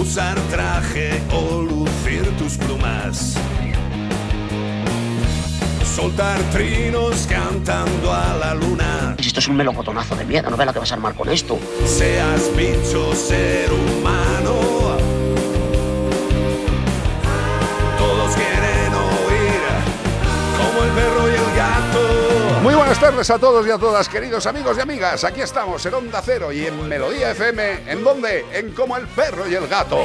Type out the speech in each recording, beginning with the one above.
Usar traje o lucir tus plumas. Soltar trinos cantando a la luna. Esto es un melocotonazo de mierda, no ve la que vas a armar con esto. Seas bicho, ser humano. Buenas tardes a todos y a todas, queridos amigos y amigas. Aquí estamos en Onda Cero y en Melodía FM. ¿En dónde? En Como el perro y el gato.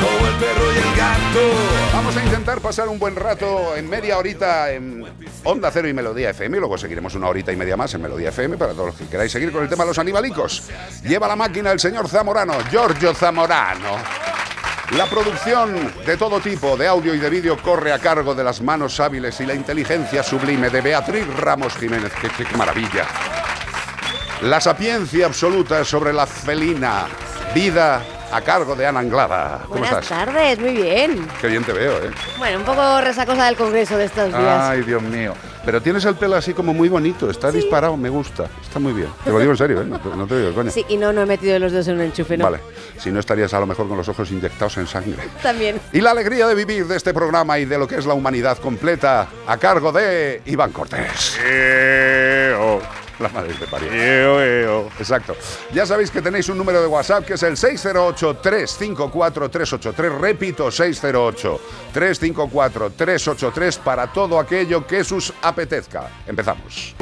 Como el perro y el gato. Vamos a intentar pasar un buen rato en media horita en Onda Cero y Melodía FM. Y luego seguiremos una horita y media más en Melodía FM para todos los que queráis seguir con el tema de los animalicos. Lleva la máquina el señor Zamorano, Giorgio Zamorano. La producción de todo tipo de audio y de vídeo corre a cargo de las manos hábiles y la inteligencia sublime de Beatriz Ramos Jiménez. ¡Qué, maravilla! La sapiencia absoluta sobre la felina vida a cargo de Ana Anglada. ¿Cómo Buenas estás? tardes, muy bien. Qué bien te veo, ¿eh? Bueno, un poco resacosa del congreso de estos días. Ay, Dios mío. Pero tienes el pelo así como muy bonito, está disparado, me gusta. Está muy bien. Te lo digo en serio, ¿eh? No te, no te digo, coño. Sí, y no, no he metido los dos en un enchufe, ¿no? Vale. Si no estarías a lo mejor con los ojos inyectados en sangre. También. Y la alegría de vivir de este programa y de lo que es la humanidad completa a cargo de Iván Cortés. La madre te parió. Exacto. Ya sabéis que tenéis un número de WhatsApp que es el 608-354-383. Repito, 608-354-383 para todo aquello que sus apetezca. Empezamos.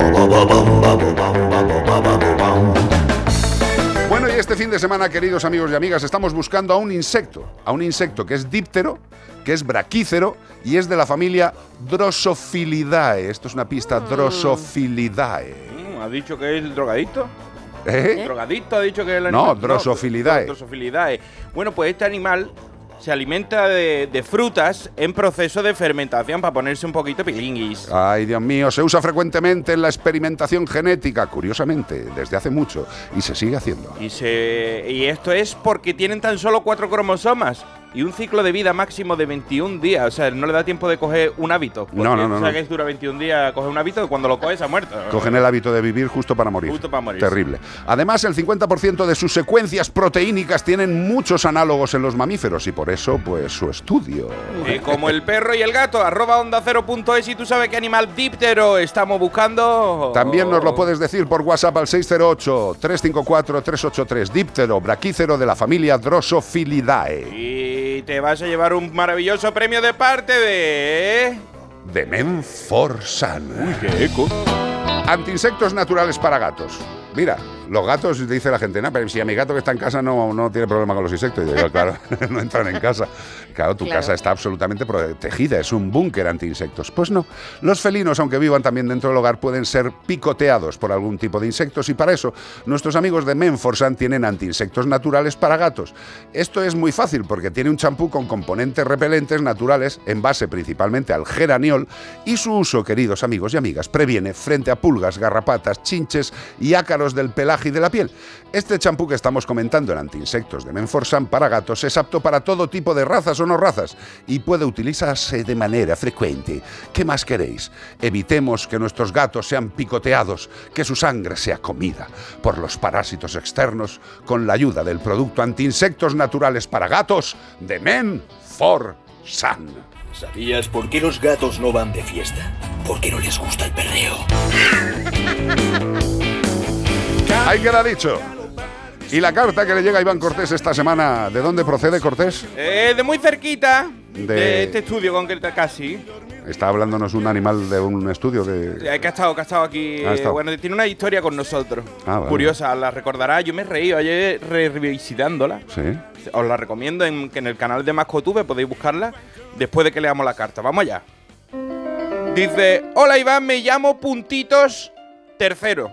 Bueno, y este fin de semana, queridos amigos y amigas, estamos buscando a un insecto, a un insecto que es díptero, que es braquícero y es de la familia Drosophilidae. Esto es una pista, Drosophilidae. Mm, ¿Ha dicho que es el drogadicto? ¿Eh? ¿Drogadicto ha dicho que es el No, animal? Drosophilidae. Drosophilidae. Bueno, pues este animal se alimenta de, de frutas en proceso de fermentación para ponerse un poquito pilinguis. Ay, Dios mío, se usa frecuentemente en la experimentación genética, curiosamente, desde hace mucho, y se sigue haciendo. Y, se, y esto es porque tienen tan solo cuatro cromosomas y un ciclo de vida máximo de 21 días. O sea, no le da tiempo de coger un hábito. No, no, no, tú sabes no. que dura 21 días coger un hábito cuando lo coges ha muerto. Cogen el hábito de vivir justo para morir. Justo para morir. Terrible. Además, el 50% de sus secuencias proteínicas tienen muchos análogos en los mamíferos y por eso, pues, su estudio. Y como el perro y el gato, arroba onda cero punto es y tú sabes qué animal díptero estamos buscando. También nos lo puedes decir por WhatsApp al 608-354-383. Díptero, braquícero de la familia Drosophilidae. Y te vas a llevar un maravilloso premio de parte de... De Menforsan. Uy, qué eco. Antiinsectos naturales para gatos. Mira, los gatos, dice la gente, no, pero si a mi gato que está en casa no, no tiene problema con los insectos. Y yo, claro, no entran en casa. Claro, tu Claro. casa está absolutamente protegida, es un búnker anti-insectos. Pues no, los felinos, aunque vivan también dentro del hogar, pueden ser picoteados por algún tipo de insectos y para eso nuestros amigos de Menforsan tienen anti-insectos naturales para gatos. Esto es muy fácil porque tiene un champú con componentes repelentes naturales en base principalmente al geraniol y su uso, queridos amigos y amigas, previene frente a pulgas, garrapatas, chinches y ácaros del pelaje y de la piel. Este champú que estamos comentando en antiinsectos de Menforsan para gatos es apto para todo tipo de razas o no razas y puede utilizarse de manera frecuente. ¿Qué más queréis? Evitemos que nuestros gatos sean picoteados, que su sangre sea comida por los parásitos externos con la ayuda del producto antiinsectos naturales para gatos de Menforsan. ¿Sabías por qué los gatos no van de fiesta? Porque no les gusta el perreo. Ahí queda dicho. Y la carta que le llega a Iván Cortés esta semana, ¿de dónde procede Cortés? Eh, de muy cerquita de... De- este estudio concreto, casi. Está hablhablándonos un animal de un estudio de... Eh, Que ha estado, que ha estado aquí. Ha estado. Bueno, tiene una historia con nosotros. Ah, vale. Curiosa, la recordará. Yo me he reído ayer re- revisitándola. Sí. Os la recomiendo en, que en el canal de Mascotube podéis buscarla después de que leamos la carta. Vamos allá. Dice, hola Iván, me llamo Puntitos Tercero.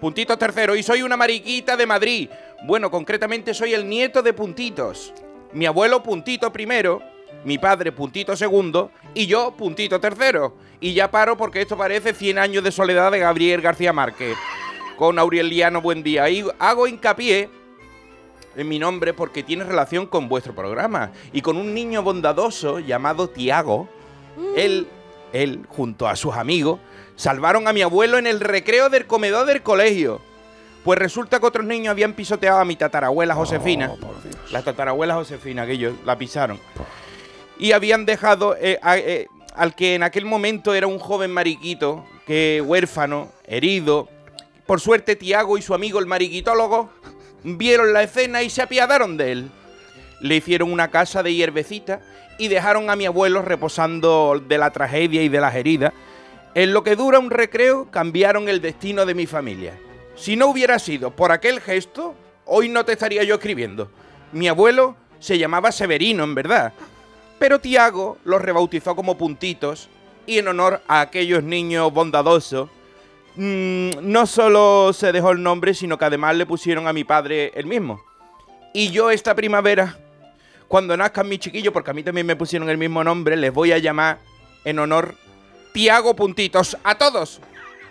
Puntitos tercero y soy una mariquita de Madrid. Bueno, concretamente soy el nieto de Puntitos. Mi abuelo Puntito primero, mi padre Puntito segundo y yo Puntito tercero. Y ya paro porque esto parece 100 años de soledad de Gabriel García Márquez. Con Aureliano Buendía. Y hago hincapié en mi nombre porque tiene relación con vuestro programa y con un niño bondadoso llamado Tiago. Él, él, junto a sus amigos, salvaron a mi abuelo en el recreo del comedor del colegio. Pues resulta que otros niños habían pisoteado a mi tatarabuela Josefina. La tatarabuela Josefina, que ellos la pisaron. Y habían dejado eh, a- eh, al que en aquel momento era un joven mariquito, que huérfano, herido. Por suerte, Tiago y su amigo el mariquitólogo vieron la escena y se apiadaron de él. Le hicieron una casa de hierbecita y dejaron a mi abuelo reposando de la tragedia y de las heridas. En lo que dura un recreo, cambiaron el destino de mi familia. Si no hubiera sido por aquel gesto, hoy no te estaría yo escribiendo. Mi abuelo se llamaba Severino, en verdad. Pero Tiago los rebautizó como puntitos y en honor a aquellos niños bondadosos, mm, no solo se dejó el nombre, sino que además le pusieron a mi padre el mismo. Y yo esta primavera, cuando nazcan mis chiquillos, porque a mí también me pusieron el mismo nombre, les voy a llamar en honor Tiago Puntitos a todos.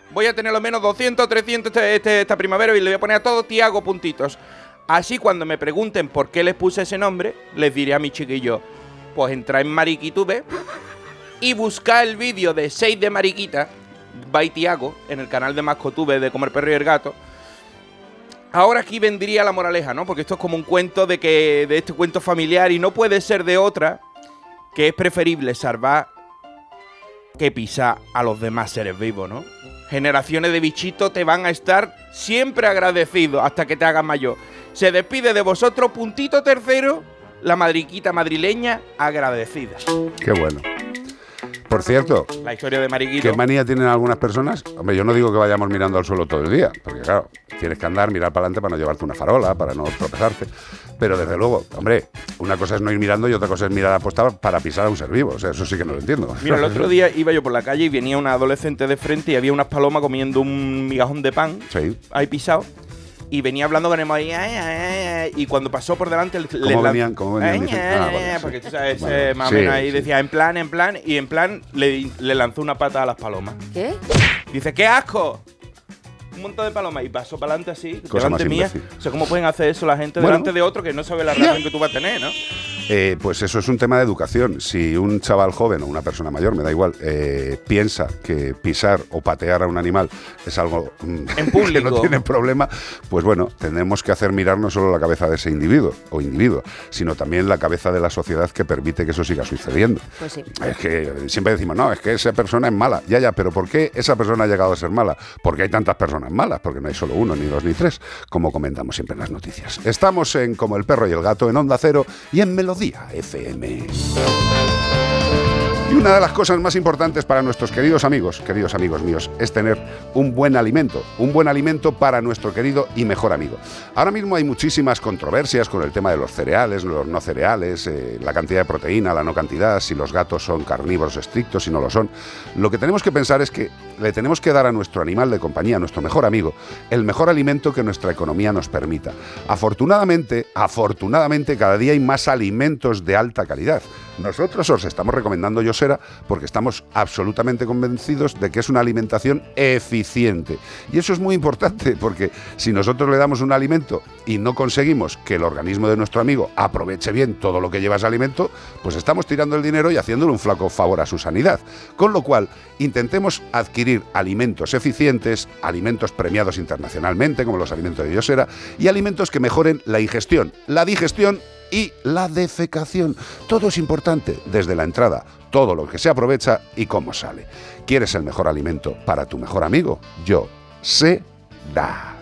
Voy a tener lo menos 200, 300 este- este- esta primavera y le voy a poner a todos Tiago Puntitos. Así cuando me pregunten por qué les puse ese nombre, les diré a mis chiquillos, pues entra en Mariquitube y busca el vídeo de 6 de Mariquita, by Tiago, en el canal de Mascotube de Comer Perro y el Gato. Ahora aquí vendría la moraleja, ¿no? Porque esto es como un cuento de que de este cuento familiar y no puede ser de otra que es preferible salvar que pisar a los demás seres vivos, ¿no? Generaciones de bichitos te van a estar siempre agradecidos hasta que te hagas mayor. Se despide de vosotros, puntito tercero, la madriquita madrileña agradecida. Qué bueno. Por cierto, La historia de Mariquito. ¿qué manía tienen algunas personas? Hombre, yo no digo que vayamos mirando al suelo todo el día, porque claro, tienes que andar, mirar para adelante para no llevarte una farola, para no tropezarte. Pero desde luego, hombre, una cosa es no ir mirando y otra cosa es mirar apostada para pisar a un ser vivo. O sea, eso sí que no lo entiendo. Mira, el otro día iba yo por la calle y venía una adolescente de frente y había unas palomas comiendo un migajón de pan Sí. ahí pisado. Y venía hablando con el ahí, ay, ay, ay, y cuando pasó por delante le ¿Cómo venían? ¿Cómo venían Ay, diciendo? ay, Ah, vale, porque tú sabes, Vale, eh, más o menos ahí sí. decía en plan, en plan, y en plan le, le lanzó una pata a las palomas. ¿Qué? Dice, ¡qué asco! Un montón de palomas y pasó para adelante así, Cosa delante mía. O sea, ¿cómo pueden hacer eso la gente Bueno. delante de otro que no sabe la relación que tú vas a tener, no? Eh, pues eso es un tema de educación. Si un chaval joven o una persona mayor, me da igual, eh, piensa que pisar o patear a un animal es algo mm, En que no tiene problema, pues bueno, tenemos que hacer mirar no solo la cabeza de ese individuo o individuo, sino también la cabeza de la sociedad que permite que eso siga sucediendo. Pues sí. Es que siempre decimos, no, es que esa persona es mala. Ya, ya, pero ¿por qué esa persona ha llegado a ser mala? Porque hay tantas personas malas, porque no hay solo uno, ni dos, ni tres, como comentamos siempre en las noticias. Estamos en Como el perro y el gato, en Onda Cero y en Melodía FM. Y una de las cosas más importantes para nuestros queridos amigos, queridos amigos míos, es tener un buen alimento, un buen alimento para nuestro querido y mejor amigo. Ahora mismo hay muchísimas controversias con el tema de los cereales, los no cereales, eh, la cantidad de proteína, la no cantidad, si los gatos son carnívoros estrictos, si no lo son. Lo que tenemos que pensar es que le tenemos que dar a nuestro animal de compañía, a nuestro mejor amigo, el mejor alimento que nuestra economía nos permita. Afortunadamente, afortunadamente cada día hay más alimentos de alta calidad. Nosotros os estamos recomendando Porque estamos absolutamente convencidos de que es una alimentación eficiente. Y eso es muy importante porque si nosotros le damos un alimento y no conseguimos que el organismo de nuestro amigo aproveche bien todo lo que lleva ese alimento, pues estamos tirando el dinero y haciéndole un flaco favor a su sanidad. Con lo cual, intentemos adquirir alimentos eficientes, alimentos premiados internacionalmente, como los alimentos de Yosera, y alimentos que mejoren la ingestión, la digestión y la defecación. Todo es importante, desde la entrada, todo lo que se aprovecha y cómo sale. ¿Quieres el mejor alimento para tu mejor amigo? Yo sé da.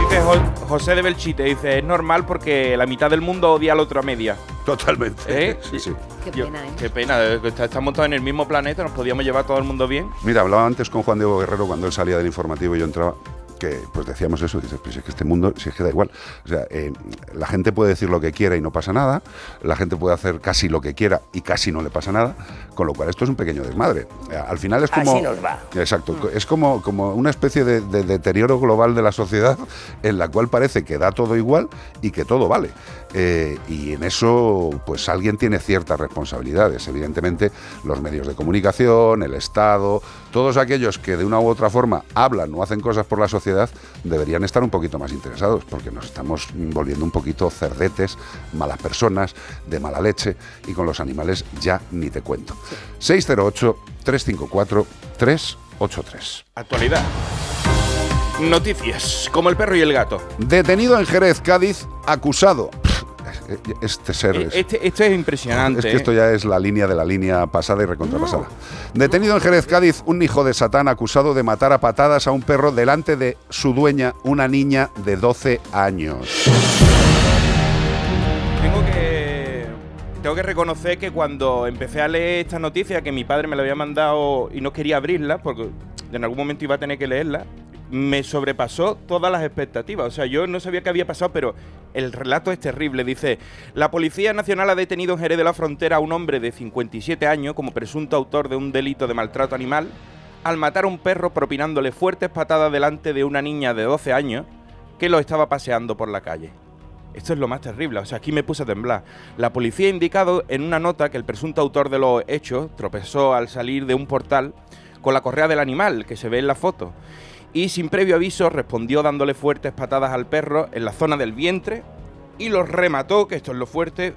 Dice Jo- José de Belchite, dice, es normal porque la mitad del mundo odia a la otra media. Totalmente. ¿Eh? Sí, sí. Qué pena, ¿eh? Qué pena, eh, estamos todos en el mismo planeta, nos podíamos llevar todo el mundo bien. Mira, hablaba antes con Juan Diego Guerrero cuando él salía del informativo y yo entraba. Que pues decíamos eso, dices, pues es que este mundo, si es que da igual. O sea, eh, la gente puede decir lo que quiera y no pasa nada, la gente puede hacer casi lo que quiera y casi no le pasa nada, con lo cual esto es un pequeño desmadre. Eh, Al final es como... Así nos va. Exacto, es como, como una especie de, de deterioro global de la sociedad en la cual parece que da todo igual y que todo vale. Eh, y en eso, pues alguien tiene ciertas responsabilidades. Evidentemente, los medios de comunicación, el Estado, todos aquellos que de una u otra forma hablan o hacen cosas por la sociedad, deberían estar un poquito más interesados, porque nos estamos volviendo un poquito cerdetes, malas personas, de mala leche, y con los animales ya ni te cuento. 608-354-383. Actualidad. Noticias, como el perro y el gato. Detenido en Jerez, Cádiz, acusado. Este ser Eh, es- Este, esto es impresionante. Es que ¿eh? esto ya es la línea de la línea pasada y recontrapasada. Detenido en Jerez, Cádiz, un hijo de Satán acusado de matar a patadas a un perro delante de su dueña, una niña de 12 años. Tengo que. Tengo que reconocer que cuando empecé a leer esta noticia, que mi padre me la había mandado y no quería abrirla, porque en algún momento iba a tener que leerla, me sobrepasó todas las expectativas. O sea, yo no sabía qué había pasado, pero el relato es terrible. Dice, la Policía Nacional ha detenido en Jerez de la Frontera a un hombre de 57 años como presunto autor de un delito de maltrato animal al matar a un perro propinándole fuertes patadas delante de una niña de 12 años que lo estaba paseando por la calle. Esto es lo más terrible, o sea, aquí me puse a temblar. La policía ha indicado en una nota que el presunto autor de los hechos tropezó al salir de un portal con la correa del animal que se ve en la foto y sin previo aviso respondió dándole fuertes patadas al perro en la zona del vientre y lo remató, que esto es lo fuerte,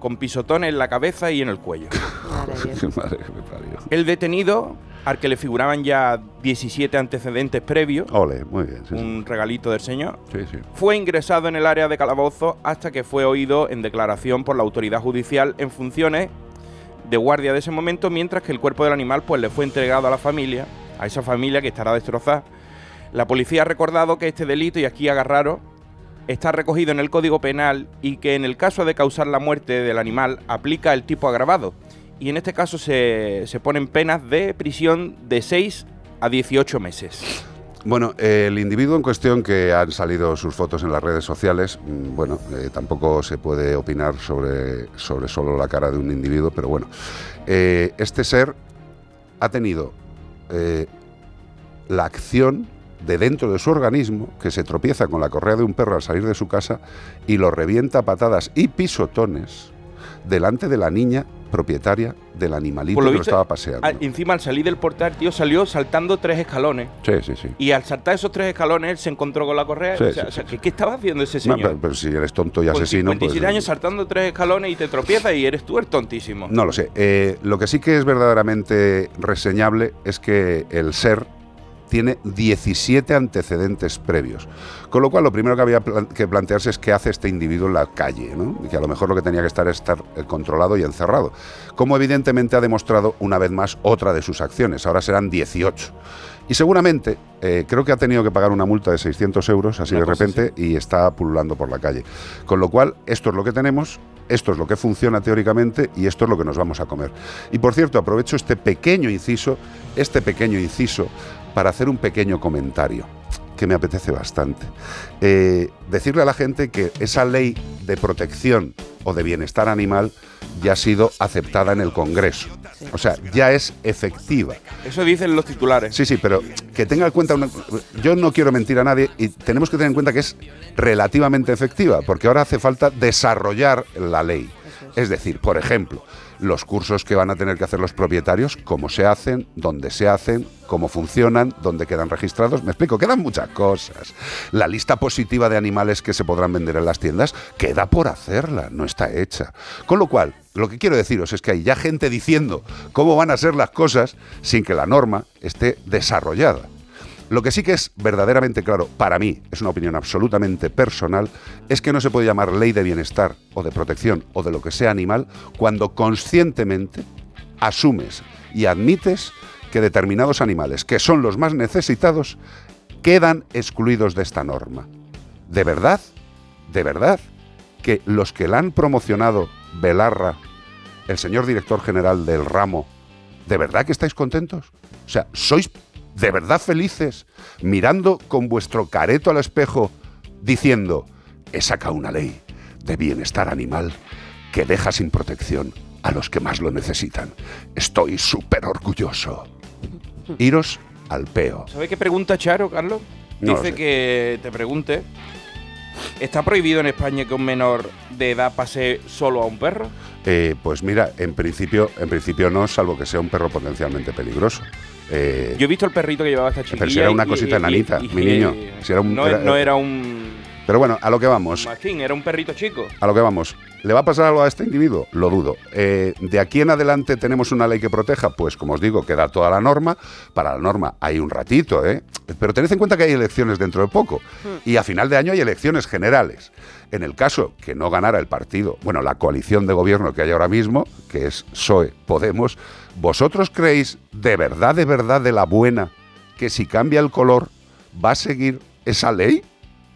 con pisotones en la cabeza y en el cuello. Madre que me parió. El detenido, al que le figuraban ya 17 antecedentes previos, Ole, muy bien. sí, sí. un regalito del señor, Sí, sí. fue ingresado en el área de calabozo hasta que fue oído en declaración por la autoridad judicial en funciones de guardia de ese momento, mientras que el cuerpo del animal pues le fue entregado a la familia, a esa familia que estará destrozada. La policía ha recordado que este delito, y aquí agarraros, está recogido en el Código Penal y que en el caso de causar la muerte del animal aplica el tipo agravado. Y en este caso se, se ponen penas de prisión de 6 a 18 meses. Bueno, el individuo en cuestión que han salido sus fotos en las redes sociales, mm, bueno, eh, tampoco se puede opinar sobre, sobre solo la cara de un individuo, pero bueno, eh, este ser ha tenido eh, la acción de dentro de su organismo que se tropieza con la correa de un perro al salir de su casa y lo revienta a patadas y pisotones delante de la niña propietaria del animalito lo que lo estaba paseando. al- encima al salir del portal, tío, salió saltando tres escalones. Sí, sí, sí. Y al saltar esos tres escalones, él se encontró con la correa. Sí, o sea, sí, o sea, sí, ¿qué, qué estaba haciendo ese No, señor? pero, pero si eres tonto y Con asesino, 57 pues, años saltando tres escalones y te tropiezas y eres tú el tontísimo. No lo sé. Eh, lo que sí que es verdaderamente reseñable es que el ser tiene 17 antecedentes previos. Con lo cual, lo primero que había que plantearse es qué hace este individuo en la calle, ¿no? Y que a lo mejor lo que tenía que estar es estar eh, controlado y encerrado. Como evidentemente ha demostrado una vez más otra de sus acciones. Ahora serán 18. Y seguramente, eh, creo que ha tenido que pagar una multa de 600 euros, así Una de cosa repente, y está pululando por la calle. Con lo cual, esto es lo que tenemos, esto es lo que funciona teóricamente y esto es lo que nos vamos a comer. Y por cierto, aprovecho este pequeño inciso, este pequeño inciso, para hacer un pequeño comentario que me apetece bastante. Eh, decirle a la gente que esa ley de protección o de bienestar animal ya ha sido aceptada en el Congreso. O sea, ya es efectiva. Eso dicen los titulares. Sí, sí, pero que tenga en cuenta una... Yo no quiero mentir a nadie y tenemos que tener en cuenta que es relativamente efectiva, porque ahora hace falta desarrollar la ley. Es decir, por ejemplo, los cursos que van a tener que hacer los propietarios, cómo se hacen, dónde se hacen, cómo funcionan, dónde quedan registrados. Me explico, quedan muchas cosas. La lista positiva de animales que se podrán vender en las tiendas queda por hacerla, no está hecha. Con lo cual, lo que quiero deciros es que hay ya gente diciendo cómo van a ser las cosas sin que la norma esté desarrollada. Lo que sí que es verdaderamente claro, para mí, es una opinión absolutamente personal, es que no se puede llamar ley de bienestar o de protección o de lo que sea animal cuando conscientemente asumes y admites que determinados animales, que son los más necesitados, quedan excluidos de esta norma. ¿De verdad? ¿De verdad? Que los que la han promocionado, Belarra, el señor director general del ramo, ¿de verdad que estáis contentos? O sea, ¿sois ¿De verdad felices? Mirando con vuestro careto al espejo, diciendo, he sacado una ley de bienestar animal que deja sin protección a los que más lo necesitan. Estoy súper orgulloso. Iros al peo. ¿Sabes qué pregunta Charo, Carlos? No Dice que te pregunte, ¿está prohibido en España que un menor de edad pase solo a un perro? Eh, pues mira, en principio, en principio no, salvo que sea un perro potencialmente peligroso. Eh, Yo he visto el perrito que llevaba esta chiquilla. Pero si era una y- cosita enanita, mi y- niño. Si era un- no, era- no era un pero bueno, a lo que vamos. mastín, era un perrito chico. A lo que vamos. ¿Le va a pasar algo a este individuo? Lo dudo. Eh, ¿De aquí en adelante tenemos una ley que proteja? Pues como os digo, queda toda la norma. Para la norma hay un ratito, ¿eh? Pero tened en cuenta que hay elecciones dentro de poco. Y a final de año hay elecciones generales. En el caso que no ganara el partido, bueno, la coalición de gobierno que hay ahora mismo, que es PSOE Podemos, ¿vosotros creéis de verdad, de verdad, de la buena, que si cambia el color va a seguir esa ley?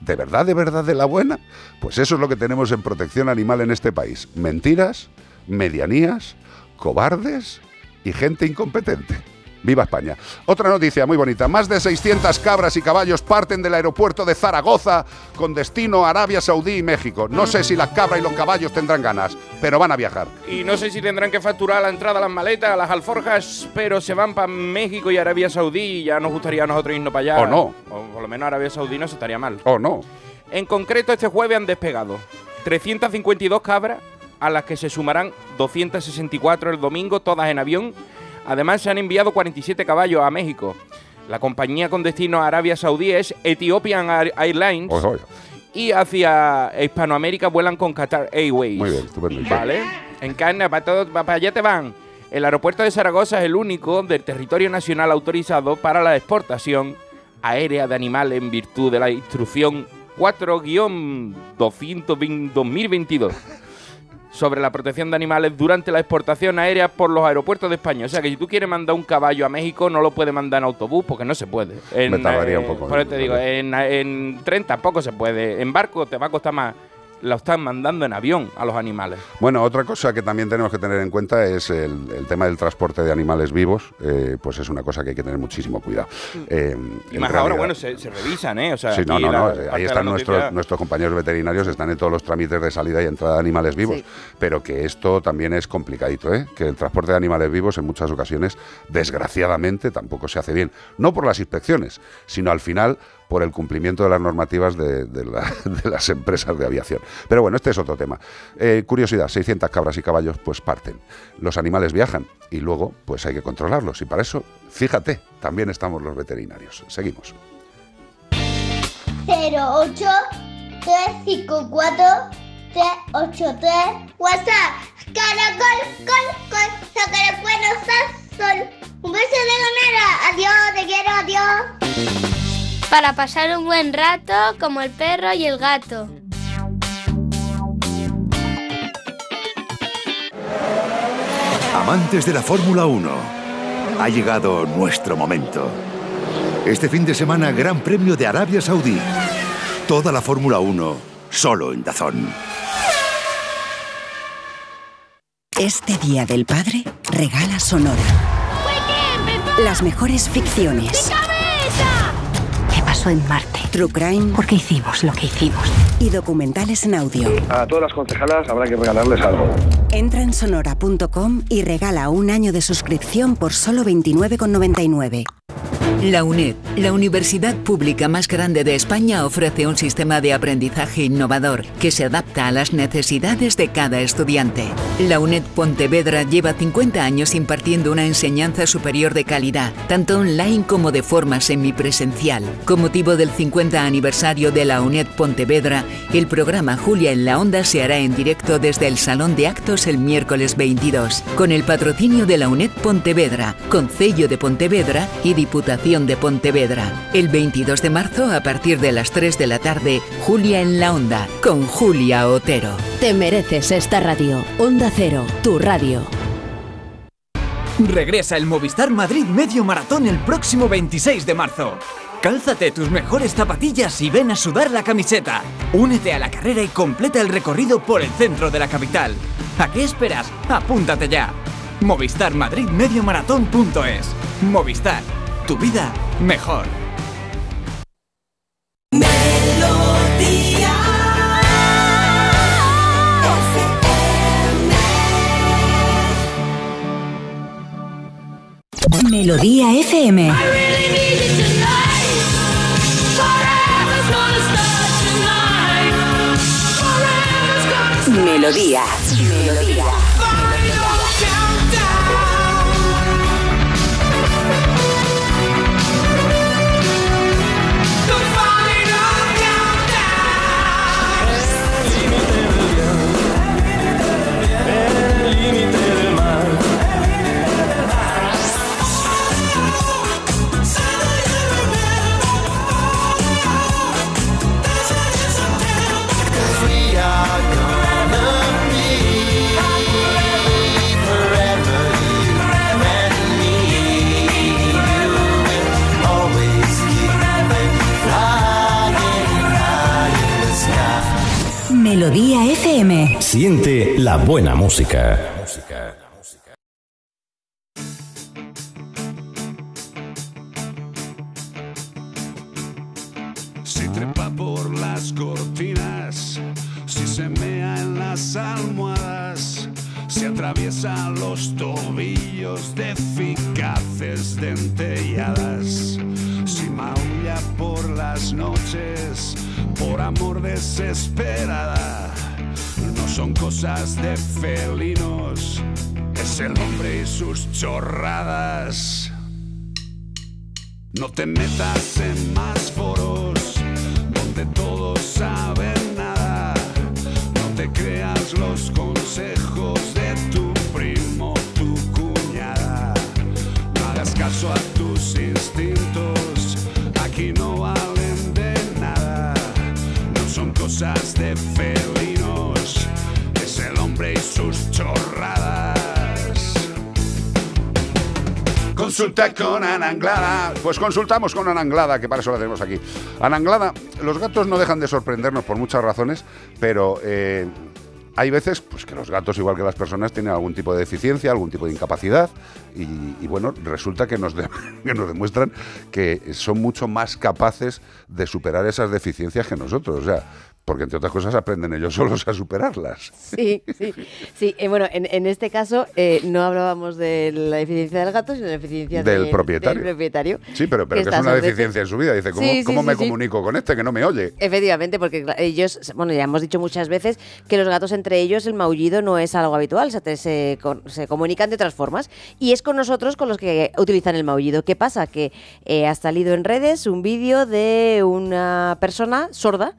¿De verdad, de verdad, de la buena? Pues eso es lo que tenemos en protección animal en este país. Mentiras, medianías, cobardes y gente incompetente. Viva España. Otra noticia muy bonita. Más de 600 cabras y caballos parten del aeropuerto de Zaragoza con destino a Arabia Saudí y México. No sé si las cabras y los caballos tendrán ganas, pero van a viajar. Y no sé si tendrán que facturar la entrada a las maletas, las alforjas, pero se van para México y Arabia Saudí y ya nos gustaría a nosotros irnos para allá. ¿O no? O por lo menos Arabia Saudí no se estaría mal. ¿O no? En concreto, este jueves han despegado 352 cabras, a las que se sumarán 264 el domingo, todas en avión. Además, se han enviado 47 caballos a México. La compañía con destino a Arabia Saudí es Ethiopian Air- Airlines. Oye, oye. Y hacia Hispanoamérica vuelan con Qatar Airways. Muy bien, estupendo. Vale. Encarna, para todo, para allá te van. El aeropuerto de Zaragoza es el único del territorio nacional autorizado para la exportación aérea de animales en virtud de la instrucción 4-2022 sobre la protección de animales durante la exportación aérea por los aeropuertos de España. O sea que si tú quieres mandar un caballo a México, no lo puedes mandar en autobús porque no se puede. En, Me tardaría un poco, Por ¿eh? eso te digo, en, en tren tampoco se puede. En barco te va a costar más. Lo están mandando en avión a los animales. Bueno, otra cosa que también tenemos que tener en cuenta es el, el tema del transporte de animales vivos. eh, pues es una cosa que hay que tener muchísimo cuidado. Eh, Y más ahora, bueno, se, se revisan, ¿eh? O sea, Sí, no, no, no. Ahí están nuestros, nuestros compañeros veterinarios, están en todos los trámites de salida y entrada de animales vivos. Sí. Pero que esto también es complicadito, ¿eh? Que el transporte de animales vivos en muchas ocasiones, desgraciadamente, tampoco se hace bien. No por las inspecciones, sino al final por el cumplimiento de las normativas de, de la- de las empresas de aviación. Pero bueno, este es otro tema. Eh, curiosidad, 600 cabras y caballos pues parten. Los animales viajan y luego pues hay que controlarlos. Y para eso, fíjate, también estamos los veterinarios. Seguimos. 08 354 383 WhatsApp. Caracol, col, col. Un beso de ganera. Adiós, te quiero, adiós. Para pasar un buen rato como el perro y el gato. Amantes de la Fórmula 1, ha llegado nuestro momento. Este fin de semana, Gran Premio de Arabia Saudí. Toda la Fórmula 1, solo en Dazón. Este Día del Padre, regala Sonora. Las mejores ficciones. ¿Qué pasó en Marte? True Crime. ¿Por qué hicimos lo que hicimos? Y documentales en audio. A todas las concejalas habrá que regalarles algo. Entra en sonora.com y regala un año de suscripción por solo 29,99. La UNED, la universidad pública más grande de España, ofrece un sistema de aprendizaje innovador que se adapta a las necesidades de cada estudiante. La UNED Pontevedra lleva 50 años impartiendo una enseñanza superior de calidad, tanto online como de forma semipresencial. Con motivo del 50 aniversario de la UNED Pontevedra, el programa Julia en la Onda se hará en directo desde el Salón de Actos el miércoles 22, con el patrocinio de la UNED Pontevedra, Concello de Pontevedra y Diputación de Pontevedra. El 22 de marzo, a partir de las 3 de la tarde, Julia en la Onda, con Julia Otero. Te mereces esta radio. Onda Cero, tu radio. Regresa el Movistar Madrid Medio Maratón el próximo 26 de marzo. Cálzate tus mejores zapatillas y ven a sudar la camiseta. Únete a la carrera y completa el recorrido por el centro de la capital. ¿A qué esperas? Apúntate ya. Movistar Madrid Medio Maratón.es. Movistar. Tu vida mejor. Melodía FM. Melodía. Melodía. Melodía FM. Siente la buena música. Si de felinos, es el hombre y sus chorradas. No te metas en más foros donde todos saben Consulta con Ana Anglada. Pues consultamos con Ana Anglada, que para eso la tenemos aquí. Ana Anglada, los gatos no dejan de sorprendernos por muchas razones, pero eh, hay veces pues, que los gatos, igual que las personas, tienen algún tipo de deficiencia, algún tipo de incapacidad, y, bueno, resulta que nos, que nos demuestran que son mucho más capaces de superar esas deficiencias que nosotros. O sea, porque entre otras cosas aprenden ellos solos a superarlas. Sí, sí, sí. eh, bueno, en, en este caso eh, no hablábamos de la deficiencia del gato, sino de la deficiencia Del del- propietario. del propietario. Sí, pero, pero que, es una deficiencia en su vida. Dice, ¿cómo, Sí, sí, cómo sí, me comunico con este que no me oye? Efectivamente, porque ellos, bueno, ya hemos dicho muchas veces que los gatos entre ellos el maullido no es algo habitual, se, te- se, se comunican de otras formas y es con nosotros con los que utilizan el maullido. ¿Qué pasa? Que eh, ha salido en redes un vídeo de una persona sorda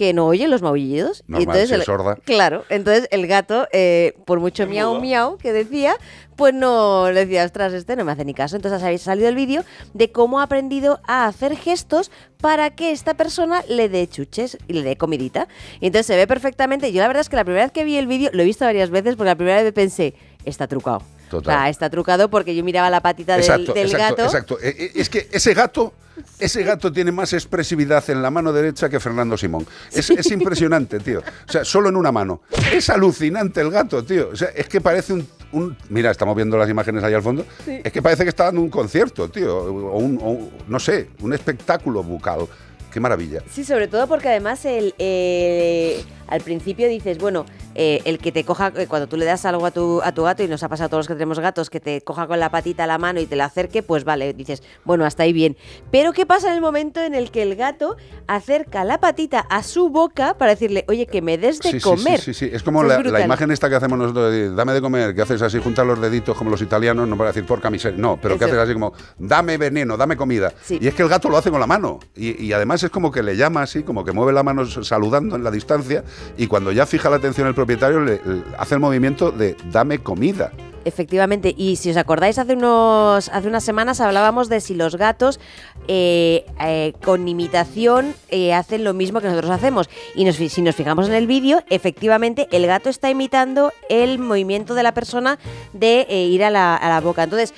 que no oye los maullidos. Y Normal, si el- es sorda. Claro, entonces el gato, eh, por mucho miau miau que decía, pues no le decía, ostras, este no me hace ni caso. Entonces ha salido el vídeo de cómo ha aprendido a hacer gestos para que esta persona le dé chuches y le dé comidita. Y entonces se ve perfectamente. Yo la verdad es que la primera vez que vi el vídeo, lo he visto varias veces, porque la primera vez pensé, está trucado. Total. O sea, está trucado porque yo miraba la patita del, Exacto, del exacto, gato. exacto. Eh, eh, Es que ese gato, ese gato tiene más expresividad en la mano derecha que Fernando Simón. Es, es impresionante, tío. O sea, solo en una mano. Es alucinante el gato, tío. O sea, es que parece un... un- mira, estamos viendo las imágenes ahí al fondo. Sí. Es que parece que está dando un concierto, tío. O un, o un- no sé, un espectáculo bucal. Qué maravilla. Sí, sobre todo porque además el, eh, al principio dices, bueno, eh, el que te coja, eh, cuando tú le das algo a tu, a tu gato, y nos ha pasado a todos los que tenemos gatos, que te coja con la patita a la mano y te la acerque, pues vale, dices, bueno, hasta ahí bien. Pero ¿qué pasa en el momento en el que el gato acerca la patita a su boca para decirle, oye, que me des de Sí, comer? Sí, sí, sí. Es como la, imagen esta que hacemos nosotros de dame de comer, que haces así, juntas los deditos como los italianos, no para decir por camiseta, no, pero que Eso. haces así como dame veneno, dame comida. Sí. Y es que el gato lo hace con la mano. Y, y además es como que le llama así, como que mueve la mano saludando en la distancia. Y cuando ya fija la atención el propietario, le, hace el movimiento de dame comida. Efectivamente, y si os acordáis, hace, unos, hace unas semanas hablábamos de si los gatos eh, eh, con imitación eh, hacen lo mismo que nosotros hacemos. Y si nos fijamos en el vídeo, efectivamente el gato está imitando el movimiento de la persona de ir a la, a la boca. Entonces,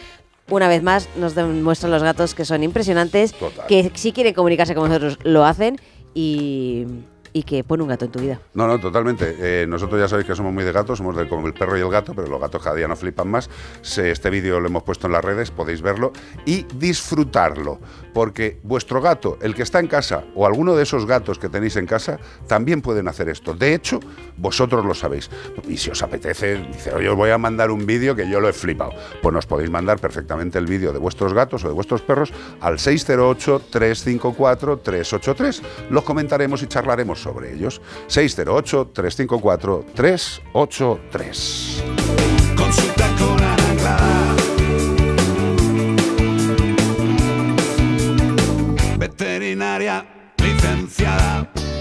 una vez más, nos demuestran los gatos que son impresionantes, Total. que si quieren comunicarse con nosotros lo hacen y... y que pone un gato en tu vida. No, no, totalmente. Eh, nosotros ya sabéis que somos muy de gatos, somos de como el perro y el gato, pero los gatos cada día nos flipan más. Se- Este vídeo lo hemos puesto en las redes, podéis verlo y disfrutarlo, porque vuestro gato, el que está en casa, o alguno de esos gatos que tenéis en casa, también pueden hacer esto. De hecho, vosotros lo sabéis. Y si os apetece, dice, oye, os voy a mandar un vídeo que yo lo he flipado. Pues nos podéis mandar perfectamente el vídeo de vuestros gatos o de vuestros perros al 608-354-383. Los comentaremos y charlaremos sobre ellos. 608-354-383. Consulta con licenciada.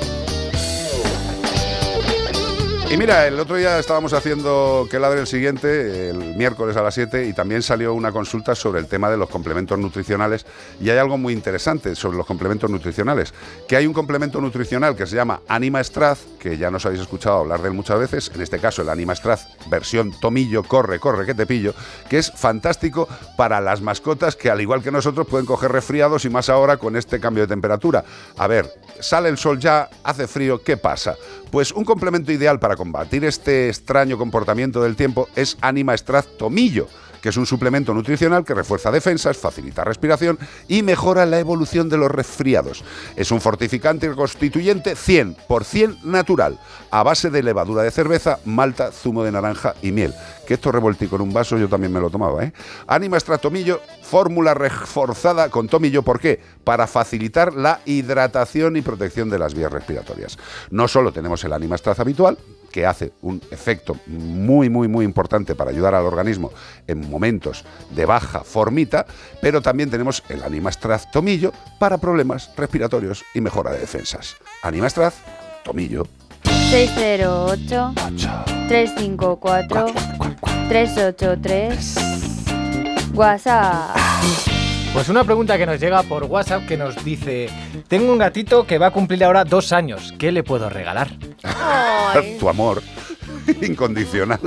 Y mira, el otro día estábamos haciendo que ladre el siguiente, el miércoles a las 7, y también salió una consulta sobre el tema de los complementos nutricionales. Y hay algo muy interesante sobre los complementos nutricionales, que hay un complemento nutricional que se llama Anima Straz, que ya nos habéis escuchado hablar de él muchas veces, en este caso el Anima Straz versión tomillo, corre, corre, que te pillo, que es fantástico para las mascotas que al igual que nosotros pueden coger resfriados y más ahora con este cambio de temperatura. A ver, sale el sol ya, hace frío, ¿qué pasa? Pues un complemento ideal para combatir este extraño comportamiento del tiempo es Anima Straz Tomillo que es un suplemento nutricional que refuerza defensas, facilita respiración y mejora la evolución de los resfriados. Es un fortificante y constituyente 100% natural, a base de levadura de cerveza, malta, zumo de naranja y miel. Que esto revoltico en un vaso yo también me lo tomaba, ¿eh? Anima Extra Tomillo, fórmula reforzada con tomillo, ¿por qué? Para facilitar la hidratación y protección de las vías respiratorias. No solo tenemos el Anima Extra habitual, que hace un efecto muy, muy, muy importante para ayudar al organismo en momentos de baja formita, pero también tenemos el Animastraz Tomillo para problemas respiratorios y mejora de defensas. Animastraz Tomillo. 608 354 383 WhatsApp. Pues una pregunta que nos llega por WhatsApp que nos dice, tengo un gatito que va a cumplir ahora dos años, ¿qué le puedo regalar? tu amor incondicional,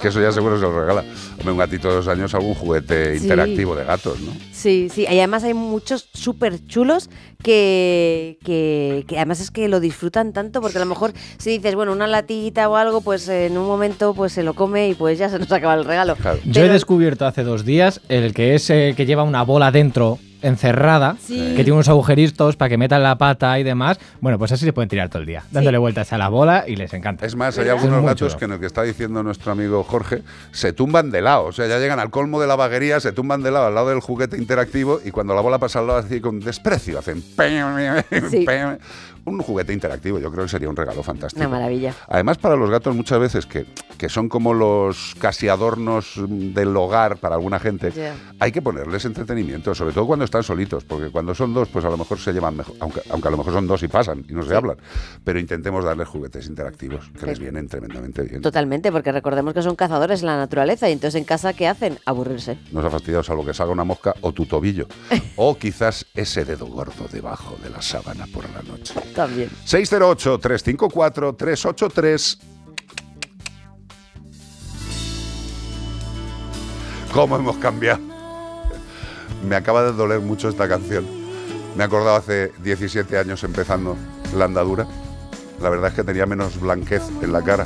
que eso ya seguro se lo regala. Hombre, un gatito de dos años, algún juguete Sí. interactivo de gatos, ¿no? Sí, sí, y además hay muchos súper chulos que, que, que además es que lo disfrutan tanto porque a lo mejor si dices, bueno, una latita o algo, pues en un momento pues se lo come y pues ya se nos acaba el regalo. Yo he descubierto hace dos días el que es el que lleva una bola dentro encerrada, Sí. que tiene unos agujeritos para que metan la pata y demás. Bueno, pues así se pueden tirar todo el día, dándole vueltas a la bola y les encanta. Es más, hay algunos muy gatos que en el que está diciendo nuestro amigo Jorge, se tumban de lado. O sea, ya llegan al colmo de la vaguería, se tumban de lado al lado del juguete interactivo y cuando la bola pasa al lado así con desprecio hacen... Sí. Un juguete interactivo, yo creo que sería un regalo fantástico. Una maravilla. Además, para los gatos muchas veces, que, que son como los casi adornos del hogar para alguna gente, hay que ponerles entretenimiento, sobre todo cuando están solitos, porque cuando son dos, pues a lo mejor se llevan mejor, aunque, aunque a lo mejor son dos y pasan y no se hablan. Pero intentemos darles juguetes interactivos, que les vienen tremendamente bien. Totalmente, porque recordemos que son cazadores en la naturaleza y entonces en casa ¿qué hacen? Aburrirse. No se ha fastidiado salvo que salga una mosca o tu tobillo. o quizás ese dedo gordo debajo de la sábana por la noche. También. 608-354-383. ¿Cómo hemos cambiado? Me acaba de doler mucho esta canción. Me he acordado hace 17 años empezando la andadura. La verdad es que tenía menos blanquez en la cara.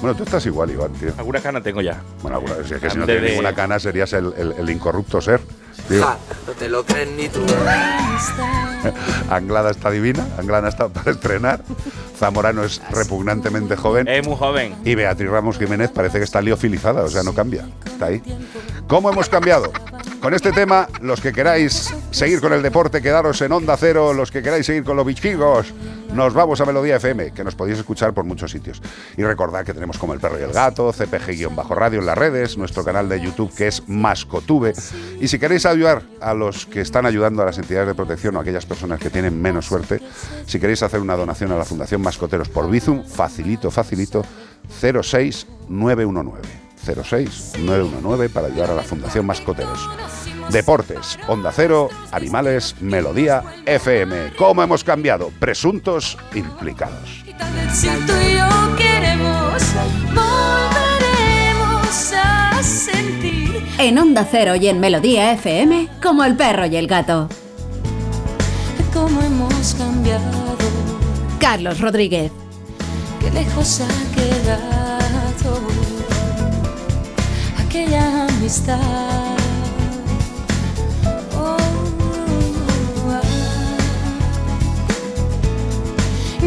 Bueno, tú estás igual, Iván, tío. Alguna cana tengo ya. Bueno, alguna- si es que si no tienes de- ninguna cana serías el, el- el incorrupto ser. Ja, no te lo crees ni tú. Anglada está divina, Anglada está para estrenar. Zamorano es repugnantemente joven. Es muy joven. Y Beatriz Ramos Jiménez parece que está liofilizada, o sea, no cambia. Está ahí. ¿Cómo hemos cambiado? Con este tema, los que queráis seguir con el deporte, quedaros en Onda Cero, los que queráis seguir con los bichigos, nos vamos a Melodía FM, que nos podéis escuchar por muchos sitios. Y recordad que tenemos como El Perro y el Gato, CPG-Radio en las redes, nuestro canal de YouTube que es Mascotube. Y si queréis ayudar a los que están ayudando a las entidades de protección o a aquellas personas que tienen menos suerte, si queréis hacer una donación a la Fundación Mascoteros por Bizum, facilito, facilito, 06919. 06919 para ayudar a la Fundación Mascoteros. Deportes, Onda Cero, Animales, Melodía, FM. ¿Cómo hemos cambiado? Presuntos implicados. En Onda Cero y en Melodía FM, como el perro y el gato. Cómo hemos cambiado. Carlos Rodríguez. Qué lejos ha quedado amistad. Oh.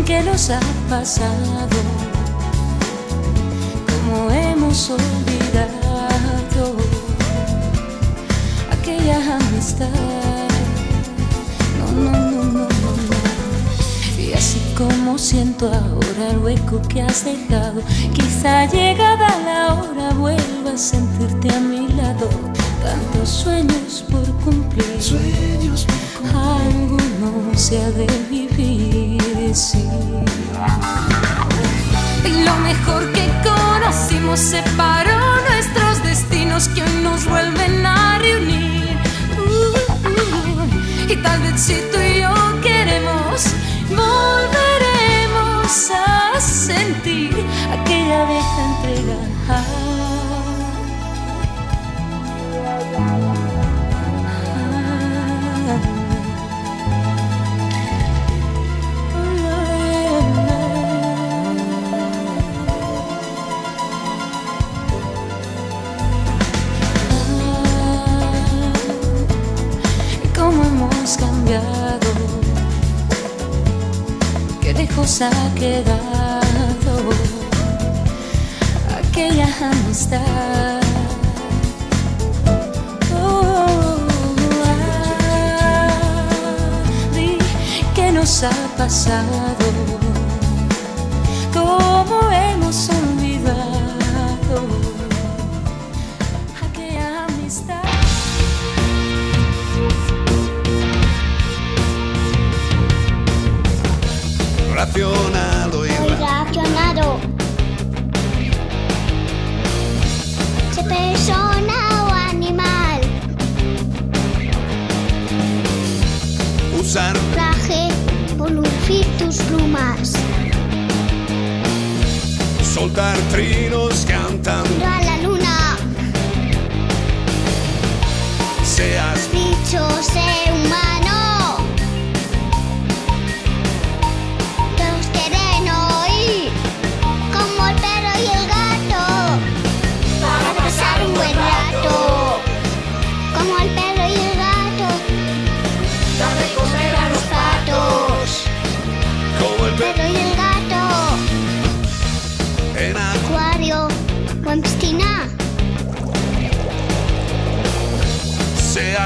¿Qué nos ha pasado? ¿Cómo hemos olvidado aquella amistad? No, no, no, no. Siento ahora el hueco que has dejado, quizá llegada la hora vuelva a sentirte a mi lado. Tantos sueños por cumplir, sueños alguno se ha de vivir, sí. Y lo mejor que conocimos separó nuestros destinos que hoy nos vuelven a reunir. Uh, uh. Y tal vez si tú y yo queremos, volveremos a sentir aquella vieja entrega. cómo hemos cambiado, lejos ha quedado aquella amistad. Oh, nos ha pasado, cómo hemos Muy racionado. Sé persona o animal. usar Traje lucir tus plumas. soltar trinos cantando a la luna. seas Bicho, sé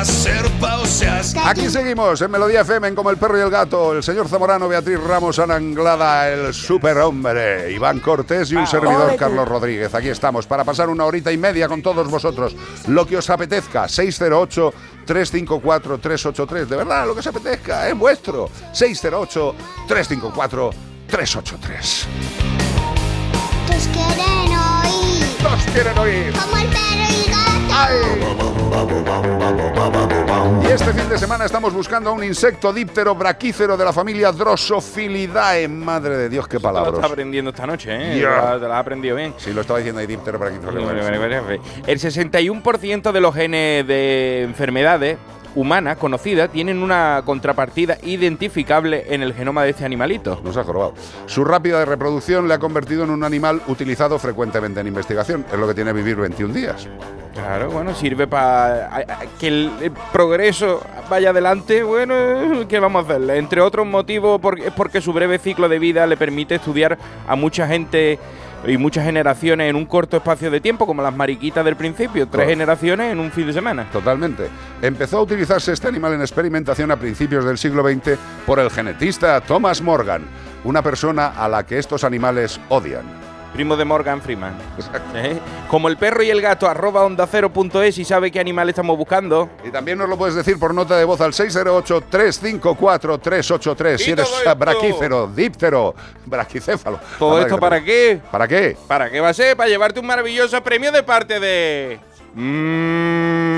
o seas Aquí seguimos en Melodía FM en Como el Perro y el Gato. El señor Zamorano, Beatriz Ramos, Ana Anglada, el superhombre, Iván Cortés y un servidor, Carlos Rodríguez. Aquí estamos para pasar una horita y media con todos vosotros. Lo que os apetezca. 608 354 383. De verdad, lo que os apetezca es vuestro. 608 354 383. Todos quieren oír. Todos quieren oír. Como el perro y el gato. Y este fin de semana estamos buscando a un insecto díptero braquífero de la familia Drosophilidae. Madre de Dios, qué Te lo palabras. está aprendiendo esta noche, ¿eh? Ya. Te la- has aprendido bien. Sí, lo estaba diciendo ahí díptero braquífero. El 61% de los genes de enfermedades humanas conocidas tienen una contrapartida identificable en el genoma de este animalito. Nos ha jorobado. Su rápida reproducción le ha convertido en un animal utilizado frecuentemente en investigación. Es lo que tiene vivir 21 días. Claro, bueno, sirve para que el, el progreso vaya adelante. Bueno, ¿qué vamos a hacerle? Entre otros motivos, es porque su breve ciclo de vida le permite estudiar a mucha gente y muchas generaciones en un corto espacio de tiempo, como las mariquitas del principio. Tres Claro. generaciones en un fin de semana. Totalmente. Empezó a utilizarse este animal en experimentación a principios del siglo XX por el genetista Thomas Morgan, una persona a la que estos animales odian. Primo de Morgan Freeman. ¿Eh? Como el perro y el gato, arroba onda cero punto es y sabe qué animal estamos buscando. Y también nos lo puedes decir por nota de voz al 608-354-383 si eres braquífero, díptero, braquicéfalo. ¿Todo esto para qué? ¿Para qué? ¿Para qué va a ser? Para llevarte un maravilloso premio de parte de.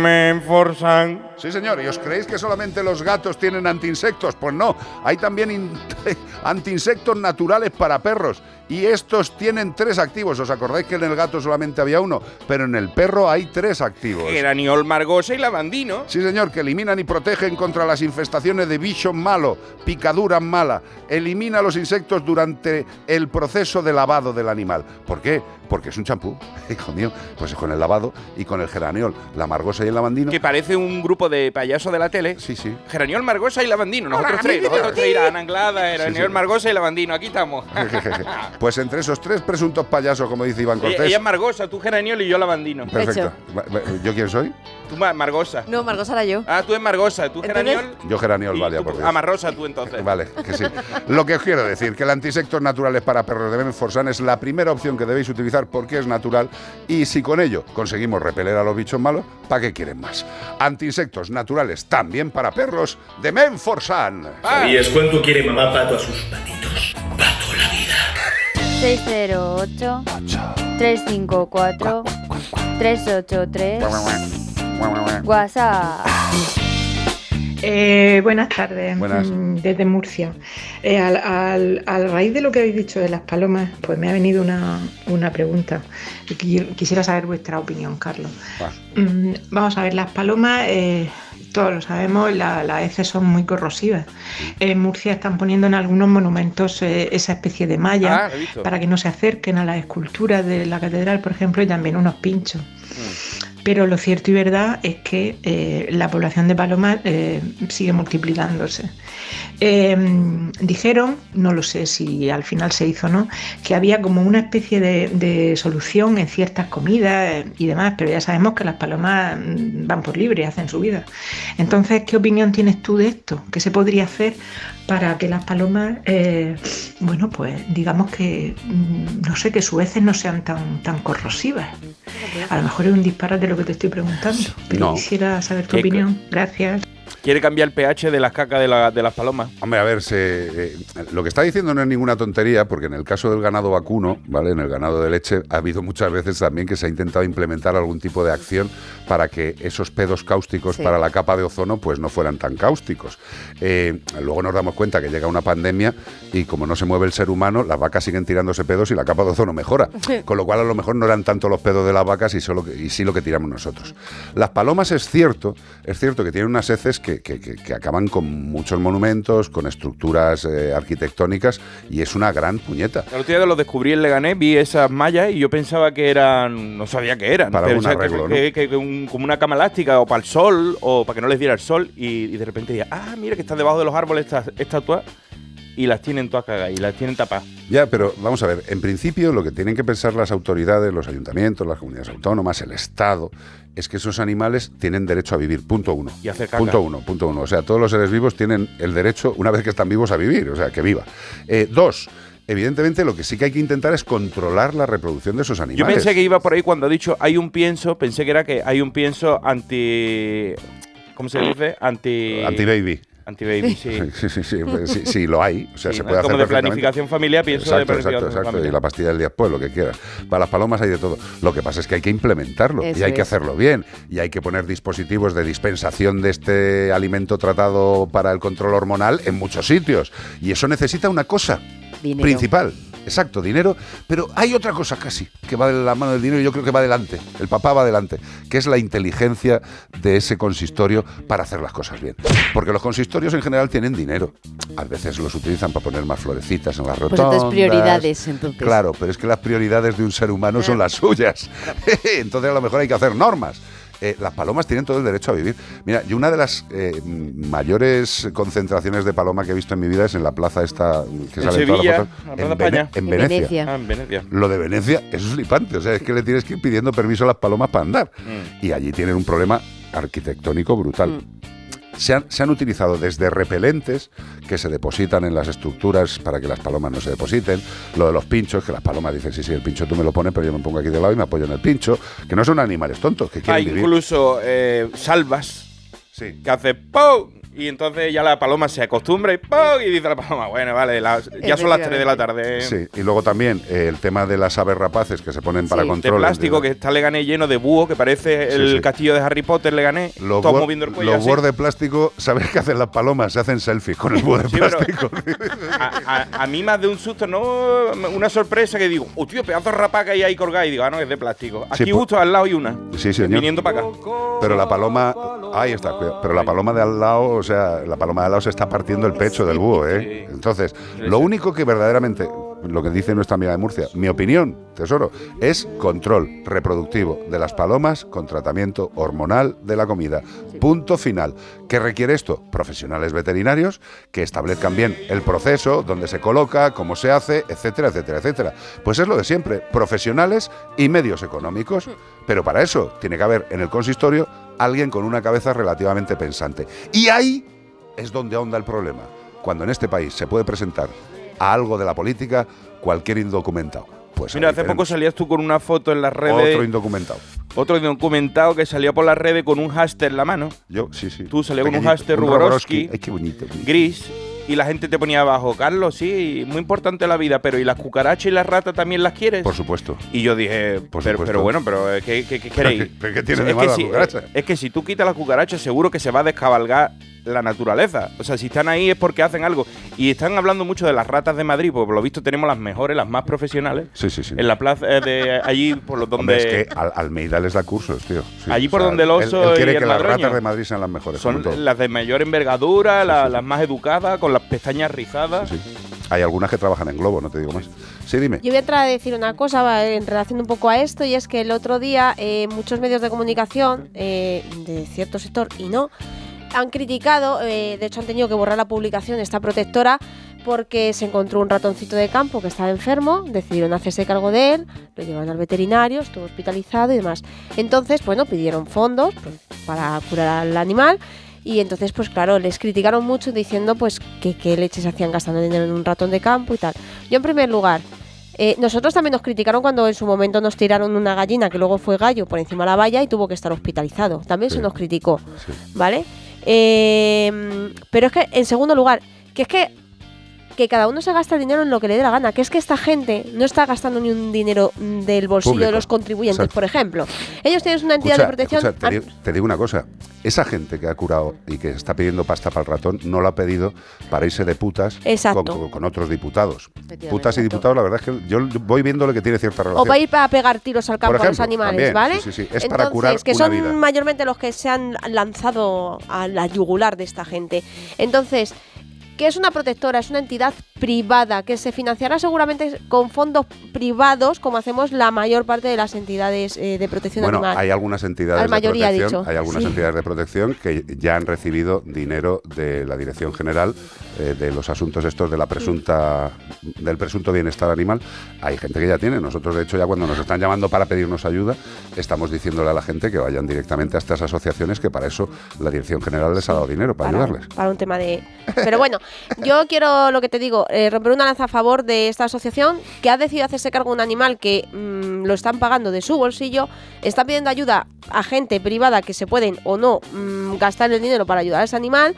Menforsan. Sí, señor. ¿Y os creéis que solamente los gatos tienen antiinsectos? Pues no. Hay también in- antiinsectos naturales para perros. Y estos tienen tres activos. ¿Os acordáis que en el gato solamente había uno? Pero en el perro hay tres activos. Geraniol, margosa y lavandino. Sí, señor, que eliminan y protegen contra las infestaciones de bicho malo, picadura mala. Elimina los insectos durante el proceso de lavado del animal. ¿Por qué? Porque es un champú, hijo mío. Pues es con el lavado y con el geraniol, la margosa y el lavandino. Que parece un grupo de payasos de la tele. Sí, sí. Geraniol, margosa y lavandino. Nosotros tres. Nosotros tres. Irán Anglada, Geraniol, sí. margosa y lavandino. Aquí estamos. Pues entre esos tres presuntos payasos, como dice Iván Cortés. ella es margosa, tú geraniol y yo lavandino. Perfecto. ¿Yo quién soy? Tú ma- margosa. No, Margosa era yo. Ah, tú es margosa, tú Entonces- geraniol. Yo geraniol, vale, por Dios. Amarrosa tú entonces. Vale, que sí. Lo que os quiero decir, que el antisectos naturales para perros de Menforsan es la primera opción que debéis utilizar porque es natural y si con ello conseguimos repeler a los bichos malos, ¿para qué quieren más? Antisectos naturales también para perros de Menforsan. ¿Sabías cuánto quiere mamá pato a sus patitos? 608 354 383 WhatsApp. Eh, buenas tardes, Buenas. mm, desde Murcia. Eh, al, al- a raíz de lo que habéis dicho de las palomas, pues me ha venido una, una pregunta. Quisiera saber vuestra opinión, Carlos. Mm, Vamos a ver, las palomas, eh, todos lo sabemos, la- las heces son muy corrosivas. En Murcia están poniendo en algunos monumentos eh, esa especie de malla Ah, para que no se acerquen a las esculturas de la catedral, por ejemplo, y también unos pinchos. Pero lo cierto y verdad es que eh, la población de palomas eh, sigue multiplicándose. Eh, dijeron, no lo sé si al final se hizo o no, que había como una especie de, de solución en ciertas comidas y demás, pero ya sabemos que las palomas mm, van por libre, hacen su vida. Entonces, ¿qué opinión tienes tú de esto? ¿Qué se podría hacer para que las palomas, eh, bueno, pues digamos que, mm, no sé, que sus heces no sean tan, tan corrosivas? A lo mejor es un disparate lo que te estoy preguntando, pero No. quisiera saber tu ¿Qué- opinión. Gracias. Quiere cambiar el pH de las cacas de, la- de las palomas. Hombre, a ver, se- eh, lo que está diciendo no es ninguna tontería, porque en el caso del ganado vacuno, ¿vale? En el ganado de leche ha habido muchas veces también que se ha intentado implementar algún tipo de acción para que esos pedos cáusticos Sí. para la capa de ozono pues no fueran tan cáusticos. Eh, luego nos damos cuenta que llega una pandemia y como no se mueve el ser humano, las vacas siguen tirándose pedos y la capa de ozono mejora. Con lo cual a lo mejor no eran tanto los pedos de las vacas y, solo que- y sí lo que tiramos nosotros. Las palomas es cierto, es cierto que tienen unas heces que, que- que- que acaban con muchos monumentos, con estructuras eh, arquitectónicas y es una gran puñeta. El otro día lo descubrí en Leganés, vi esas mallas y yo pensaba que eran. No sabía que eran. Para que- arreglo, que, que- que un- como una cama elástica o para el sol o para que no les diera el sol. Y, y de repente dije, ah, mira que están debajo de los árboles estas estatuas y las tienen todas cagadas y las tienen tapadas. Ya, pero vamos a ver, en principio lo que tienen que pensar las autoridades, los ayuntamientos, las comunidades autónomas, el Estado, es que esos animales tienen derecho a vivir, punto uno. Y hacer caca. Punto uno, punto uno. O sea, todos los seres vivos tienen el derecho, una vez que están vivos, a vivir, o sea, que viva. Eh, dos, evidentemente lo que sí que hay que intentar es controlar la reproducción de esos Yo animales. pensé que iba por ahí cuando ha dicho hay un pienso, pensé que era que hay un pienso anti. ¿Cómo se dice? Anti. Anti-baby. Anti-baby, sí. Sí, sí, sí, pues sí, sí, lo hay. O sea, Sí, se puede Como hacer de planificación familiar, pienso de exacto, planificación exacto, exacto. familiar. Y la pastilla del día después, lo que quieras. Para las palomas hay de todo. Lo que pasa es que hay que implementarlo Eso y hay que hacerlo bien. Y hay que poner dispositivos de dispensación de este alimento tratado para el control hormonal en muchos sitios. Y eso necesita una cosa Dinero. principal. Exacto, dinero. Pero hay otra cosa casi que va de la mano del dinero y yo creo que va adelante. El papá va adelante, que es la inteligencia de ese consistorio para hacer las cosas bien. Porque los consistorios en general tienen dinero. A veces los utilizan para poner más florecitas en las Pues rotondas. entonces prioridades, entonces. Claro, pero es que las prioridades de un ser humano son las suyas. entonces a lo mejor hay que hacer normas. Eh, las palomas tienen todo el derecho a vivir. Mira, yo una de las eh, mayores concentraciones de paloma que he visto en mi vida es en la plaza esta que sale en todas Sevilla, las fotos, la en, Plaza Vene- España. en En Venecia. Venecia. Ah, en Venecia. Lo de Venecia es flipante, o sea, es que le tienes que ir pidiendo permiso a las palomas para andar. Mm. Y allí tienen un problema arquitectónico brutal. Mm. Se han, se han utilizado desde repelentes que se depositan en las estructuras para que las palomas no se depositen, lo de los pinchos, que las palomas dicen, sí, sí, el pincho tú me lo pones, pero yo me pongo aquí de lado y me apoyo en el pincho, que no son animales tontos, que quieren Hay vivir. incluso eh, salvas Sí. que hace ¡pum! Y entonces ya la paloma se acostumbra y ¡pum! Y dice la paloma, bueno, vale, las- ya son las 3 de la tarde. Sí, y luego también eh, el tema de las aves rapaces que se ponen para Sí, control. de plástico, que está Leganés lleno de búho, que parece Sí, el sí. castillo de Harry Potter, Leganés, Los todos moviendo el cuello los bor de plástico, ¿sabes qué hacen las palomas? Se hacen selfies con el búho de plástico. a, a- a mí más de un susto, no una sorpresa que digo, oh tío, pedazo de rapaca ahí ahí colgada y digo, ah, no, es de plástico. Aquí justo al lado hay una. Sí, señor. Viniendo para acá. Pero la paloma, ahí está, cuidado. pero la paloma de al lado, o sea, la paloma de al lado se está partiendo el pecho del búho, ¿eh? Entonces, lo único que verdaderamente, lo que dice nuestra amiga de Murcia, mi opinión, tesoro, es control reproductivo de las palomas con tratamiento hormonal de la comida. Punto final. ¿Qué requiere esto? Profesionales veterinarios que establezcan bien el proceso, dónde se coloca, cómo se hace, etcétera, etcétera, etcétera. Pues es lo de siempre, profesionales y medios económicos. Pero para eso tiene que haber en el consistorio alguien con una cabeza relativamente pensante. Y ahí es donde ahonda el problema. Cuando en este país se puede presentar a algo de la política cualquier indocumentado. Pues Mira, hace poco salías tú con una foto en las redes. otro indocumentado. Otro indocumentado que salió por las redes con un hashtag en la mano. Yo, sí, sí. Tú salías con un hashtag Ruborowski, Ay, qué bonito. gris, y la gente te ponía abajo, Carlos, sí, muy importante la vida, pero ¿y las cucarachas y las ratas también las quieres? Por supuesto. Y yo dije, pero, bueno, pero eh, ¿qué, qué- qué queréis? ¿Pero qué tiene de es, malo que la si, cucaracha? es que si tú quitas las cucarachas, seguro que se va a descabalgar la naturaleza. O sea, si están ahí es porque hacen algo. Y están hablando mucho de las ratas de Madrid, porque por lo visto tenemos las mejores, las más profesionales. Sí, sí, sí. En la plaza eh, de allí, por lo donde. Hombre, es que Al- Almeida les da cursos, tío. Sí, Allí por sea, donde el oso Él, quiere y el que las ratas de Madrid sean las mejores. Son las de mayor envergadura, la- las más educadas, con las pestañas rizadas. Hay algunas que trabajan en Globo, no te digo más. Sí, dime. Yo voy a entrar a decir una cosa va, en relación un poco a esto y es que el otro día eh, muchos medios de comunicación eh, de cierto sector y no han criticado, eh, de hecho han tenido que borrar la publicación de esta protectora porque se encontró un ratoncito de campo que estaba enfermo, decidieron hacerse cargo de él, lo llevaron al veterinario, estuvo hospitalizado y demás. Entonces, bueno, pidieron fondos pues, para curar al animal y entonces, pues claro, les criticaron mucho diciendo pues que qué leches hacían gastando dinero en un ratón de campo y tal. Yo en primer lugar, eh, nosotros también nos criticaron cuando en su momento nos tiraron una gallina que luego fue gallo por encima de la valla y tuvo que estar hospitalizado. También se nos criticó, ¿vale? Eh, pero es que, en segundo lugar, que es que que cada uno se gasta el dinero en lo que le dé la gana, que es que esta gente no está gastando ni un dinero mm, del bolsillo de los contribuyentes, Exacto. por ejemplo. Ellos tienen una entidad Escucha, de protección. escucha, te, digo, te digo una cosa. Esa gente que ha curado y que está pidiendo pasta para el ratón no lo ha pedido para irse de putas con, con- con otros diputados. Putas y diputados, la verdad es que yo voy viendo lo que tiene cierta relación. O para ir a pegar tiros al campo Por a los ejemplo, animales, también, ¿vale? sí, sí, sí. Es para curar que una son vida. mayormente los que se han lanzado a la yugular de esta gente. Entonces, ¿qué es una protectora? Es una entidad privada que se financiará seguramente con fondos privados, como hacemos la mayor parte de las entidades eh, de protección Bueno, animal. hay algunas entidades La mayoría, de protección, dicho. hay algunas Sí. entidades de protección que ya han recibido dinero de la Dirección General eh, de los asuntos estos de la presunta del presunto bienestar animal. Hay gente que ya tiene. Nosotros de hecho ya cuando nos están llamando para pedirnos ayuda, estamos diciéndole a la gente que vayan directamente a estas asociaciones que para eso la Dirección General les ha dado dinero para, ayudarles. para un tema de... Pero bueno, yo quiero, lo que te digo, eh, romper una lanza a favor de esta asociación que ha decidido hacerse cargo de un animal que mm, lo están pagando de su bolsillo, está pidiendo ayuda a gente privada que se pueden o no mm, gastar el dinero para ayudar a ese animal.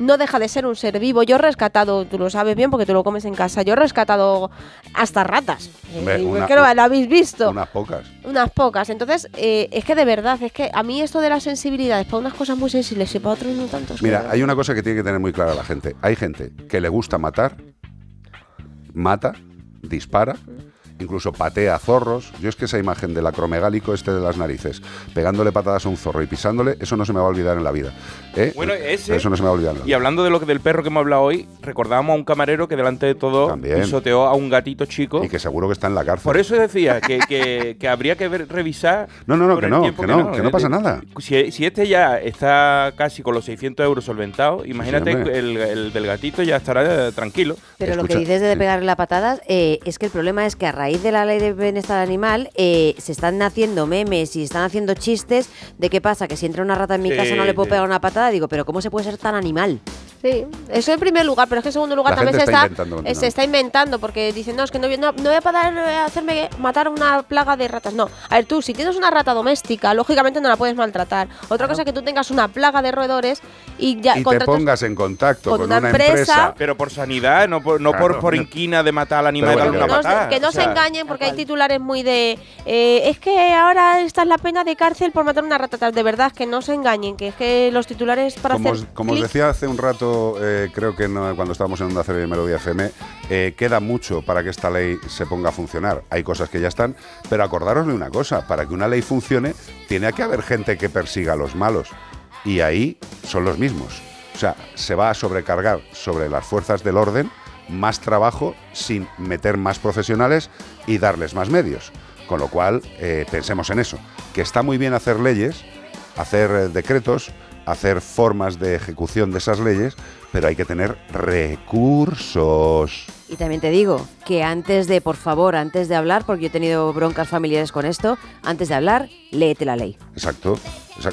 No deja de ser un ser vivo. Yo he rescatado, tú lo sabes bien porque tú lo comes en casa, yo he rescatado hasta ratas. Hombre, Eh, una- que lo, habéis visto. Unas pocas. Unas pocas. Entonces, eh, es que de verdad, es que a mí esto de las sensibilidades para unas cosas muy sensibles y para otras no tanto. Mira, hay una cosa que tiene que tener muy clara la gente. Hay gente que le gusta matar, mata, dispara, incluso patea zorros. Yo es que esa imagen del acromegálico este de las narices, pegándole patadas a un zorro y pisándole, eso no se me va a olvidar en la vida. ¿eh? Bueno, ese. Eso no se me va a olvidar. en la Y hablando de lo que del perro que hemos hablado hoy, recordábamos a un camarero que delante de todo También. pisoteó a un gatito chico. Y que seguro que está en la cárcel. Por eso decía que, que- que habría que ver- revisar. No, no, no, que no, que no, que no pasa eh, nada. Si, si este ya está casi con los 600 euros solventados, imagínate hombre. el, el del gatito ya estará eh, tranquilo. Pero lo que dices de pegarle la patadas, eh, es que el problema es que a raíz de la ley de bienestar animal eh, se están haciendo memes y están haciendo chistes de qué pasa, que si entra una rata en mi Sí, casa no le puedo sí. pegar una patada. Digo, pero ¿cómo se puede ser tan animal? Sí, eso en primer lugar, pero es que en segundo lugar La también se está, está inventando eh, se está inventando porque dicen, no, es que no, voy- no, no voy a poder eh, hacerme matar una plaga de ratas. No, a ver, tú, si tienes una rata doméstica, lógicamente no la puedes maltratar. Otra cosa es que tú tengas una plaga de roedores y ya y te pongas en contacto con con, una una, empresa. empresa. Pero por sanidad, no por, no por, Claro. por inquina de matar al animal bueno, una no se- patada. que no O sea, se engañen porque hay titulares muy de eh, es que ahora está es la pena de cárcel por matar una rata de verdad que no se engañen que es que los titulares para Como, hacer os, como os decía hace un rato, eh, creo que cuando estábamos en Onda Cero y Melodía FM, eh, queda mucho para que esta ley se ponga a funcionar. Hay cosas que ya están, pero acordaros de una cosa, para que una ley funcione, tiene que haber gente que persiga a los malos. Y ahí son los mismos. O sea, se va a sobrecargar sobre las fuerzas del orden más trabajo sin meter más profesionales y darles más medios. Con lo cual, eh, pensemos en eso, que está muy bien hacer leyes, hacer decretos, hacer formas de ejecución de esas leyes, pero hay que tener recursos. Y también te digo que antes de, por favor, antes de hablar, porque yo he tenido broncas familiares con esto, antes de hablar, léete la ley. Exacto.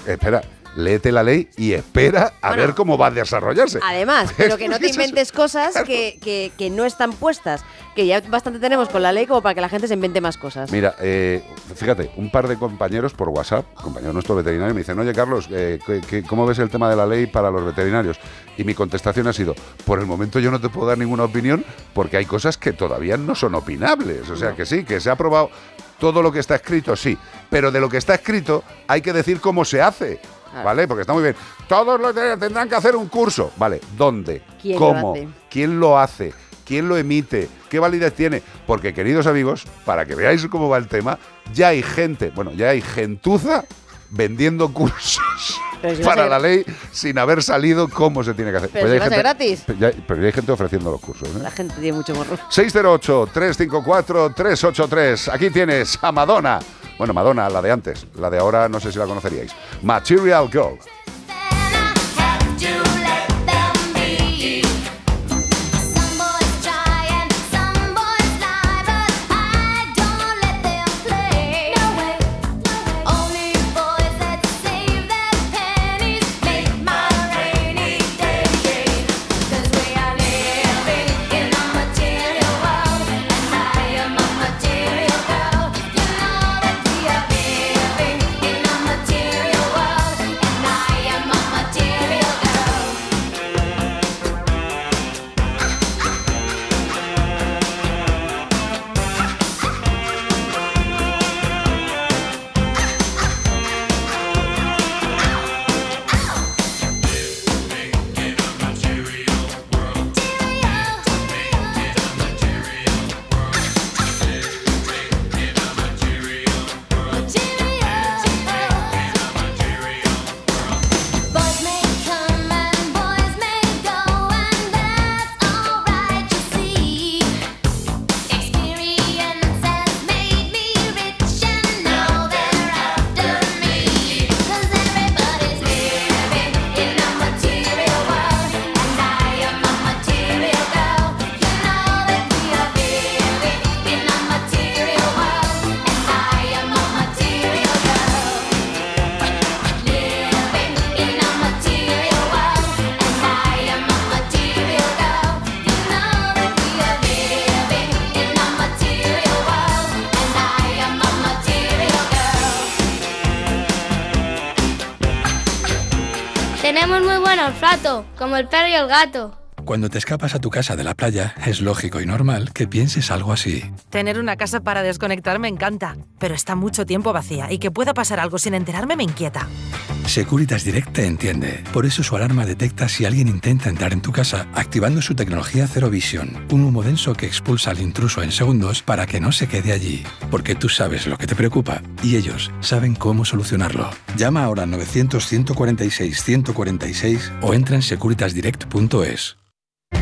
Espera, léete la ley y espera a ver cómo va a desarrollarse. Además, pero que no te inventes cosas que, que- que no están puestas, que ya bastante tenemos con la ley como para que la gente se invente más cosas. Mira, eh, fíjate, un par de compañeros por WhatsApp, compañeros nuestros veterinarios, me dicen, oye Carlos, eh, ¿qué- qué- ¿cómo ves el tema de la ley para los veterinarios? Y mi contestación ha sido, por el momento yo no te puedo dar ninguna opinión porque hay cosas que todavía no son opinables. O sea que sí, que se ha aprobado todo lo que está escrito, sí, pero de lo que está escrito hay que decir cómo se hace. ¿Vale? Porque está muy bien. Todos los tendrán que hacer un curso. ¿Vale? ¿Dónde? ¿Quién lo ¿Cómo? hace? ¿Quién lo hace? ¿Quién lo emite? ¿Qué validez tiene? Porque, queridos amigos, para que veáis cómo va el tema, ya hay gente, bueno, ya hay gentuza vendiendo cursos si para ser- la ley sin haber salido cómo se tiene que hacer. Pero Pues si hay gente- gratis. Pero ya, pero hay gente ofreciendo los cursos. ¿eh? La gente tiene mucho morro. 608-354-383. Aquí tienes a Madonna. Bueno, Madonna, la de antes. La de ahora no sé si la conoceríais. Material Girl. Como el perro y el gato. Cuando te escapas a tu casa de la playa, es lógico y normal que pienses algo así. Tener una casa para desconectar me encanta, pero está mucho tiempo vacía y que pueda pasar algo sin enterarme me inquieta. Securitas Direct te entiende. Por eso su alarma detecta si alguien intenta entrar en tu casa activando su tecnología Zero Vision, un humo denso que expulsa al intruso en segundos para que no se quede allí. Porque tú sabes lo que te preocupa y ellos saben cómo solucionarlo. Llama ahora al 900-146-146 o entra en securitasdirect.es.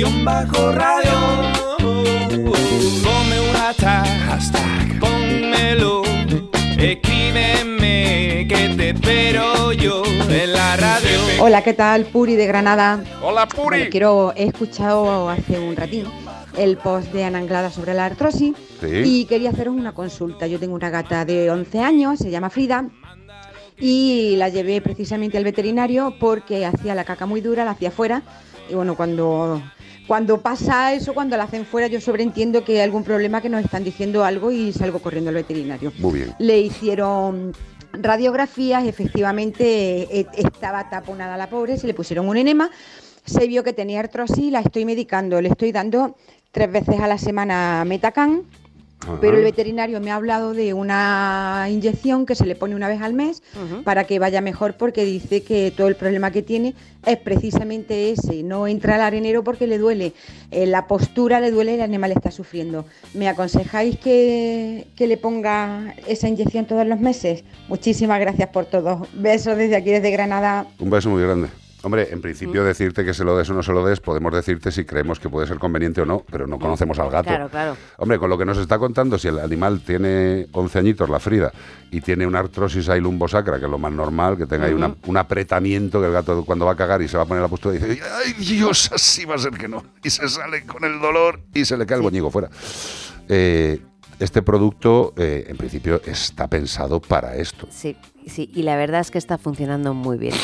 Guion bajo radio. Ponme un hashtag, pónmelo, escríbeme que te espero yo en la radio. Hola, ¿qué tal? Puri de Granada. Hola, Puri. Bueno, quiero, he escuchado hace un ratín el post de Ana Anglada sobre la artrosis Sí. y quería haceros una consulta. Yo tengo una gata de 11 años, se llama Frida, y la llevé precisamente al veterinario porque hacía la caca muy dura, la hacía fuera. Y bueno, cuando, cuando pasa eso, cuando la hacen fuera, yo sobreentiendo que hay algún problema que nos están diciendo algo y salgo corriendo al veterinario. Muy bien. Le hicieron radiografías, efectivamente eh, estaba taponada la pobre, se le pusieron un enema, se vio que tenía artrosis, la estoy medicando, le estoy dando tres veces a la semana Metacan, pero el veterinario me ha hablado de una inyección que se le pone una vez al mes para que vaya mejor porque dice que todo el problema que tiene es precisamente ese, no entra al arenero porque le duele, eh, la postura le duele y el animal está sufriendo. ¿Me aconsejáis que, que le ponga esa inyección todos los meses? Muchísimas gracias por todo. Besos desde aquí, desde Granada. Un beso muy grande. Hombre, en principio decirte que se lo des o no se lo des, podemos decirte si creemos que puede ser conveniente o no, pero no conocemos al gato. Claro, claro. Hombre, con lo que nos está contando, si el animal tiene 11 añitos, la Frida, y tiene una artrosis ahí lumbosacra, que es lo más normal, que tenga ahí una- un apretamiento, que el gato cuando va a cagar y se va a poner la postura dice, ¡ay Dios, así va a ser que no! Y se sale con el dolor y se le cae el boñigo fuera. Eh, este producto, eh, en principio, está pensado para esto. Sí, sí, y la verdad es que está funcionando muy bien.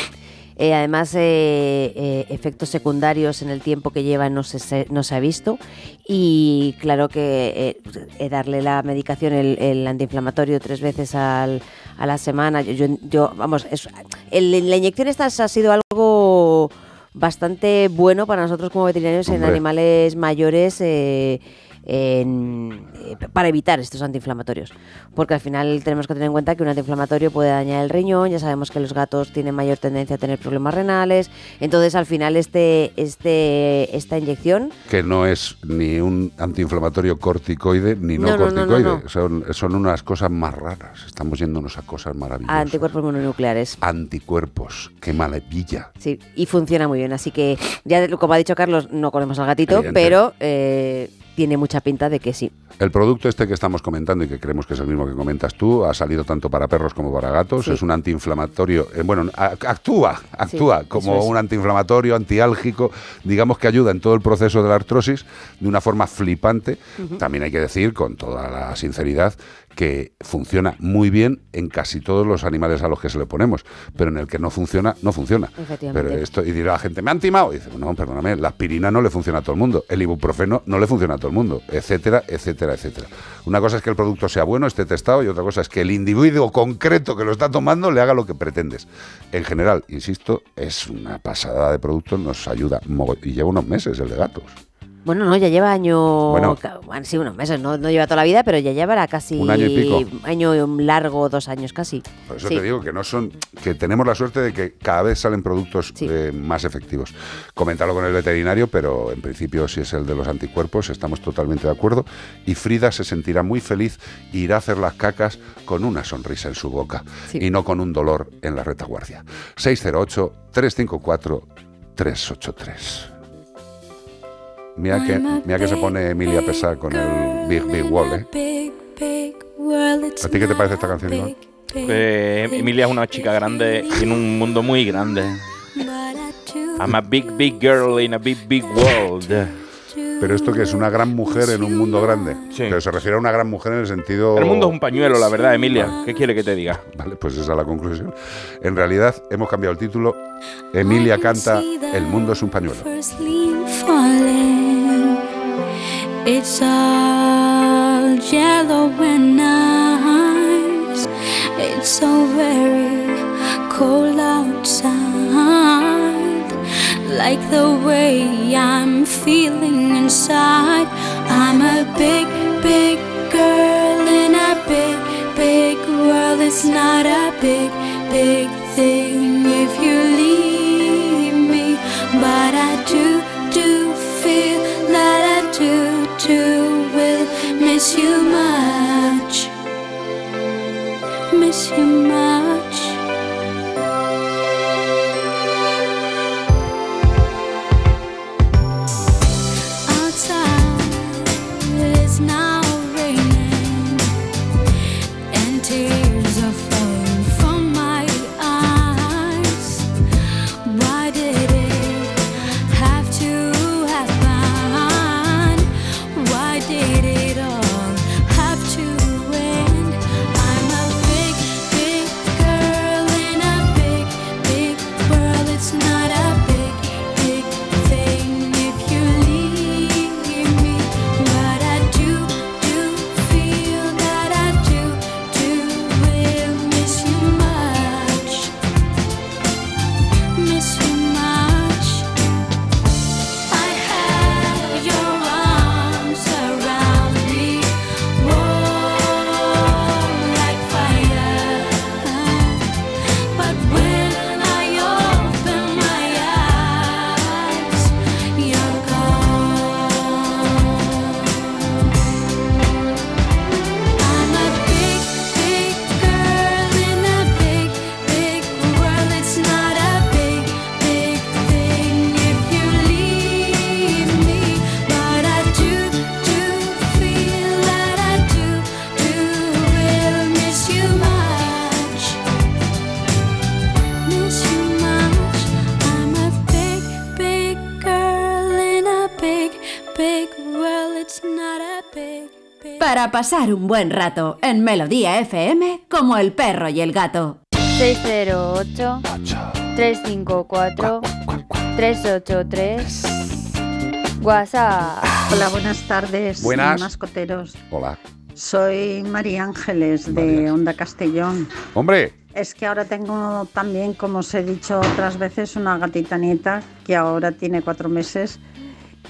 Eh, además, eh, efectos secundarios en el tiempo que lleva no se, no se ha visto. Y claro que eh, eh, darle la medicación, el, el antiinflamatorio, tres veces al- a la semana. Yo, yo- yo- vamos, es- el- la inyección esta ha sido algo bastante bueno para nosotros como veterinarios en animales mayores. eh, en- eh, para evitar estos antiinflamatorios. Porque al final tenemos que tener en cuenta que un antiinflamatorio puede dañar el riñón, ya sabemos que los gatos tienen mayor tendencia a tener problemas renales, entonces al final este, este, esta inyección Que no es ni un antiinflamatorio corticoide ni no, No, no, no, no, corticoide. Son, son unas cosas más raras. Estamos yéndonos a cosas maravillosas. anticuerpos mononucleares. Anticuerpos. Qué maravilla. Sí, y funciona muy bien. Así que, ya como ha dicho Carlos, no conocemos al gatito, Evidente. pero eh, tiene mucha pinta de que sí. El producto este que estamos comentando y que creemos que es el mismo que comentas tú, ha salido tanto para perros como para gatos. Sí. Es un antiinflamatorio. eh, bueno, actúa, actúa Sí, como es. un antiinflamatorio, antiálgico, digamos que ayuda en todo el proceso de la artrosis de una forma flipante. También hay que decir, con toda la sinceridad, que funciona muy bien en casi todos los animales a los que se le ponemos, pero en el que no funciona, no funciona. Pero esto, y dirá la gente, me han timado. Y dice, no, perdóname, la aspirina no le funciona a todo el mundo, el ibuprofeno no le funciona a todo el mundo, etcétera, etcétera, etcétera. Una cosa es que el producto sea bueno, esté testado, y otra cosa es que el individuo concreto que lo está tomando le haga lo que pretendes. En general, insisto, es una pasada de producto, nos ayuda, y lleva unos meses el de gatos. Bueno, no, ya lleva año. Bueno. sí, unos meses, no, no lleva toda la vida, pero ya llevará casi. Un año y pico. Año largo, dos años casi. Por eso Sí. te digo que no son, que tenemos la suerte de que cada vez salen productos eh, más efectivos. Coméntalo con el veterinario, pero en principio si es el de los anticuerpos, estamos totalmente de acuerdo. Y Frida se sentirá muy feliz e irá a hacer las cacas con una sonrisa en su boca y no con un dolor en la retaguardia. 608 354 383. Mira que, mira que se pone Emilia Pesá con el Big Big Wall, ¿eh? Big, big world. It's ¿A ti qué te parece esta canción, Iván? Eh, Emilia es una chica grande en un mundo muy grande. I'm a big, big girl in a big, big world. Pero esto que es una gran mujer en un mundo grande. Pero se refiere a una gran mujer en el sentido. El mundo es un pañuelo, la verdad, Emilia. ¿Qué quiere que te diga? Vale, pues esa es la conclusión. En realidad hemos cambiado el título. Emilia canta El mundo es un pañuelo. It's all yellow and nice. It's so very cold outside. Like the way I'm feeling inside. I'm a big, big girl in a big, big world. It's not a big, big thing if you leave me. But I do, do will miss you much. Miss you much. Para pasar un buen rato en Melodía FM como el perro y el gato. 608 354 383 WhatsApp. Hola, buenas tardes, Buenas. mascoteros. Hola. Soy María Ángeles de Onda Castellón. Hombre, Es que ahora tengo también, como os he dicho otras veces, una gatita nieta que ahora tiene cuatro meses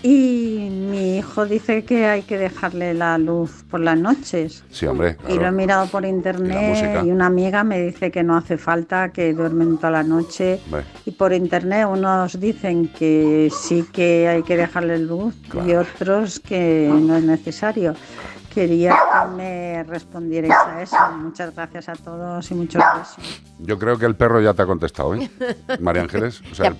y mi hijo dice que hay que dejarle la luz por las noches. sí, hombre. Y lo he claro. mirado por internet y una amiga me dice que no hace falta, que duermen toda la noche. Y por internet unos dicen que sí que hay que dejarle luz y otros que no es necesario. Quería que me respondierais a eso. Muchas gracias a todos y muchos besos. Yo creo que el perro ya te ha contestado, ¿eh? María Ángeles. O sea, Que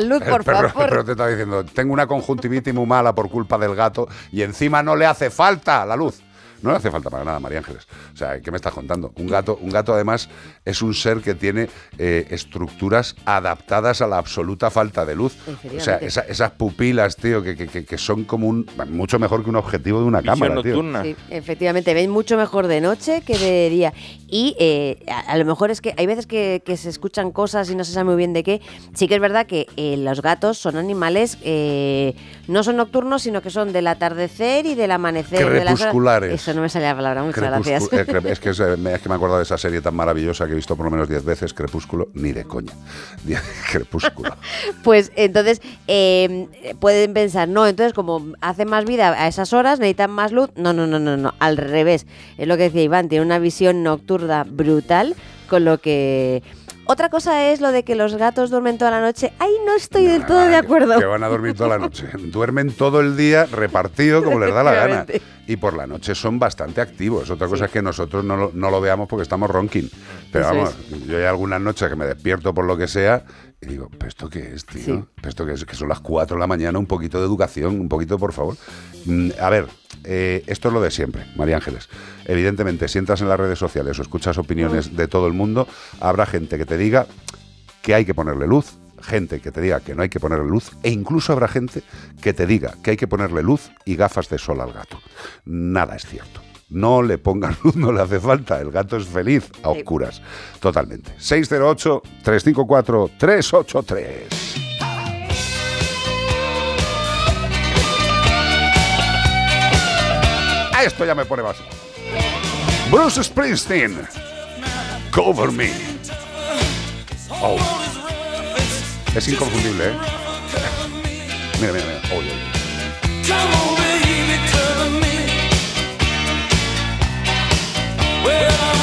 luz, el por perro, el favor. perro te está diciendo, tengo una conjuntivitis muy mala por culpa del gato y encima no le hace falta la luz. No le hace falta para nada, María Ángeles. O sea, ¿qué me estás contando? Un gato, un gato además es un ser que tiene eh, estructuras adaptadas a la absoluta falta de luz. O sea, esa- esas pupilas, tío, que, que- que- que son como un mucho mejor que un objetivo de una cámara, tío. Sí, efectivamente, ven mucho mejor de noche que de día. Y eh, a, a lo mejor es que hay veces que, que se escuchan cosas y no se sabe muy bien de qué. Sí que es verdad que eh, los gatos son animales, eh, no son nocturnos, sino que son del atardecer y del amanecer. de las horas- Crepusculares. Eso no me sale la palabra, muchas gracias. eh, es, que es, eh, es que me he acordado de esa serie tan maravillosa que he visto por lo menos 10 veces, Crepúsculo, ni de coña. Crepúsculo. Pues entonces eh, pueden pensar, no, entonces como hace más vida a esas horas, necesitan más luz. No, no, no, no, no, al revés. Es lo que decía Iván, tiene una visión nocturna brutal, con lo que... Otra cosa es lo de que los gatos duermen toda la noche. Ahí no estoy del todo de acuerdo. Que van a dormir toda la noche. Duermen todo el día repartido como les da la gana. Y por la noche son bastante activos. Otra cosa es que nosotros no lo, no lo veamos porque estamos ronking. Pero Eso vamos, yo hay algunas noches que me despierto por lo que sea y digo, ¿pero esto qué es, tío? ¿Pero esto qué es? Que son las 4 de la mañana, un poquito de educación, un poquito, por favor. Mm, a ver, eh, esto es lo de siempre, María Ángeles. Evidentemente, si entras en las redes sociales o escuchas opiniones de todo el mundo, habrá gente que te diga que hay que ponerle luz, gente que te diga que no hay que ponerle luz, e incluso habrá gente que te diga que hay que ponerle luz y gafas de sol al gato. Nada es cierto. No le pongas luz, no le hace falta. El gato es feliz a oscuras. Totalmente. 608-354-383. Ah, Esto ya me pone básico. Bruce Springsteen. Cover me. Oh. Es inconfundible, ¿eh? Mira, mira, mira. Oye, oye. Well,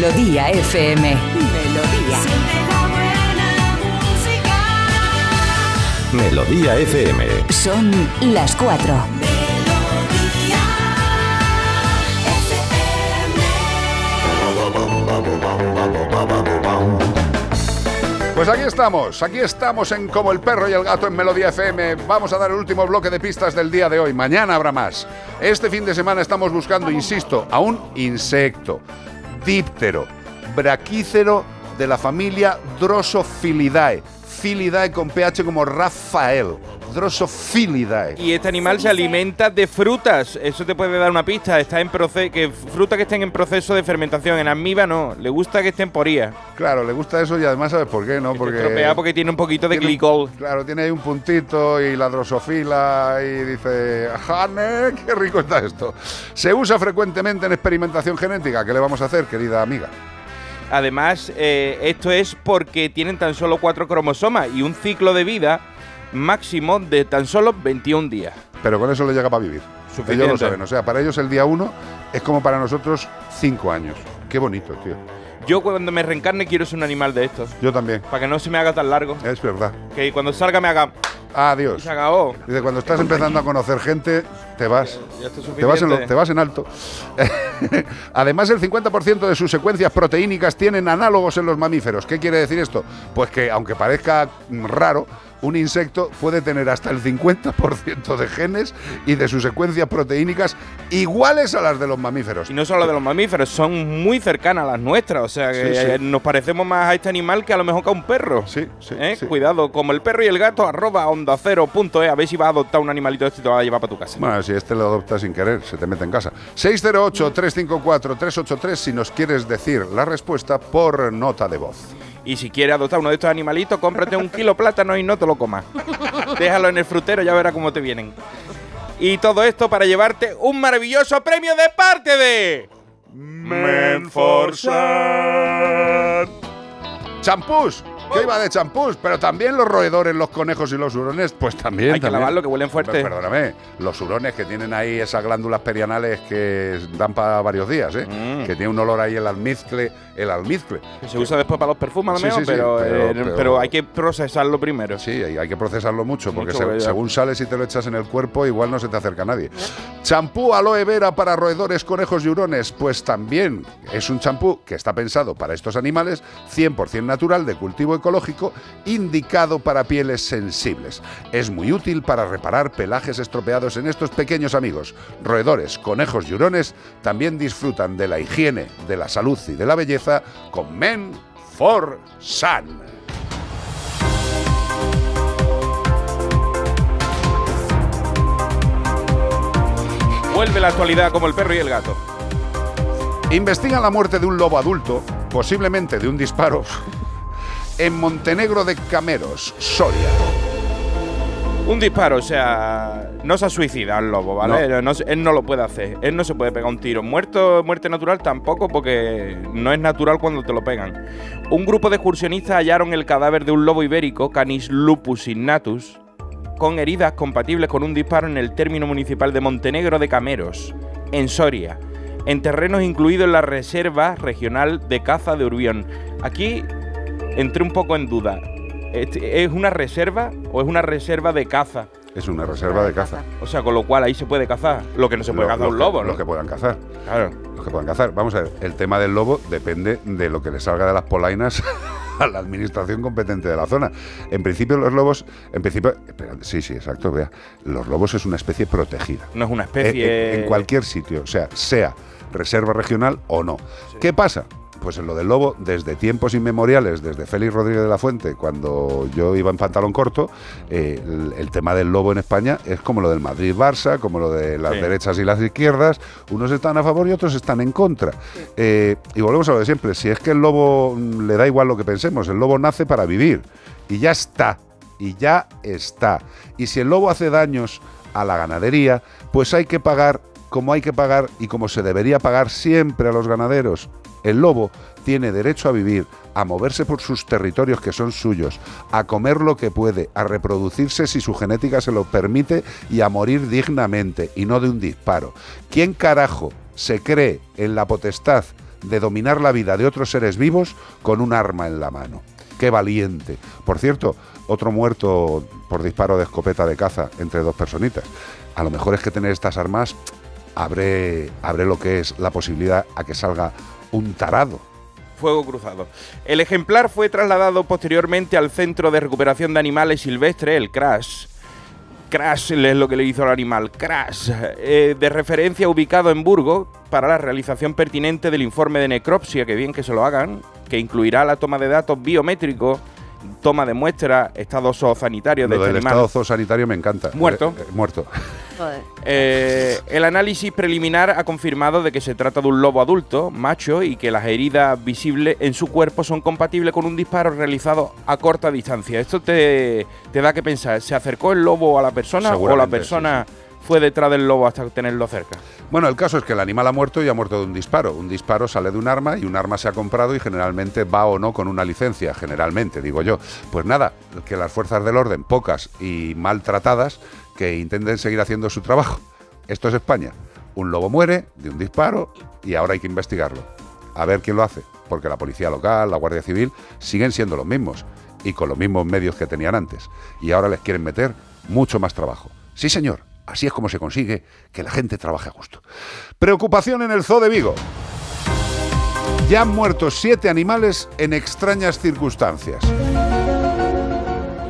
Melodía FM. Melodía. Melodía FM. Son las cuatro. Pues aquí estamos, aquí estamos en Como el perro y el gato en Melodía FM. Vamos a dar el último bloque de pistas del día de hoy. Mañana habrá más. Este fin de semana estamos buscando, insisto, a un insecto díptero, braquícero de la familia Drosophilidae. Filidae con pH como Rafael. Drosophilidae. Y este animal se alimenta de frutas. Eso te puede dar una pista. Está en proceso, que frutas que estén en proceso de fermentación. En amiba no. Le gusta que esté en poría. Claro, le gusta eso y además sabes por qué, ¿no? Porque tiene un poquito de tiene- glicol. Claro, tiene ahí un puntito y la drosofila y dice, ¡Jane! ¡Qué rico está esto! Se usa frecuentemente en experimentación genética. ¿Qué le vamos a hacer, querida amiga? Además, eh, esto es porque tienen tan solo cuatro cromosomas y un ciclo de vida máximo de tan solo 21 días. Pero con eso le llega para vivir. Suficiente. Ellos lo saben. O sea, para ellos el día uno es como para nosotros cinco años. Qué bonito, tío. Yo cuando me reencarne quiero ser un animal de estos. Yo también. Para que no se me haga tan largo. Es verdad. Que cuando salga me haga... Adiós. Y se acabó. Dice, cuando estás empezando a conocer gente, te vas. Te vas, en lo- te vas en alto. Además, el 50% de sus secuencias proteínicas tienen análogos en los mamíferos. ¿Qué quiere decir esto? Pues que, aunque parezca raro, un insecto puede tener hasta el 50% de genes y de sus secuencias proteínicas iguales a las de los mamíferos. Y no solo de los mamíferos, son muy cercanas a las nuestras. O sea, que Sí, sí. eh, nos parecemos más a este animal que a lo mejor que a un perro. Sí, sí. ¿Eh? Cuidado, como el perro y el gato, arroba onda cero punto e, a ver si vas a adoptar un animalito de este y te lo vas a llevar para tu casa. Bueno, si este lo adopta sin querer, se te mete en casa. 608-354-383 si nos quieres decir la respuesta por nota de voz. Y si quieres adoptar uno de estos animalitos, cómprate un kilo plátano y no te lo comas. Déjalo en el frutero, ya verás cómo te vienen. Y todo esto para llevarte un maravilloso premio de parte de... Menforsan. Champús. Yo iba de champús, pero también los roedores, los conejos y los hurones, pues también. Hay que lavarlo, que huelen fuerte. Pero Perdóname, los hurones que tienen ahí esas glándulas perianales que dan para varios días, ¿eh? Mm. Que tiene un olor ahí el almizcle, el almizcle. Que se usa después para los perfumes, Sí, sí, sí, pero, pero- eh, pero- pero hay que procesarlo primero. Sí, hay, hay que procesarlo mucho, porque Mucho, se- vaya. según sales y te lo echas en el cuerpo, igual no se te acerca nadie. Champú aloe vera para roedores, conejos y hurones, pues también es un champú que está pensado para estos animales, 100% natural, de cultivo ecológico, indicado para pieles sensibles. Es muy útil para reparar pelajes estropeados en estos pequeños amigos. Roedores, conejos y hurones también disfrutan de la higiene, de la salud y de la belleza con Men for Sun. Vuelve la actualidad como el perro y el gato. Investigan la muerte de un lobo adulto, posiblemente de un disparo, en Montenegro de Cameros, Soria. Un disparo, o sea, no se ha suicidado el lobo, ¿vale? No. Él no lo puede hacer. Él no se puede pegar un tiro. Muerto, muerte natural tampoco, porque no es natural cuando te lo pegan. Un grupo de excursionistas hallaron el cadáver de un lobo ibérico, Canis lupus innatus, con heridas compatibles con un disparo en el término municipal de Montenegro de Cameros, en Soria, en terrenos incluidos en la Reserva Regional de Caza de Urbión. Aquí entré un poco en duda. ¿Es una reserva o es una reserva de caza? Es una reserva de caza. O sea, con lo cual ahí se puede cazar. Lo que no se puede Lo- cazar los un que- lobo, ¿no? Los que puedan cazar. Claro. Los que puedan cazar. Vamos a ver, el tema del lobo depende de lo que le salga de las polainas a la administración competente de la zona. En principio los lobos, en principio, espera, sí, sí, exacto, vea, los lobos es una especie protegida. No es una especie. En, en cualquier sitio, o sea, sea reserva regional o no. ¿Qué pasa? Pues en lo del lobo, desde tiempos inmemoriales, desde Félix Rodríguez de la Fuente, cuando yo iba en pantalón corto, eh, el, el tema del lobo en España es como lo del Madrid-Barça, como lo de las Sí. derechas y las izquierdas. Unos están a favor y otros están en contra. Eh, y volvemos a lo de siempre. Si es que el lobo mm, le da igual lo que pensemos, el lobo nace para vivir. Y ya está. Y ya está. Y si el lobo hace daños a la ganadería, pues hay que pagar como hay que pagar y como se debería pagar siempre a los ganaderos. El lobo tiene derecho a vivir, a moverse por sus territorios que son suyos, a comer lo que puede, a reproducirse si su genética se lo permite y a morir dignamente y no de un disparo. ¿Quién carajo se cree en la potestad de dominar la vida de otros seres vivos con un arma en la mano? Qué valiente. Por cierto, otro muerto por disparo de escopeta de caza entre dos personitas. A lo mejor es que tener estas armas abre, abre lo que es la posibilidad a que salga un tarado. Fuego cruzado. El ejemplar fue trasladado posteriormente al Centro de Recuperación de Animales Silvestres, el CRAS. CRAS es lo que le hizo al animal. CRAS, eh, de referencia ubicado en Burgos para la realización pertinente del informe de necropsia, que bien que se lo hagan, que incluirá la toma de datos biométricos, toma de muestra, estado zoosanitario de Lo este del animal. estado zoosanitario me encanta. Muerto. Eh, eh, muerto. Eh, el análisis preliminar ha confirmado de que se trata de un lobo adulto, macho, y que las heridas visibles en su cuerpo son compatibles con un disparo realizado a corta distancia. Esto te, te da que pensar, ¿se acercó el lobo a la persona o la persona fue detrás del lobo hasta tenerlo cerca? Bueno, el caso es que el animal ha muerto y ha muerto de un disparo. Un disparo sale de un arma y un arma se ha comprado y generalmente va o no con una licencia, generalmente, digo yo. Pues nada, que las fuerzas del orden, pocas y maltratadas, que intenten seguir haciendo su trabajo. Esto es España. Un lobo muere de un disparo y ahora hay que investigarlo. A ver quién lo hace, porque la policía local, la Guardia Civil, siguen siendo los mismos y con los mismos medios que tenían antes. Y ahora les quieren meter mucho más trabajo. Sí, señor. Así es como se consigue que la gente trabaje a gusto. Preocupación en el Zoo de Vigo. Ya han muerto siete animales en extrañas circunstancias.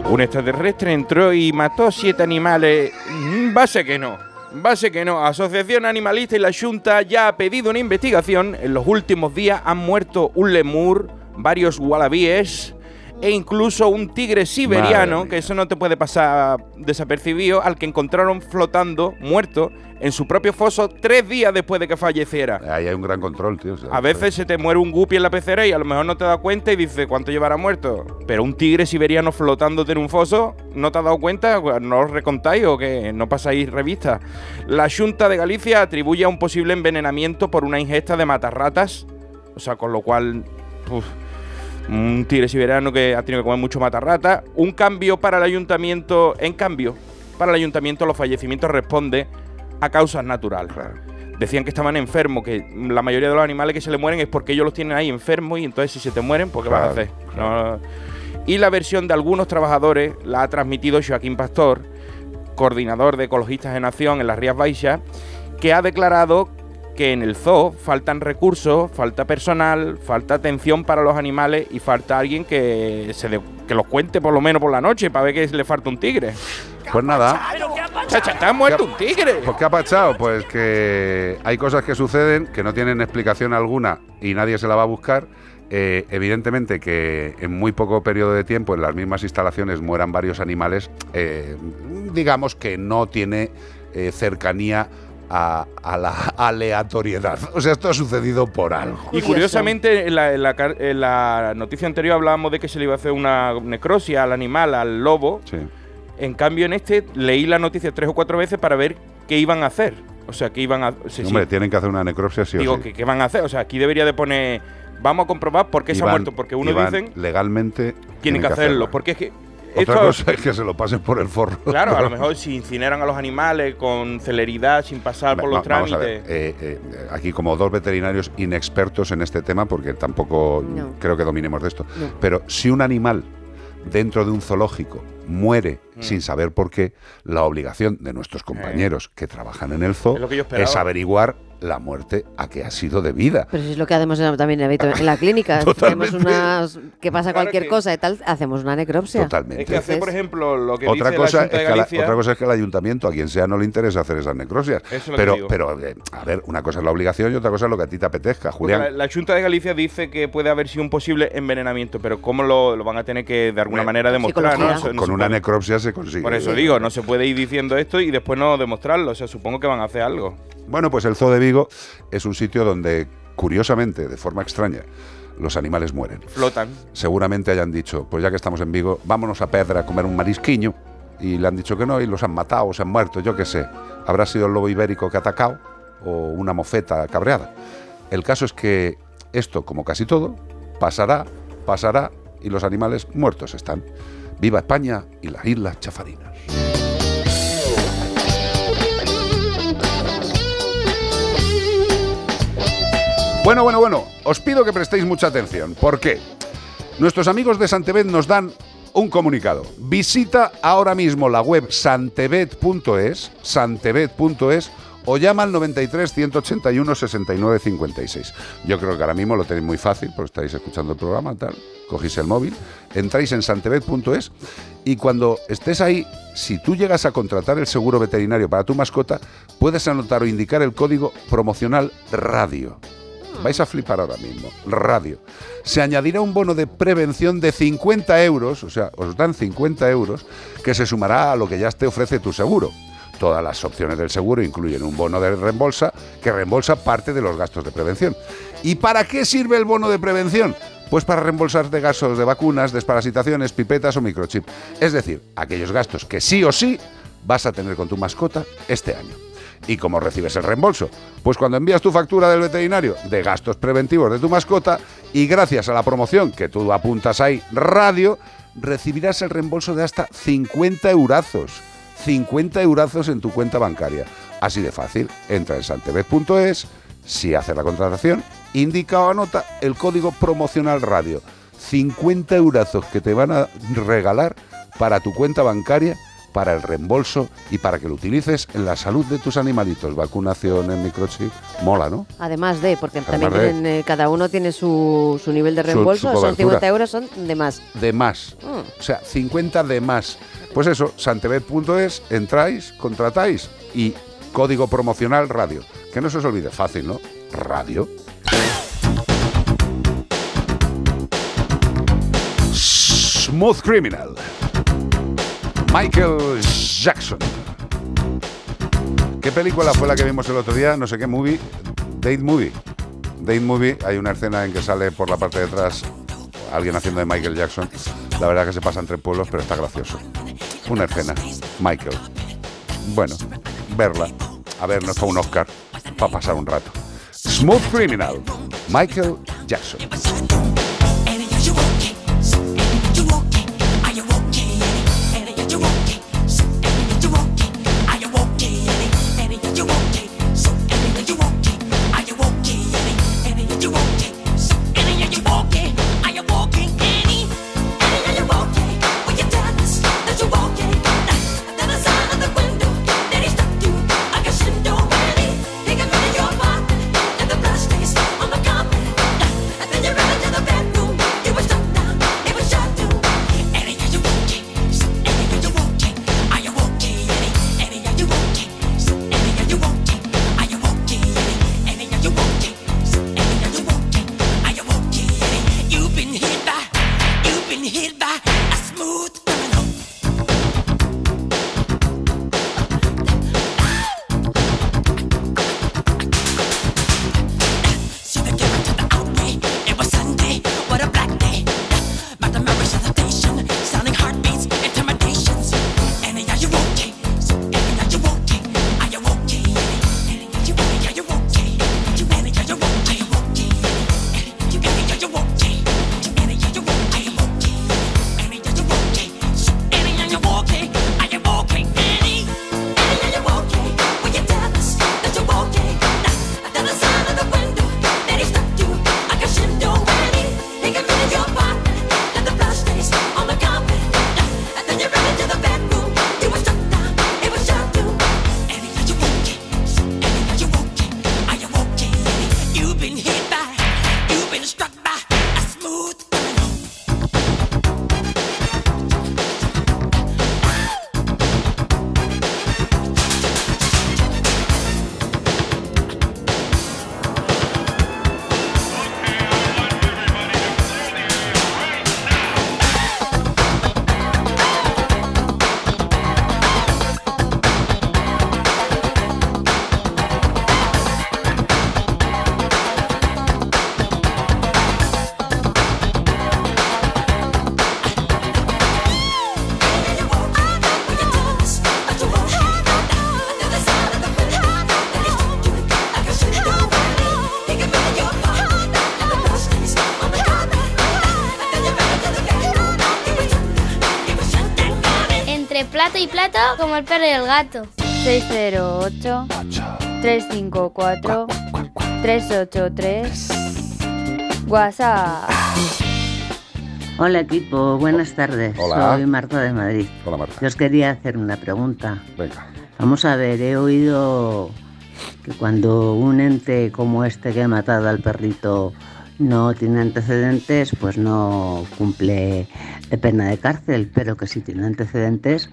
Un extraterrestre entró y mató siete animales. Mm, Base que no. Base que no. Asociación Animalista y la Junta ya ha pedido una investigación. En los últimos días han muerto un lemur, varios wallabies e incluso un tigre siberiano, que eso no te puede pasar desapercibido, al que encontraron flotando, muerto, en su propio foso tres días después de que falleciera. Ahí hay un gran control, tío. o sea, A veces se te muere un guppy en la pecera y a lo mejor no te das cuenta y dices cuánto llevará muerto. Pero un tigre siberiano flotándote en un foso, ¿no te has dado cuenta? ¿No os recontáis o que no pasáis revista? La Junta de Galicia atribuye a un posible envenenamiento por una ingesta de matarratas. O sea, con lo cual. uf, un tigre siberiano que ha tenido que comer mucho matarrata. Un cambio para el ayuntamiento. En cambio, para el ayuntamiento los fallecimientos responde a causas naturales. Decían que estaban enfermos, que la mayoría de los animales que se le mueren es porque ellos los tienen ahí enfermos y entonces si se te mueren, pues ¿qué vas a Claro, hacer? No- y la versión de algunos trabajadores la ha transmitido Joaquín Pastor, coordinador de Ecologistas en Acción en las Rías Baixas, que ha declarado que en el zoo faltan recursos, falta personal, falta atención para los animales y falta alguien que, se de- que los cuente por lo menos por la noche para ver que le falta un tigre. Pues nada. Chacha, está muerto un tigre. Pues ¿qué ha pasado? Pues que hay cosas que suceden que no tienen explicación alguna y nadie se la va a buscar. Eh, evidentemente que en muy poco periodo de tiempo en las mismas instalaciones mueran varios animales, eh, digamos que no tiene eh, cercanía a, a la aleatoriedad. O sea, esto ha sucedido por algo. Y curiosamente, en la, en la car- en la noticia anterior hablábamos de que se le iba a hacer una necrosia al animal, al lobo. En cambio, en este leí la noticia tres o cuatro veces para ver qué iban a hacer. O sea, qué iban a sí, sí. Hombre, tienen que hacer una necropsia sí o Digo, sí. ¿qué, qué van a hacer? O sea, aquí debería de poner... Vamos a comprobar por qué se ha muerto. Porque uno y van dicen legalmente tienen que hacerlo. Porque es que... Otra esto- cosa es que se lo pasen por el forro. Claro, a lo mejor si incineran a los animales con celeridad, sin pasar por los Va- vamos a trámites... ver, eh, eh, aquí como dos veterinarios inexpertos en este tema, porque tampoco No. creo que dominemos de esto, No. pero si un animal dentro de un zoológico muere Mm. sin saber por qué, la obligación de nuestros compañeros que trabajan en el zoo es averiguar la muerte a que ha sido debida. Pero si es lo que hacemos también en la clínica. Totalmente. unas que pasa cualquier cosa y tal, hacemos una necropsia. Totalmente. Es que hace, por ejemplo, lo que Otra dice cosa, la es que la- Galicia... otra cosa es que al ayuntamiento, a quien sea, no le interesa hacer esas necrosias. Eso es lo que pero, digo. pero eh, a ver, una cosa es la obligación y otra cosa es lo que a ti te apetezca, Julián. La, la Junta de Galicia dice que puede haber sido un posible envenenamiento, pero ¿cómo lo, lo van a tener que de alguna manera demostrar? ¿no? Eso no Con una puede. necropsia se consigue. Por eso digo, no se puede ir diciendo esto y después no demostrarlo. O sea, supongo que van a hacer algo. Bueno, pues el Zoo es un sitio donde, curiosamente, de forma extraña, los animales mueren. Flotan. Seguramente hayan dicho, pues ya que estamos en Vigo, vámonos a Pedra a comer un marisquiño. Y le han dicho que no y los han matado o se han muerto, yo qué sé. Habrá sido el lobo ibérico que ha atacado o una mofeta cabreada. El caso es que esto, como casi todo, pasará, pasará y los animales muertos están. Viva España y las Islas Chafarinas. Bueno, bueno, bueno, os pido que prestéis mucha atención. ¿Por qué? Nuestros amigos de Santebet nos dan un comunicado. Visita ahora mismo la web santebet.es, santebet.es o llama al 93 181 69 56. Yo creo que ahora mismo lo tenéis muy fácil porque estáis escuchando el programa, tal. Cogéis el móvil, entráis en santebet.es y cuando estés ahí, si tú llegas a contratar el seguro veterinario para tu mascota, puedes anotar o indicar el código promocional radio. Vais a flipar ahora mismo. Radio. Se añadirá un bono de prevención de 50 euros, o sea, os dan 50 euros, que se sumará a lo que ya te ofrece tu seguro. Todas las opciones del seguro incluyen un bono de reembolsa que reembolsa parte de los gastos de prevención. ¿Y para qué sirve el bono de prevención? Pues para reembolsar de gastos de vacunas, desparasitaciones, pipetas o microchip. Es decir, aquellos gastos que sí o sí vas a tener con tu mascota este año. ¿Y cómo recibes el reembolso? Pues cuando envías tu factura del veterinario de gastos preventivos de tu mascota y gracias a la promoción que tú apuntas ahí, radio, recibirás el reembolso de hasta 50 eurazos. 50 eurazos en tu cuenta bancaria. Así de fácil. Entra en santebet.es, si haces la contratación, indica o anota el código promocional radio. 50 eurazos que te van a regalar para tu cuenta bancaria para el reembolso y para que lo utilices en la salud de tus animalitos. Vacunaciones, microchip, mola, ¿no? Además de, porque Además también de- tienen, eh, cada uno tiene su, su nivel de reembolso, su son cobertura. 50 euros, son de más. De más. Mm. O sea, 50 de más. Pues eso, santebet.es, entráis, contratáis y código promocional radio. Que no se os olvide, fácil, ¿no? Radio. Smooth Criminal. Michael Jackson. ¿Qué película fue la que vimos el otro día? No sé qué movie. Date Movie. Date Movie, hay una escena en que sale por la parte de atrás alguien haciendo de Michael Jackson. La verdad que se pasa entre pueblos, pero está gracioso. Una escena. Michael. Bueno, verla. A ver, no es para un Oscar, para pasar un rato. Smooth Criminal. Michael Jackson. Como el perro y el gato. 608 354 383 WhatsApp. Hola equipo, buenas tardes. Hola. Soy Marta de Madrid. Hola Marta. Yo os quería hacer una pregunta. Venga. Vamos a ver, he oído que cuando un ente como este que ha matado al perrito no tiene antecedentes, pues no cumple de pena de cárcel, pero que si tiene antecedentes,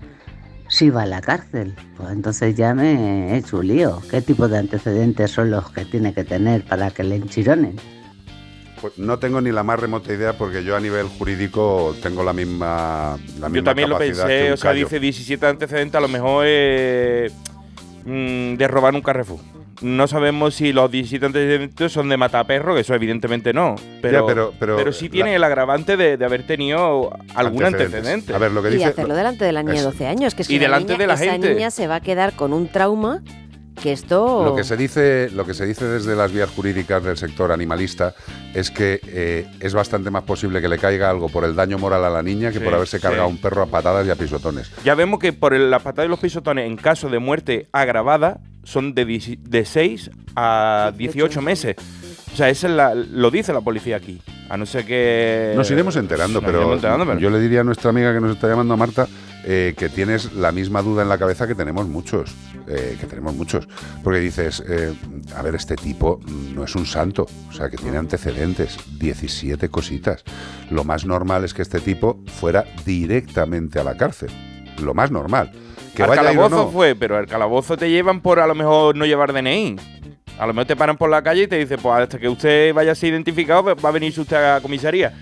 sí va a la cárcel. Pues entonces ya me he hecho un lío. ¿Qué tipo de antecedentes son los que tiene que tener para que le enchironen? Pues no tengo ni la más remota idea porque yo a nivel jurídico tengo la misma, la Yo misma también lo pensé, o sea, callo. dice 17 antecedentes, a lo mejor es mm, de robar un Carrefour. No sabemos si los 17 antecedentes son de matar perro, que eso evidentemente no. Pero, Ya, pero- pero sí la- tiene el agravante de, de haber tenido algún antecedente. A ver, lo que y dice- hacerlo delante de la niña de Eso. 12 años, que es que Y la delante niña- de la esa gente. niña se va a quedar con un trauma que esto... Lo que se dice, lo que se dice desde las vías jurídicas del sector animalista es que eh, es bastante más posible que le caiga algo por el daño moral a la niña que Sí, por haberse sí. cargado un perro a patadas y a pisotones. Ya vemos que por el- la patada y los pisotones, en caso de muerte agravada, son de, 10 de 6 a 18 meses. O sea, esa es la, lo dice la policía aquí. A no ser que. Nos iremos enterando, nos pero, iremos enterando, pero- yo le diría a nuestra amiga que nos está llamando a Marta eh, que tienes la misma duda en la cabeza que tenemos muchos, eh, que tenemos muchos, porque dices, eh, a ver, este tipo no es un santo, o sea, que tiene antecedentes, 17 cositas. Lo más normal es que este tipo fuera directamente a la cárcel, lo más normal. Que al vaya calabozo no. fue, pero al calabozo te llevan por a lo mejor no llevar DNI. A lo mejor te paran por la calle y te dicen, pues hasta que usted vaya a ser identificado, pues, va a venir usted a la comisaría.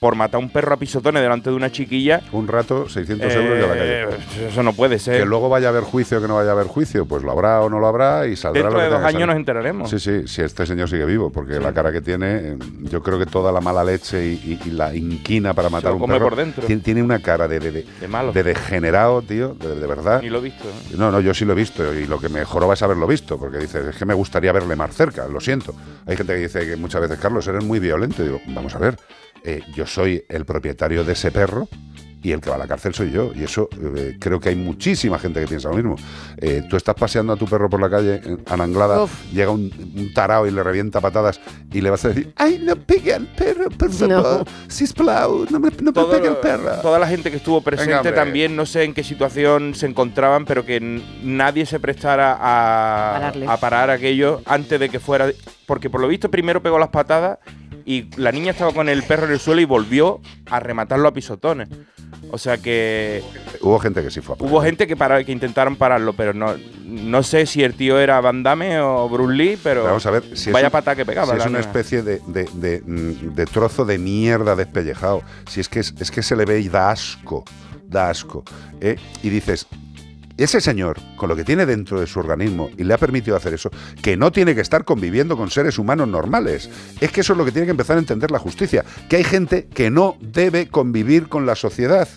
Por matar a un perro a pisotones delante de una chiquilla. Un rato, 600 euros y a la calle. Eh, Eso no puede ser. Que luego vaya a haber juicio o que no vaya a haber juicio, pues lo habrá o no lo habrá y saldrá Dentro lo que de dos años nos enteraremos. Sí, sí, si este señor sigue vivo, porque la cara que tiene, eh, yo creo que toda la mala leche y, y- y la inquina para matar a un come perro por dentro. Tiene, tiene una cara de, de, de- De malo. de degenerado, tío, de, de verdad. Ni lo he visto. ¿eh? No, no, yo sí lo he visto y lo que me joroba es haberlo visto, porque dices, es que me gustaría verle más cerca, lo siento. Hay gente que dice que muchas veces, Carlos, eres muy violento. Y digo, vamos a ver, eh, yo soy el propietario de ese perro y el que va a la cárcel soy yo. Y eso eh, creo que hay muchísima gente que piensa lo mismo. Eh, tú estás paseando a tu perro por la calle, en Ananglada, llega un, un tarao y le revienta patadas y le vas a decir, ¡ay, no pegue al perro, por favor! No. ¡Sisplau, no me, no me pegue al perro! Toda la gente que estuvo presente también, no sé en qué situación se encontraban, pero que nadie se prestara a parar aquello antes de que fuera. Porque por lo visto primero pegó las patadas y la niña estaba con el perro en el suelo y volvió a rematarlo a pisotones. O sea que Hubo gente que sí fue a hubo gente que, para, que intentaron pararlo, pero no, no sé si el tío era Van Damme o Bruce Lee, pero Vamos a ver si es vaya un- pata que pegaba. si es una nena. especie de, de- de, mm, de trozo de mierda despellejado. Si es que, es, es que se le ve y da asco, da asco. ¿eh? Y dices, ese señor, con lo que tiene dentro de su organismo y le ha permitido hacer eso, que no tiene que estar conviviendo con seres humanos normales. Es que eso es lo que tiene que empezar a entender la justicia. Que hay gente que no debe convivir con la sociedad.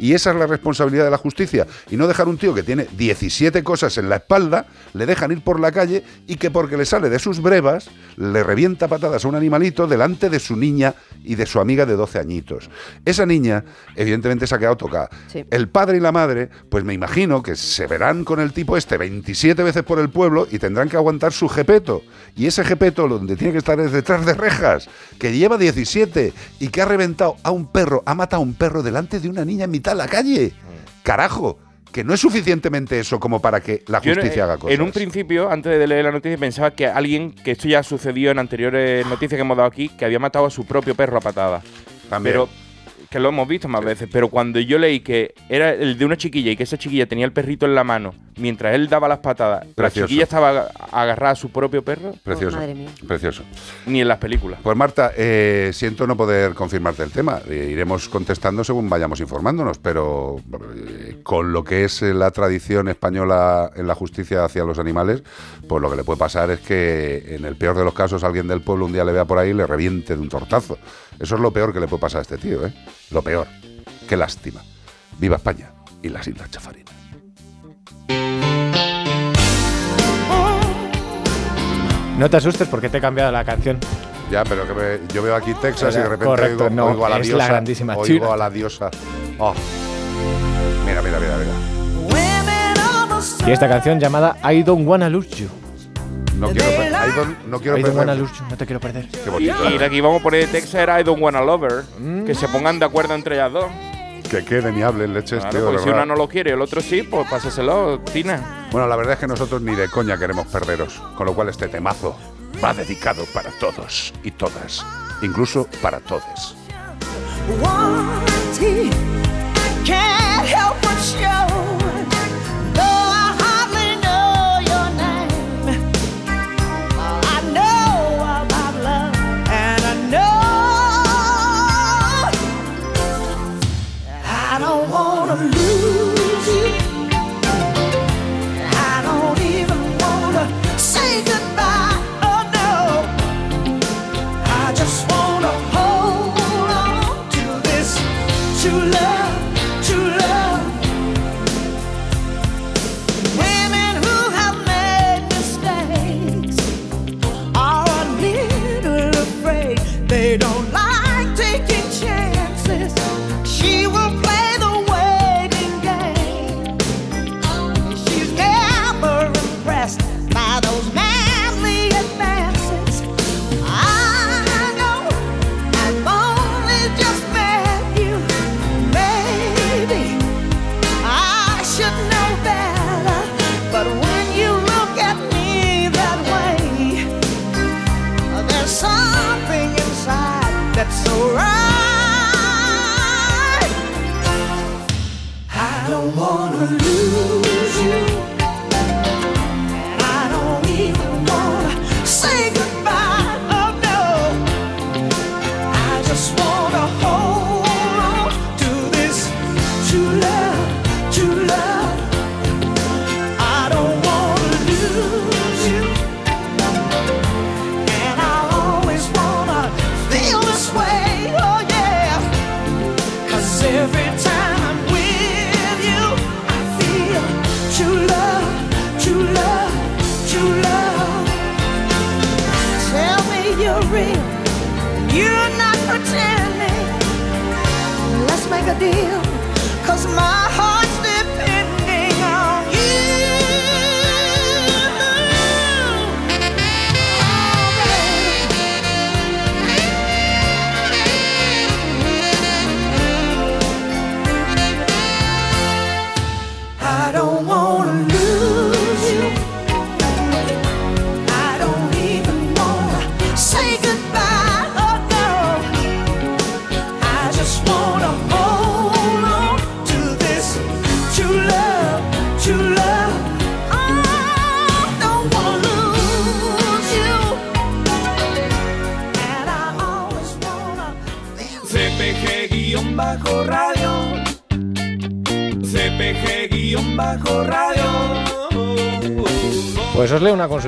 Y esa es la responsabilidad de la justicia. Y no dejar un tío que tiene 17 cosas en la espalda, le dejan ir por la calle y que porque le sale de sus brevas, le revienta patadas a un animalito delante de su niña y de su amiga de 12 añitos. Esa niña, evidentemente, se ha quedado tocada. Sí. El padre y la madre, pues me imagino que se verán con el tipo este 27 veces por el pueblo y tendrán que aguantar su jepeto. Y ese jepeto donde tiene que estar es detrás de rejas, que lleva 17 y que ha reventado a un perro, ha matado a un perro delante de una niña en mitad de la calle. Carajo, que no es suficientemente eso como para que la justicia haga cosas. En un principio, antes de leer la noticia, pensaba que alguien, que esto ya sucedió en anteriores noticias que hemos dado aquí, que había matado a su propio perro a patada. También. Pero que lo hemos visto más veces, pero cuando yo leí que era el de una chiquilla y que esa chiquilla tenía el perrito en la mano mientras él daba las patadas, Precioso. la chiquilla estaba agarrada a su propio perro, Precioso. madre mía. Precioso. ni en las películas. Pues Marta, eh, siento no poder confirmarte el tema. Eh, iremos contestando según vayamos informándonos, pero eh, con lo que es la tradición española en la justicia hacia los animales, pues lo que le puede pasar es que en el peor de los casos alguien del pueblo un día le vea por ahí y le reviente de un tortazo. Eso es lo peor que le puede pasar a este tío, ¿eh? Lo peor. Qué lástima. Viva España y las Islas Chafarinas. No te asustes porque te he cambiado la canción. Ya, pero que me- yo veo aquí Texas y de repente Correcto, oigo, no, oigo a la es diosa. la grandísima oigo China. a la diosa. Oh. Mira, mira, mira, mira. Y esta canción llamada I Don't Wanna Lose You. No quiero, per- I don't- no quiero I Don't perder. Wanna Lose You, no te quiero perder. Qué Y, bonito. y la que íbamos a poner Texas era I Don't Wanna Lover, que se pongan de acuerdo entre ellas dos. Que queden y hablen leches, Claro, tío. de porque si verdad. una no lo quiere y el otro sí, pues pásaselo, Tina. Bueno, la verdad es que nosotros ni de coña queremos perderos, con lo cual este temazo va dedicado para todos y todas, incluso para todos. Wanting, can't help but show.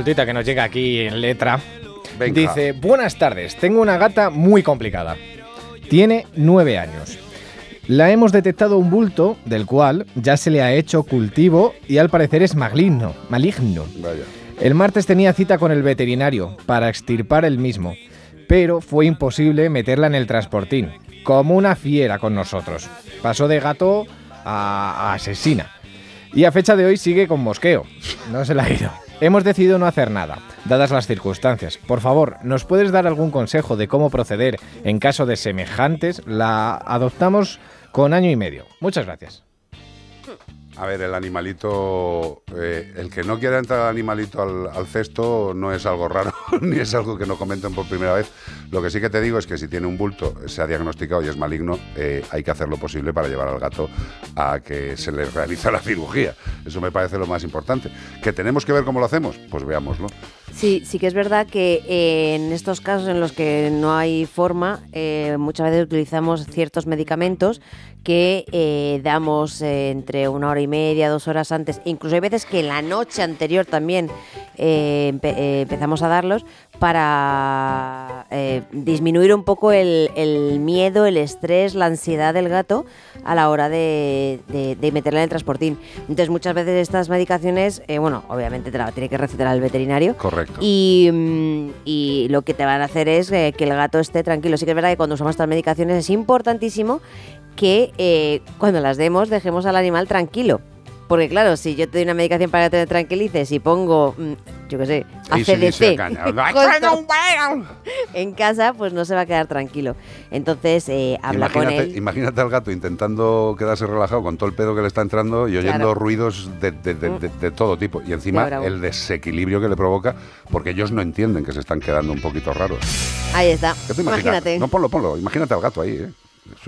Consultita que nos llega aquí en letra. Venga. Dice, buenas tardes, tengo una gata muy complicada. Tiene nueve años. La hemos detectado un bulto del cual ya se le ha hecho cultivo y al parecer es maligno. maligno. Vaya. El martes tenía cita con el veterinario para extirpar el mismo, pero fue imposible meterla en el transportín, como una fiera con nosotros. Pasó de gato a, a asesina. Y a fecha de hoy sigue con mosqueo. No se la ha ido. Hemos decidido no hacer nada, dadas las circunstancias. Por favor, ¿nos puedes dar algún consejo de cómo proceder en caso de semejantes? La adoptamos con año y medio. Muchas gracias. A ver, el animalito, eh, el que no quiera entrar el animalito al, cesto no es algo raro, ni es algo que no comenten por primera vez. Lo que sí que te digo es que si tiene un bulto, se ha diagnosticado y es maligno, eh, hay que hacer lo posible para llevar al gato a que se le realice la cirugía. Eso me parece lo más importante. ¿Que tenemos que ver cómo lo hacemos? Pues veámoslo. Sí, sí que es verdad que eh, en estos casos en los que no hay forma, eh, muchas veces utilizamos ciertos medicamentos que eh, damos entre una hora y media, dos horas antes, incluso hay veces que la noche anterior también empe- empezamos a darlos para eh, disminuir un poco el, el miedo, el estrés, la ansiedad del gato a la hora de, de, de meterla en el transportín. Entonces muchas veces estas medicaciones, eh, bueno, obviamente te la tiene que recetar el veterinario. Correcto. Y, mm, y lo que te van a hacer es eh, que el gato esté tranquilo. Sí que es verdad que cuando usamos estas medicaciones es importantísimo que cuando las demos dejemos al animal tranquilo. Porque claro, si yo te doy una medicación para que te tranquilices y pongo mm, yo qué sé, AC/DC, en casa, pues no se va a quedar tranquilo. Entonces, eh, habla con Imagínate, él. imagínate al gato intentando quedarse relajado con todo el pedo que le está entrando y oyendo Claro. ruidos de, de- de- de- de todo tipo. Y encima el desequilibrio que le provoca, porque ellos no entienden que se están quedando un poquito raros. Ahí está. Imagínate. No, ponlo, ponlo. Imagínate al gato ahí, ¿eh?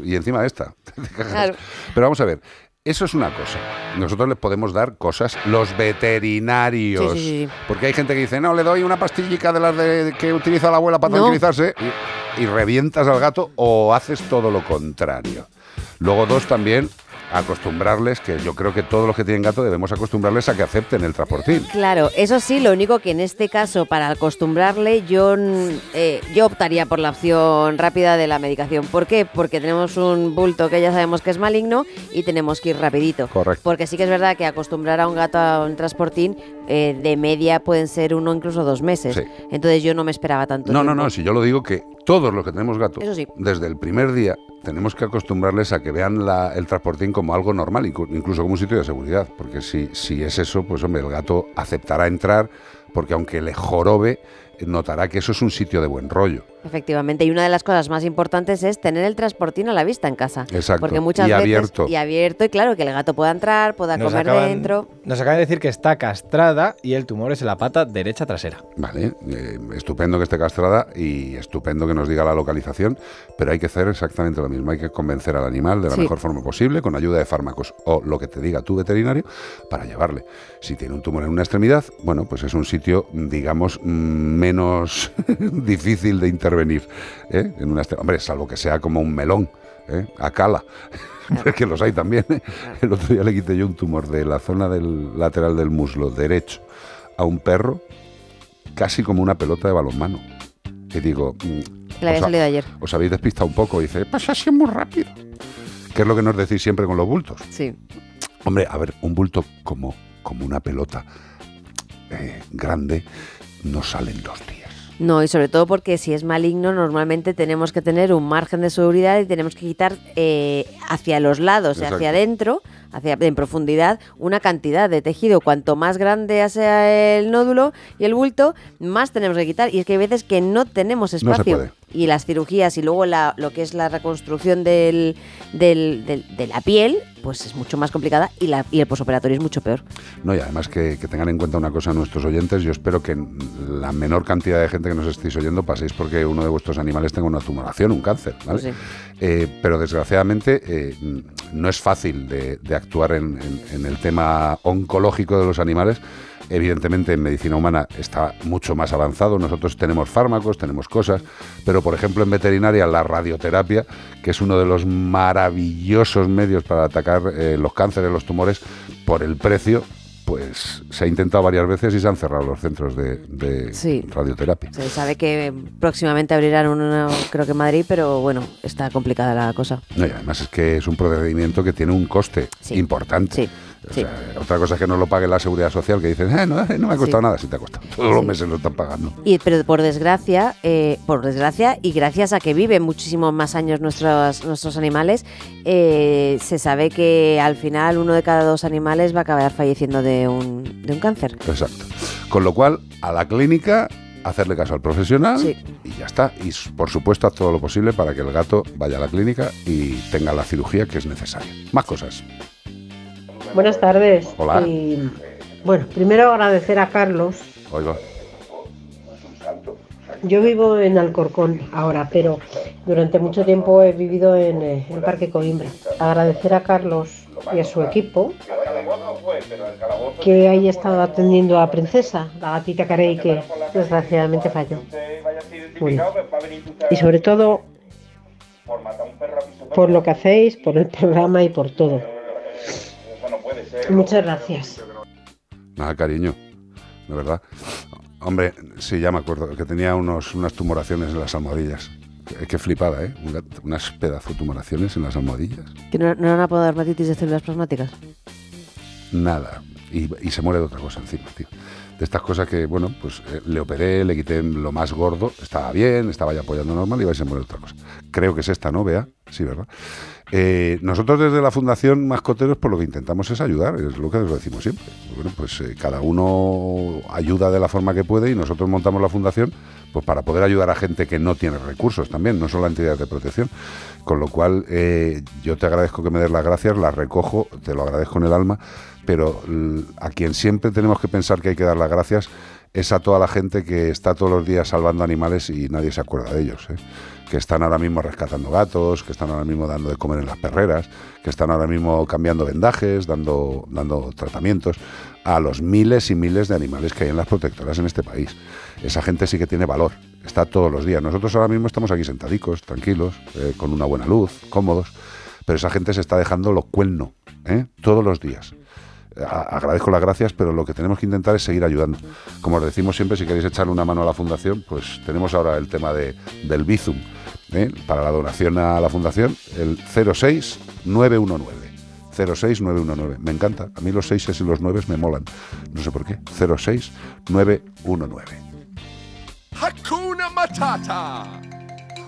Y encima esta. Claro. Pero vamos a ver. Eso es una cosa. Nosotros les podemos dar cosas, los veterinarios. Sí, sí, sí, sí. Porque hay gente que dice, no, le doy una pastillica de las de, que utiliza la abuela para No. tranquilizarse y, y revientas al gato o haces todo lo contrario. Luego dos también, acostumbrarles, que yo creo que todos los que tienen gato debemos acostumbrarles a que acepten el transportín. Claro, eso sí, lo único que en este caso, para acostumbrarle, yo, mm, eh, yo optaría por la opción rápida de la medicación. ¿Por qué? Porque tenemos un bulto que ya sabemos que es maligno y tenemos que ir rapidito. Correcto. Porque sí que es verdad que acostumbrar a un gato a un transportín eh, de media pueden ser uno incluso dos meses. Sí. Entonces yo no me esperaba tanto No, no, tiempo. no, si yo lo digo que todos los que tenemos gato, Eso sí. desde el primer día, tenemos que acostumbrarles a que vean la- el transportín como algo normal, inclu- incluso como un sitio de seguridad. Porque si, si es eso, pues hombre, el gato aceptará entrar, porque aunque le jorobe, notará que eso es un sitio de buen rollo. Efectivamente, y una de las cosas más importantes es tener el transportín a la vista en casa. Exacto, Porque muchas y veces abierto. y abierto y claro que el gato pueda entrar, pueda Nos comer acaban, dentro. nos acaban de decir que está castrada y el tumor es en la pata derecha trasera. Vale, eh, estupendo que esté castrada y estupendo que nos diga la localización, pero hay que hacer exactamente lo mismo. Hay que convencer al animal de la Sí. mejor forma posible, con ayuda de fármacos o lo que te diga tu veterinario, para llevarle. Si tiene un tumor en una extremidad, bueno, pues es un sitio, digamos, mm, menos difícil de intervenir. ¿eh? En una Hombre, salvo que sea como un melón, ¿eh? a cala. que los hay también. ¿eh? El otro día le quité yo un tumor de la zona del lateral del muslo derecho a un perro casi como una pelota de balonmano. Y digo, mm, Que le había salido ayer. os habéis despistado un poco. Y dice, pasa así muy rápido. ¿Qué es lo que nos decís siempre con los bultos? Sí. Hombre, a ver, un bulto como, como una pelota eh, grande no sale en dos días. No, y sobre todo porque si es maligno, normalmente tenemos que tener un margen de seguridad y tenemos que quitar eh, hacia los lados y hacia adentro, hacia en profundidad, una cantidad de tejido. Cuanto más grande sea el nódulo y el bulto, más tenemos que quitar. Y es que hay veces que no tenemos espacio. y las cirugías y luego la- lo que es la reconstrucción del, del- del- de la piel, pues es mucho más complicada y, la, y el posoperatorio es mucho peor. No, y además que, que tengan en cuenta una cosa nuestros oyentes, yo espero que la menor cantidad de gente que nos estéis oyendo paséis porque uno de vuestros animales tenga una tumoración, un cáncer, ¿vale? Pues sí. Eh, pero desgraciadamente eh, no es fácil de, de actuar en, el tema oncológico de los animales. Evidentemente en medicina humana está mucho más avanzado, nosotros tenemos fármacos, tenemos cosas, pero por ejemplo en veterinaria la radioterapia, que es uno de los maravillosos medios para atacar eh, los cánceres, los tumores, por el precio, pues se ha intentado varias veces y se han cerrado los centros de, de Sí. radioterapia. Se sabe que próximamente abrirán uno, creo que en Madrid, pero bueno, está complicada la cosa. No, y además es que es un procedimiento que tiene un coste importante. O sea, Otra cosa es que no lo pague la seguridad social, que dicen, "Eh, no, eh, no me ha costado Sí. nada, sí te ha costado. Todos los meses lo están pagando. Y, pero por desgracia, eh, por desgracia y gracias a que viven muchísimos más años nuestros, nuestros animales, eh, se sabe que al final uno de cada dos animales va a acabar falleciendo de un, de un cáncer. Exacto. Con lo cual, a la clínica, hacerle caso al profesional Sí. y ya está. Y por supuesto, haz todo lo posible para que el gato vaya a la clínica y tenga la cirugía que es necesaria. Más cosas. Buenas tardes. Hola. Y, bueno, primero agradecer a Carlos. Yo vivo en Alcorcón ahora, pero durante mucho tiempo he vivido en eh, el Parque Coimbra. Agradecer a Carlos y a su equipo que haya estado atendiendo a Princesa, la gatita Carey que desgraciadamente falló. Bueno, y sobre todo por lo que hacéis, por el programa y por todo. Muchas gracias. Nada, cariño. De verdad. Hombre, sí, ya me acuerdo, que tenía unos, unas tumoraciones en las almohadillas. Qué, qué flipada, ¿eh? Unas pedazo de tumoraciones en las almohadillas. ¿Que no, no era una pododermatitis de células plasmáticas? Nada. Y, y se muere de otra cosa encima, tío. De estas cosas que, bueno, pues eh, le operé, le quité lo más gordo, estaba bien, estaba ya apoyando normal y va y se muere de otra cosa. Creo que es esta, ¿no, Bea? Sí, ¿verdad? Eh, nosotros desde la Fundación Mascoteros, por lo que intentamos es ayudar, es lo que os decimos siempre. Bueno, pues eh, cada uno ayuda de la forma que puede y nosotros montamos la fundación pues para poder ayudar a gente que no tiene recursos también, no solo a entidades de protección. Con lo cual, eh, yo te agradezco que me des las gracias, las recojo, te lo agradezco en el alma, pero a quien siempre tenemos que pensar que hay que dar las gracias es a toda la gente que está todos los días salvando animales y nadie se acuerda de ellos. ¿eh? Que están ahora mismo rescatando gatos, que están ahora mismo dando de comer en las perreras, que están ahora mismo cambiando vendajes, dando, tratamientos a los miles y miles de animales que hay en las protectoras en este país. Esa gente sí que tiene valor, está todos los días. Nosotros ahora mismo estamos aquí sentadicos, tranquilos, eh, con una buena luz, cómodos, pero esa gente se está dejando lo cuelno, ¿eh? todos los días. Agradezco las gracias, pero lo que tenemos que intentar es seguir ayudando. Como os decimos siempre, si queréis echarle una mano a la fundación, pues tenemos ahora el tema de, del Bizum, ¿eh? para la donación a la fundación, el 06919. 06919. Me encanta. A mí los 6 y los 9 me molan. No sé por qué. 06919. Hakuna Matata.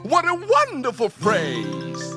What a wonderful phrase.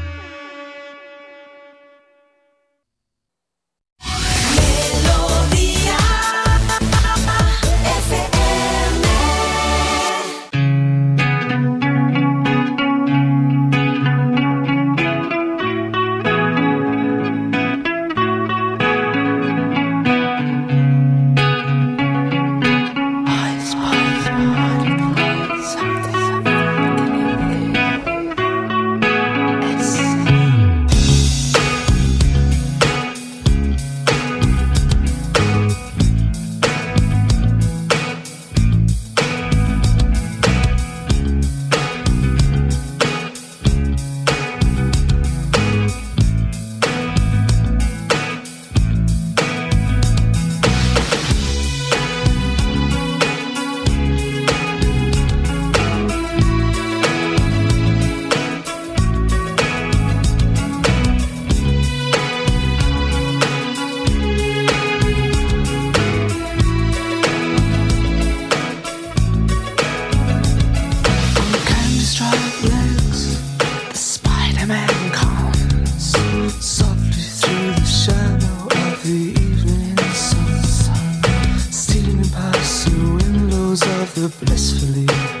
pursuing lows of the blissfully.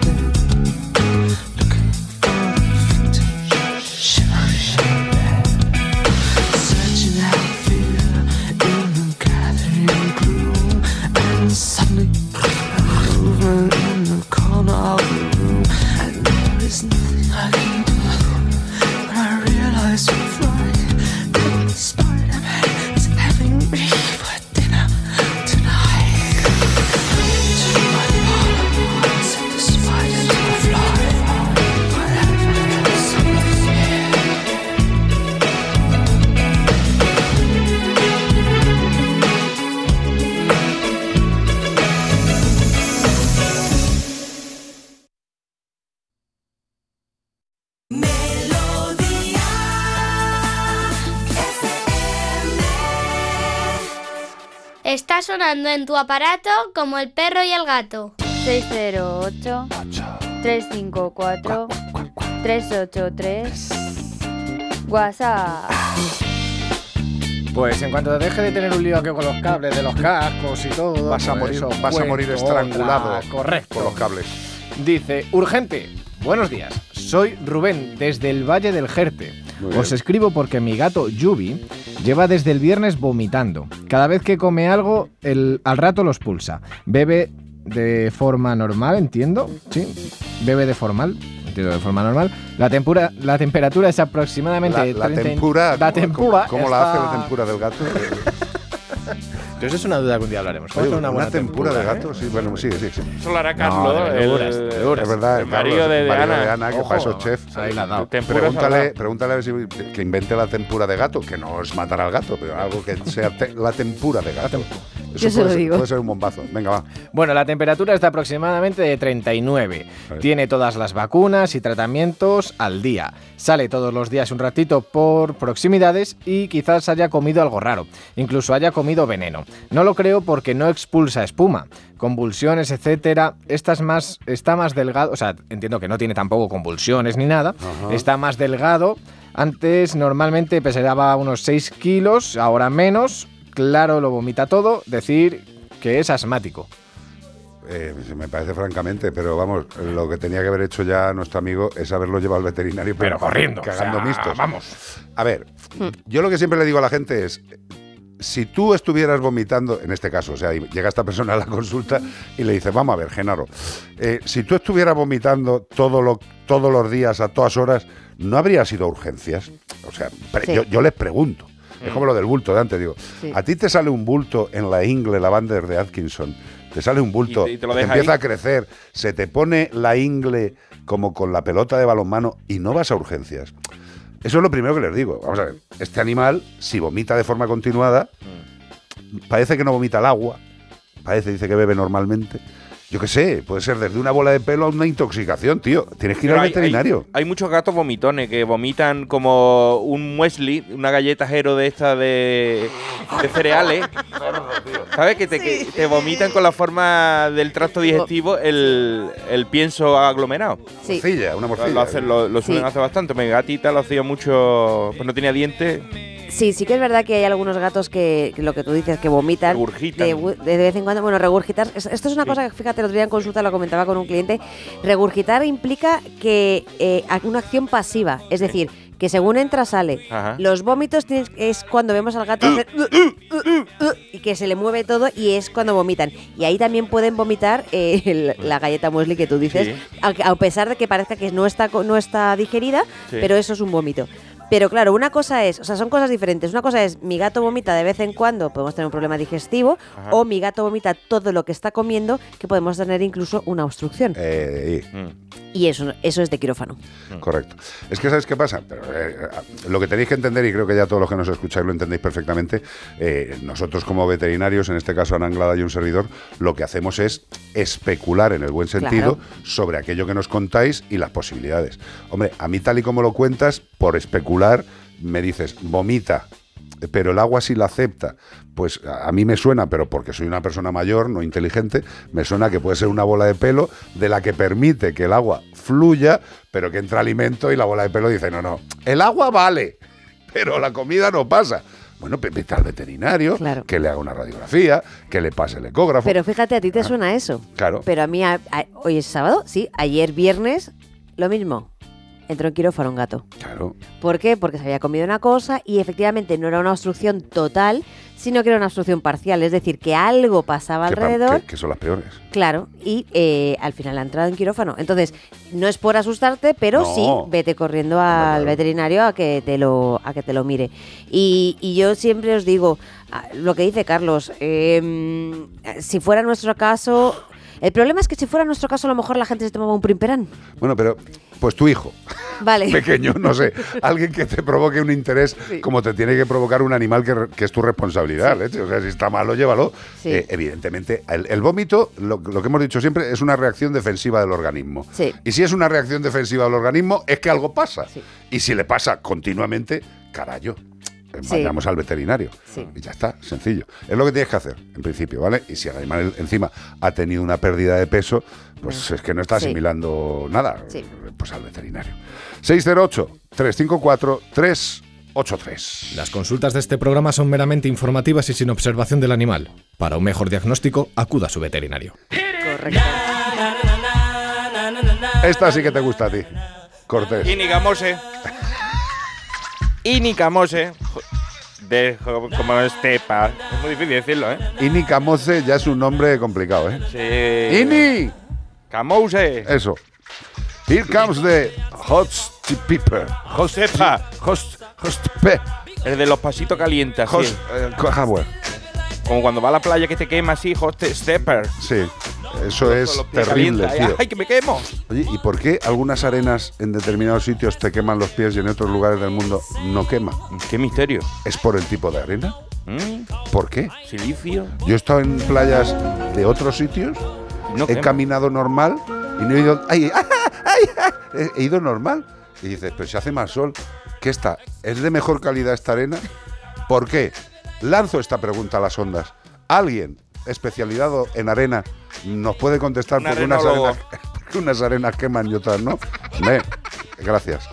En tu aparato como el perro y el gato. 608 354 383 WhatsApp. Pues en cuanto deje de tener un lío aquí con los cables de los cascos y todo. Vas a pues morir, vas a morir estrangulado. Correcto. por los cables. Dice, urgente. Buenos días. Soy Rubén desde el Valle del Jerte. Os escribo porque mi gato Yubi lleva desde el viernes vomitando. Cada vez que come algo, el, al rato los pulsa. Bebe de forma normal, entiendo. Sí. Bebe de formal. Entiendo de forma normal. La, tempura, la temperatura es aproximadamente. La, la 30 tempura, La ¿cómo- tempura. ¿Cómo, la hace la tempura del gato? Entonces es una duda que un día hablaremos. ¿Cómo Oye, hacer una, buena tempura, de ¿eh? gato, sí, bueno, sí, sí, sí. Eso lo hará No, Carlos, de verduras, el, de verduras. Es verdad, el de, el de marido Ana. de Ana, que Ojo, para eso es chef. ahí la ha dado. Tempura Pregúntale, pregúntale a ver si que invente la tempura de gato, que no es matar al gato, pero algo que sea te- la tempura de gato. Eso Yo se puede lo ser- digo. Puede ser un bombazo. Venga, va. Bueno, la temperatura está aproximadamente de 39. Tiene todas las vacunas y tratamientos al día. Sale todos los días un ratito por proximidades y quizás haya comido algo raro. Incluso haya comido veneno. No lo creo porque no expulsa espuma. Convulsiones, etcétera. Esta es más, está más delgado. O sea, entiendo que no tiene tampoco convulsiones ni nada. Ajá. Está más delgado. Antes normalmente pesaba unos 6 kilos, ahora menos. Claro, lo vomita todo. Decir que es asmático. Eh, me parece francamente, pero vamos, lo que tenía que haber hecho ya nuestro amigo es haberlo llevado al veterinario, Pero corriendo, cagando o sea, mistos. vamos. A ver, yo lo que siempre le digo a la gente es, si tú estuvieras vomitando, en este caso, o sea, llega esta persona a la consulta y le dice, vamos a ver, Genaro, eh, si tú estuvieras vomitando todo lo, todos los días, a todas horas, ¿no habría sido urgencias? O sea, pre- Sí. yo, yo les pregunto. Es como lo del bulto de antes, digo. Sí. A ti te sale un bulto en la ingle lavander de Atkinson, te sale un bulto, Y te- y te lo te deja empieza ahí. a crecer, se te pone la ingle como con la pelota de balonmano y no vas a urgencias. Eso es lo primero que les digo. Vamos a ver, este animal, si vomita de forma continuada, parece que no vomita el agua, parece, dice que bebe normalmente. Yo qué sé, puede ser desde una bola de pelo a una intoxicación, tío. Tienes que ir Pero al hay- veterinario. Hay, hay muchos gatos vomitones que vomitan como un muesli, una galleta jero de esta de, de cereales. ¿Sabes? Que te, que te vomitan con la forma del tracto digestivo el, el pienso aglomerado. Sí. Morcilla, una Lo, morcilla. lo hacen- lo- lo suelen Sí. hacer bastante. Mi gatita lo hacía mucho, pues no tenía dientes. Sí, sí que es verdad que hay algunos gatos que, que lo que tú dices, que vomitan. Regurgitan. De, vez en cuando, bueno, regurgitar. es- Esto es una Sí. cosa que, fíjate, el otro día en consulta lo comentaba con un cliente. Regurgitar implica que eh, una acción pasiva. Es decir, que según entra, sale. Ajá. Los vómitos tienes- es cuando vemos al gato hacer "Uh, uh, uh", y que se le mueve todo y es cuando vomitan. Y ahí también pueden vomitar eh, el- la galleta muesli que tú dices, Sí. a pesar de que parezca que no está, no está digerida, Sí. pero eso es un vómito. Pero claro, una cosa es, o sea, son cosas diferentes. Una cosa es mi gato vomita de vez en cuando, podemos tener un problema digestivo, Ajá. o mi gato vomita todo lo que está comiendo, que podemos tener incluso una obstrucción. Eh, y- Mm. Y eso, eso es de quirófano. Correcto. Es que ¿sabes qué pasa? Pero, eh, lo que tenéis que entender, y creo que ya todos los que nos escucháis lo entendéis perfectamente, eh, nosotros como veterinarios, en este caso Ana Anglada y un servidor, lo que hacemos es especular en el buen sentido sobre aquello que nos contáis y las posibilidades. Hombre, a mí tal y como lo cuentas, por especular, me dices, vomita, pero el agua sí la acepta. Pues a mí me suena, pero porque soy una persona mayor, no inteligente, me suena que puede ser una bola de pelo de la que permite que el agua fluya, pero que entra alimento y la bola de pelo dice, no, no, el agua vale, pero la comida no pasa. Bueno, vete al veterinario, Claro. que le haga una radiografía, que le pase el ecógrafo. Pero fíjate, a ti te suena eso. Claro. Pero a mí, a- a- hoy es sábado, sí, ayer viernes, lo mismo. Entró en quirófano un gato. Claro. ¿Por qué? Porque se había comido una cosa y efectivamente no era una obstrucción total, sino que era una obstrucción parcial. Es decir, que algo pasaba que alrededor. que- que son las peores. Claro, y eh, al final ha entrado en quirófano. Entonces, no es por asustarte, pero No. sí, vete corriendo al veterinario a que te lo, a que te lo mire. Y, y yo siempre os digo, ah, lo que dice Carlos, eh, si fuera nuestro caso, el problema es que si fuera nuestro caso, a lo mejor la gente se tomaba un primperán. Bueno, pero pues tu hijo, Vale. pequeño, no sé, alguien que te provoque un interés como te tiene que provocar un animal que, es tu responsabilidad. O sea, si está malo, llévalo. Sí. Eh, evidentemente, el, el vómito, lo, lo que hemos dicho siempre, es una reacción defensiva del organismo. Y si es una reacción defensiva del organismo, es que algo pasa. Y si le pasa continuamente, carayo. eh, Sí. vayamos al veterinario. Sí. Y ya está, sencillo. Es lo que tienes que hacer, en principio, ¿vale? Y si el animal encima ha tenido una pérdida de peso, pues es que no está Sí. asimilando nada. Sí. Pues al veterinario. 608-354-383. Las consultas de este programa son meramente informativas y sin observación del animal. Para un mejor diagnóstico, acuda a su veterinario. Correcto. Esta sí que te gusta a ti, Cortés. Inicamose. Inicamose. De, como estepa. Es muy difícil decirlo, ¿eh? Ini Camose ya es un nombre complicado, ¿eh? Sí. Ini. Camose. Eso. Here comes the hot pepper. Hot pe- El de los pasitos calientes, hot, sí. eh, Howard. Como cuando va a la playa que te quema así, hot stepper. Sí. Eso es terrible, tío. ¡Ay, que me quemo! Oye, ¿y por qué algunas arenas en determinados sitios te queman los pies y en otros lugares del mundo no queman? ¡Qué misterio! ¿Es por el tipo de arena? ¿Mm? ¿Por qué? ¿Silicio? Yo he estado en playas de otros sitios, No he caminado normal y no he ido. ¡Ay, ay! He, ido normal. Y dices, pero si hace más sol, ¿qué está? ¿Es de mejor calidad esta arena? ¿Por qué? Lanzo esta pregunta a las ondas. ¿Alguien especializado en arena nos puede contestar Un por qué unas arenas, unas arenas queman y otras no? Ve, gracias.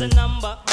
a number.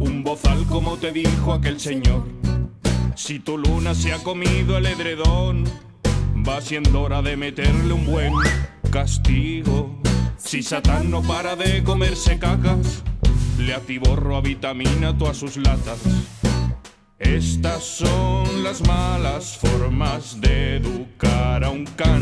Un bozal como te dijo aquel señor. Si tu luna se ha comido el edredón, va siendo hora de meterle un buen castigo. Si Satán no para de comerse cacas, le atiborro a vitamina todas sus latas. Estas son las malas formas de educar a un can.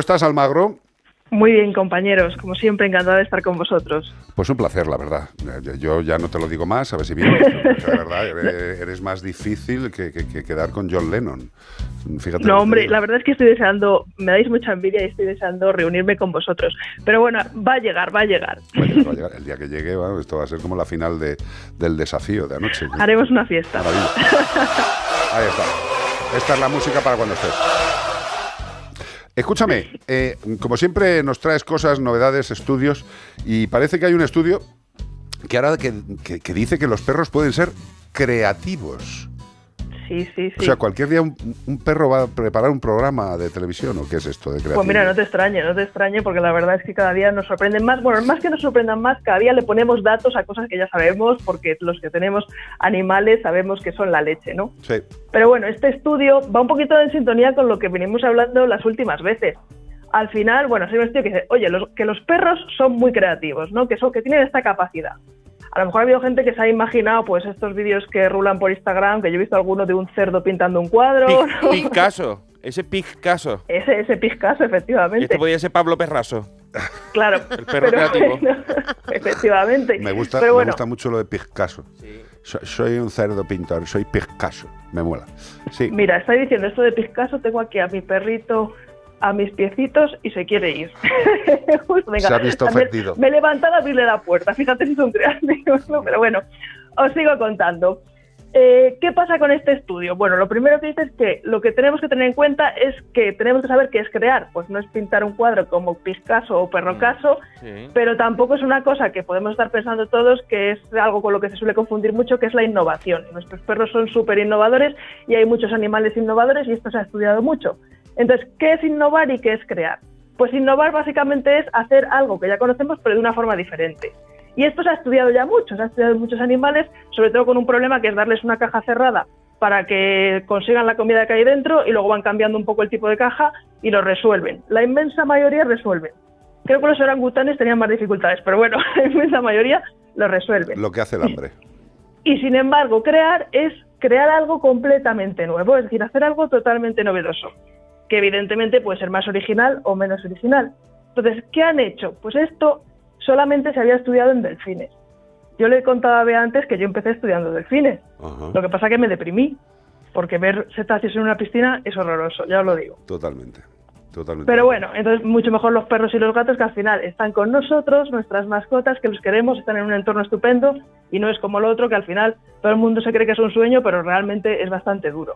¿Cómo estás, Almagro? Muy bien, compañeros. Como siempre, encantada de estar con vosotros. Pues un placer, la verdad. Eh, Yo ya no te lo digo más, a ver si vienes. De verdad, eres, eres más difícil que, que- que quedar con John Lennon. Fíjate. No, hombre, la verdad es que estoy deseando, me dais mucha envidia y estoy deseando reunirme con vosotros. Pero bueno, va a llegar, va a llegar. Va a llegar- El día que llegue, bueno, esto va a ser como la final de- del desafío de anoche. Haremos una fiesta. Ahí está. Esta es la música para cuando estés. Escúchame, eh, como siempre nos traes cosas, novedades, estudios, y parece que hay un estudio que ahora que, que- que dice que los perros pueden ser creativos. Sí, sí, sí. O sea, cualquier día un, un perro va a preparar un programa de televisión, ¿o qué es esto de creativo? Pues mira, no te extrañe, no te extrañe, porque la verdad es que cada día nos sorprenden más. Bueno, más que nos sorprendan más, cada día le ponemos datos a cosas que ya sabemos, porque los que tenemos animales sabemos que son la leche, ¿no? Sí. Pero bueno, este estudio va un poquito en sintonía con lo que venimos hablando las últimas veces. Al final, bueno, soy un estudio que dice, oye, los, que los perros son muy creativos, ¿no? Que, son, que tienen esta capacidad. A lo mejor ha habido gente que se ha imaginado, pues, estos vídeos que rulan por Instagram, que yo he visto alguno de un cerdo pintando un cuadro. Pic- ¿no? Picasso. Ese Picasso. Ese, ese Picasso, efectivamente. Este podría ser Pablo Perraso. Claro. El perro pero creativo. bueno, efectivamente. Me gusta, Pero me gusta mucho lo de Picasso. So- soy un cerdo pintor, soy Picasso. Me mola. Sí. mira, está diciendo esto de Picasso, tengo aquí a mi perrito a mis piecitos y se quiere ir. Justo, venga, Se ha visto me- ofendido. Me he levantado a abrirle la puerta, fíjate si son ¿no? pero bueno, os sigo contando. Eh, ¿Qué pasa con este estudio? Bueno, lo primero que dice es que lo que tenemos que tener en cuenta es que tenemos que saber qué es crear. Pues no es pintar un cuadro como Picasso o Perrocaso, pero tampoco es una cosa que podemos estar pensando todos que es algo con lo que se suele confundir mucho, que es la innovación. Nuestros perros son súper innovadores y hay muchos animales innovadores y esto se ha estudiado mucho. Entonces, ¿qué es innovar y qué es crear? Pues innovar básicamente es hacer algo que ya conocemos pero de una forma diferente. Y esto se ha estudiado ya mucho, se ha estudiado en muchos animales, sobre todo con un problema que es darles una caja cerrada para que consigan la comida que hay dentro y luego van cambiando un poco el tipo de caja y lo resuelven. La inmensa mayoría resuelven. Creo que los orangutanes tenían más dificultades, pero bueno, la inmensa mayoría lo resuelven. Lo que hace el hambre. Y sin embargo, crear es crear algo completamente nuevo, es decir, hacer algo totalmente novedoso, que evidentemente puede ser más original o menos original. Entonces, ¿qué han hecho? Pues esto solamente se había estudiado en delfines. Yo le contaba a Bea antes que yo empecé estudiando delfines. Lo que pasa que me deprimí, porque ver cetáceos en una piscina es horroroso, ya os lo digo. Totalmente. Totalmente. Pero bueno, entonces mucho mejor los perros y los gatos que al final están con nosotros, nuestras mascotas, que los queremos, están en un entorno estupendo y no es como lo otro que al final todo el mundo se cree que es un sueño, pero realmente es bastante duro.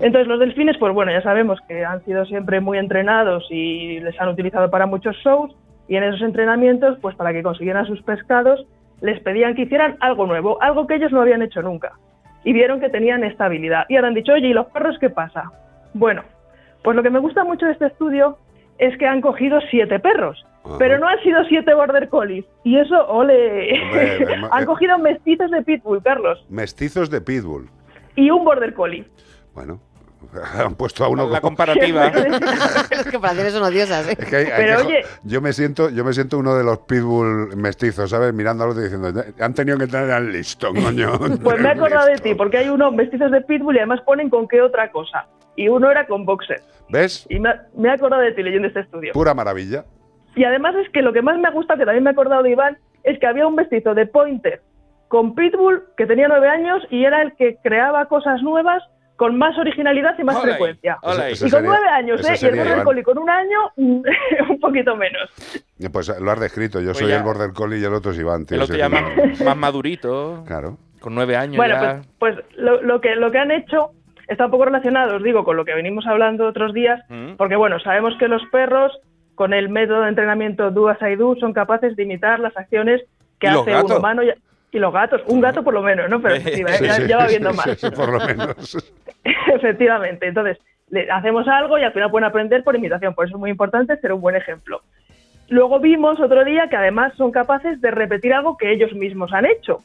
Entonces los delfines, pues bueno, ya sabemos que han sido siempre muy entrenados y les han utilizado para muchos shows y en esos entrenamientos, pues para que consiguieran sus pescados, les pedían que hicieran algo nuevo, algo que ellos no habían hecho nunca. Y vieron que tenían esta habilidad. Y ahora han dicho, oye, ¿y los perros qué pasa? Bueno, pues lo que me gusta mucho de este estudio es que han cogido siete perros, pero no han sido siete border collies. Y eso, ole, Hombre, eh, han cogido mestizos de pitbull, Carlos, Mestizos de Pitbull. y un border collie. Bueno, han puesto a uno La comparativa. Las comparaciones son odiosas, ¿eh? Es que hay- hay Pero que- oye- yo me siento, yo me siento uno de los pitbull mestizos, ¿sabes? Mirando a los diciendo, han tenido que tener al listo, coño. Pues me he acordado de ti, porque hay unos mestizos de pitbull y además ponen con qué otra cosa. Y uno era con boxer. ¿Ves? Y me, me he acordado de ti leyendo este estudio. Pura maravilla. Y además es que lo que más me gusta, que también me he acordado de Iván, es que había un mestizo de Pointer con Pitbull que tenía nueve años y era el que creaba cosas nuevas con más originalidad y más Hola ahí, frecuencia. hola ahí. Y con sería- nueve años, ¿eh? Y el sería Border. Collie con un año, un poquito menos. Eh, Pues lo has descrito, yo Pues soy ya. el border collie y el otro es Iván. tío, El otro ya más, más madurito. Claro. Con nueve años Bueno, ya. pues, pues lo, lo que, lo que han hecho está un poco relacionado, os digo, con lo que venimos hablando otros días, Mm. porque bueno, sabemos que los perros con el método de entrenamiento Do as I Do son capaces de imitar las acciones que ¿Y los hace gatos? un humano y, y los gatos, un gato por lo menos, ¿no? Pero sí, Sí, ya, sí, ya va viendo sí, más. sí, por lo menos. Efectivamente, entonces le hacemos algo y al final pueden aprender por imitación, por eso es muy importante ser un buen ejemplo. Luego vimos otro día que además son capaces de repetir algo que ellos mismos han hecho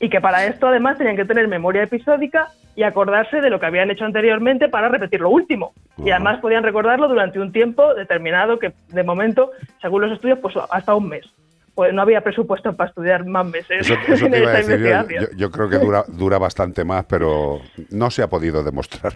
y que para esto además tenían que tener memoria episódica y acordarse de lo que habían hecho anteriormente para repetir lo último. Y además podían recordarlo durante un tiempo determinado que de momento, según los estudios, pues hasta un mes. Pues no había presupuesto para estudiar más meses Eso, eso en te iba a esta decir yo, investigación. yo- yo creo que dura, dura bastante más, pero no se ha podido demostrar.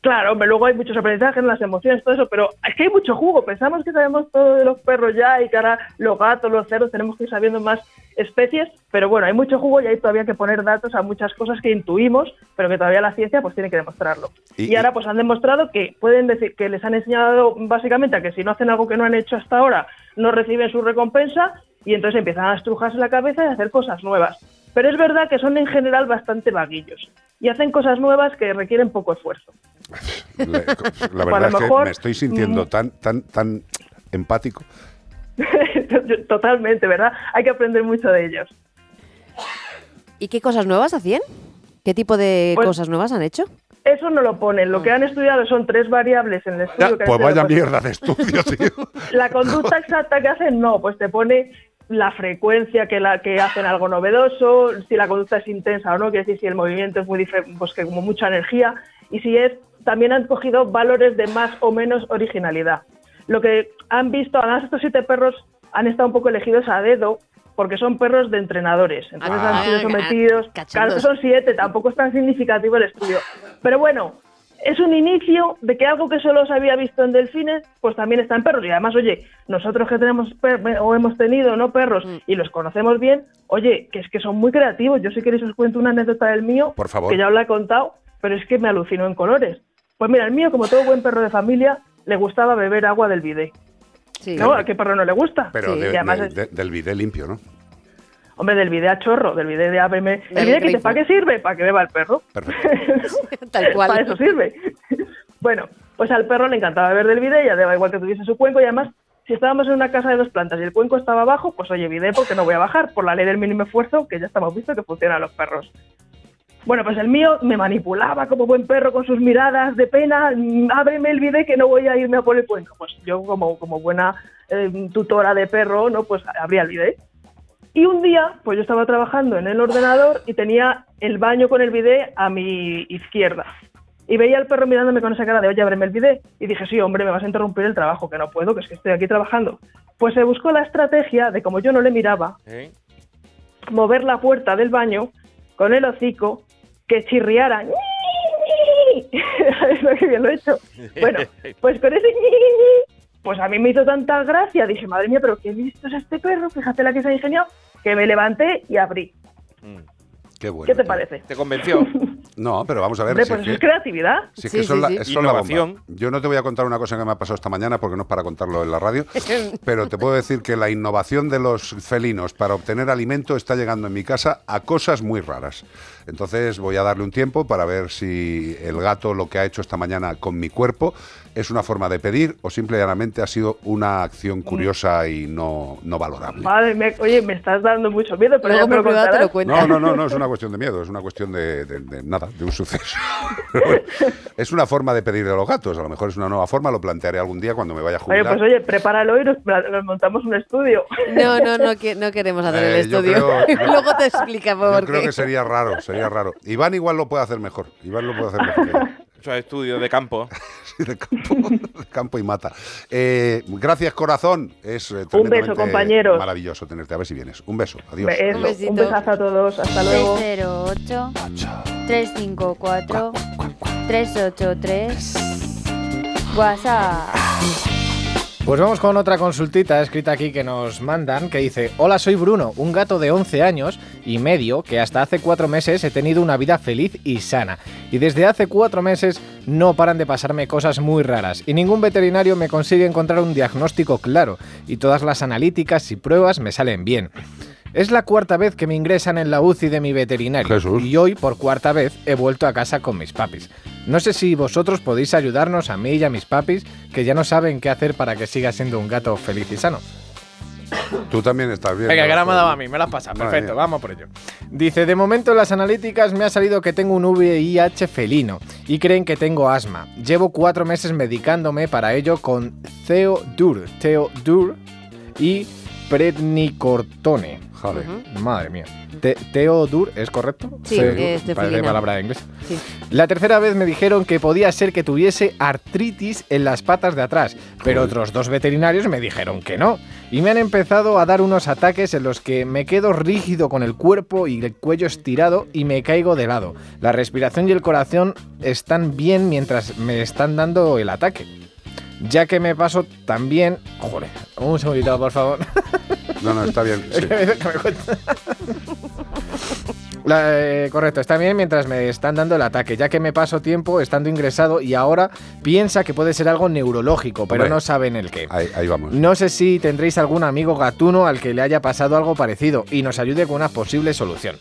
Claro, hombre, luego hay muchos aprendizajes, las emociones, todo eso, pero es que hay mucho jugo. Pensamos que sabemos todo de los perros ya y que ahora los gatos, los cerdos, tenemos que ir sabiendo más especies, pero bueno, hay mucho jugo y hay todavía que poner datos a muchas cosas que intuimos, pero que todavía la ciencia pues tiene que demostrarlo. Y- Y, ahora pues han demostrado que pueden decir que les han enseñado básicamente a que si no hacen algo que no han hecho hasta ahora, no reciben su recompensa y entonces empiezan a estrujarse la cabeza y a hacer cosas nuevas. Pero es verdad que son en general bastante vaguillos y hacen cosas nuevas que requieren poco esfuerzo. La verdad es que mejor, me estoy sintiendo mm, tan, tan, tan empático. Totalmente, ¿verdad? Hay que aprender mucho de ellos. ¿Y qué cosas nuevas hacían? ¿Qué tipo de Pues- cosas nuevas han hecho? Eso no lo ponen. Lo que han estudiado son tres variables en el estudio. Ya, que pues vaya mierda de estudio, tío. La conducta exacta que hacen, no, pues te pone la frecuencia que, la, que hacen algo novedoso, si la conducta es intensa o no, quiere decir si el movimiento es muy diferente, pues que como mucha energía, y si es, también han cogido valores de más o menos originalidad. Lo que han visto, además estos siete perros han estado un poco elegidos a dedo, porque son perros de entrenadores, entonces Ah, han sido sometidos, cachondos. claro, son siete, tampoco es tan significativo el estudio, pero bueno, es un inicio de que algo que solo se había visto en delfines, pues también está en perros. Y además, oye, nosotros que tenemos per- o hemos tenido no perros Mm. y los conocemos bien, oye, que es que son muy creativos. Yo si queréis os cuento una anécdota del mío, Por favor. que ya os la he contado, pero es que me alucinó en colores. Pues mira, el mío, como todo buen perro de familia, le gustaba beber agua del bidet. ¿No? ¿A qué perro no le gusta? Pero Sí. de- y además de- es- de- del bidet limpio, ¿no? Hombre, del bidet a chorro, del bidet de ABM. ¿El bidet que para qué sirve? Para que beba el perro. Tal cual. Para eso sirve. bueno, pues al perro le encantaba beber del bidet, ya daba igual que tuviese su cuenco y además, si estábamos en una casa de dos plantas y el cuenco estaba abajo, pues oye, bidet porque no voy a bajar, por la ley del mínimo esfuerzo, que ya estamos visto que funciona a los perros. Bueno, pues el mío me manipulaba como buen perro con sus miradas de pena, "Mm, ábreme el bidet que no voy a irme a por el cuenco. Pues yo como, como buena eh, tutora de perro, ¿no? Pues abría el bidet. Y un día, pues yo estaba trabajando en el ordenador y tenía el baño con el bidet a mi izquierda. Y veía al perro mirándome con esa cara de, oye, ábreme el bidet. Y dije, sí, hombre, me vas a interrumpir el trabajo, que no puedo, que es que estoy aquí trabajando. Pues se buscó la estrategia de, como yo no le miraba, mover la puerta del baño con el hocico, que chirriara. Es lo que bien lo he hecho. Bueno, pues con ese pues a mí me hizo tanta gracia, dije, madre mía, pero qué listo es este perro, fíjate la que se ha ingeniado, que me levanté y abrí. Qué bueno. ¿Qué te parece? ¿Te convenció? No, pero vamos a ver. Hombre, si pues es eso que- es creatividad. si es que son la- son la bomba. Innovación. Yo no te voy a contar una cosa que me ha pasado esta mañana porque no es para contarlo en la radio, pero te puedo decir que la innovación de los felinos para obtener alimento está llegando en mi casa a cosas muy raras. Entonces voy a darle un tiempo para ver si el gato lo que ha hecho esta mañana con mi cuerpo es una forma de pedir o simple y llanamente ha sido una acción curiosa y no, no valorable. Madre mía, oye, me estás dando mucho miedo, pero Luego ya me te lo contarás. No, no, no, no es una cuestión de miedo, es una cuestión de, de- de nada, de un suceso. Bueno, es una forma de pedir a los gatos, a lo mejor es una nueva forma, lo plantearé algún día cuando me vaya a Oye, jubilar. pues oye, prepáralo y nos, nos montamos un estudio. No, no, no, que- no queremos hacer el Eh, estudio. creo- Luego te explicamos Yo por creo qué. que sería raro, sería raro. Iván igual lo puede hacer mejor. Iván lo puede hacer mejor. Eso es estudio de campo. de, campo, de campo y mata. Eh, gracias, corazón. Es eh, Un beso, compañeros. Maravilloso tenerte. A ver si vienes. Un beso. Adiós. Adiós. un besazo a todos. Hasta luego. 608 354 383 WhatsApp. Pues vamos con otra consultita escrita aquí que nos mandan que dice, hola soy Bruno, un gato de 11 años y medio que hasta hace cuatro meses he tenido una vida feliz y sana. Y desde hace cuatro meses no paran de pasarme cosas muy raras y ningún veterinario me consigue encontrar un diagnóstico claro y todas las analíticas y pruebas me salen bien. Es la cuarta vez que me ingresan en la UCI de mi veterinario y hoy por cuarta vez he vuelto a casa con mis papis. No sé si vosotros podéis ayudarnos a mí y a mis papis que ya no saben qué hacer para que siga siendo un gato feliz y sano. Tú también estás bien. Venga, que ahora me dado a mí, me la has pasado. Madre Perfecto, vamos por ello. Dice, de momento en las analíticas me ha salido que tengo un VIH felino y creen que tengo asma. Llevo cuatro meses medicándome para ello con Theodur, Theodur y Prednicortone. Joder. Madre mía. Te- Theodur, ¿es correcto? Sí, es de palabra inglesa. Sí. La tercera vez me dijeron que podía ser que tuviese artritis en las patas de atrás, pero otros dos veterinarios me dijeron que no. Y me han empezado a dar unos ataques en los que me quedo rígido con el cuerpo y el cuello estirado y me caigo de lado. La respiración y el corazón están bien mientras me están dando el ataque. Ya que me paso también... Joder, un segundito, por favor. No, no, está bien. sí. La- eh, correcto, está bien mientras me están dando el ataque, ya que me paso tiempo estando ingresado y ahora piensa que puede ser algo neurológico, pero Hombre, no saben el qué. Ahí, ahí vamos. No sé si tendréis algún amigo gatuno al que le haya pasado algo parecido y nos ayude con una posible solución.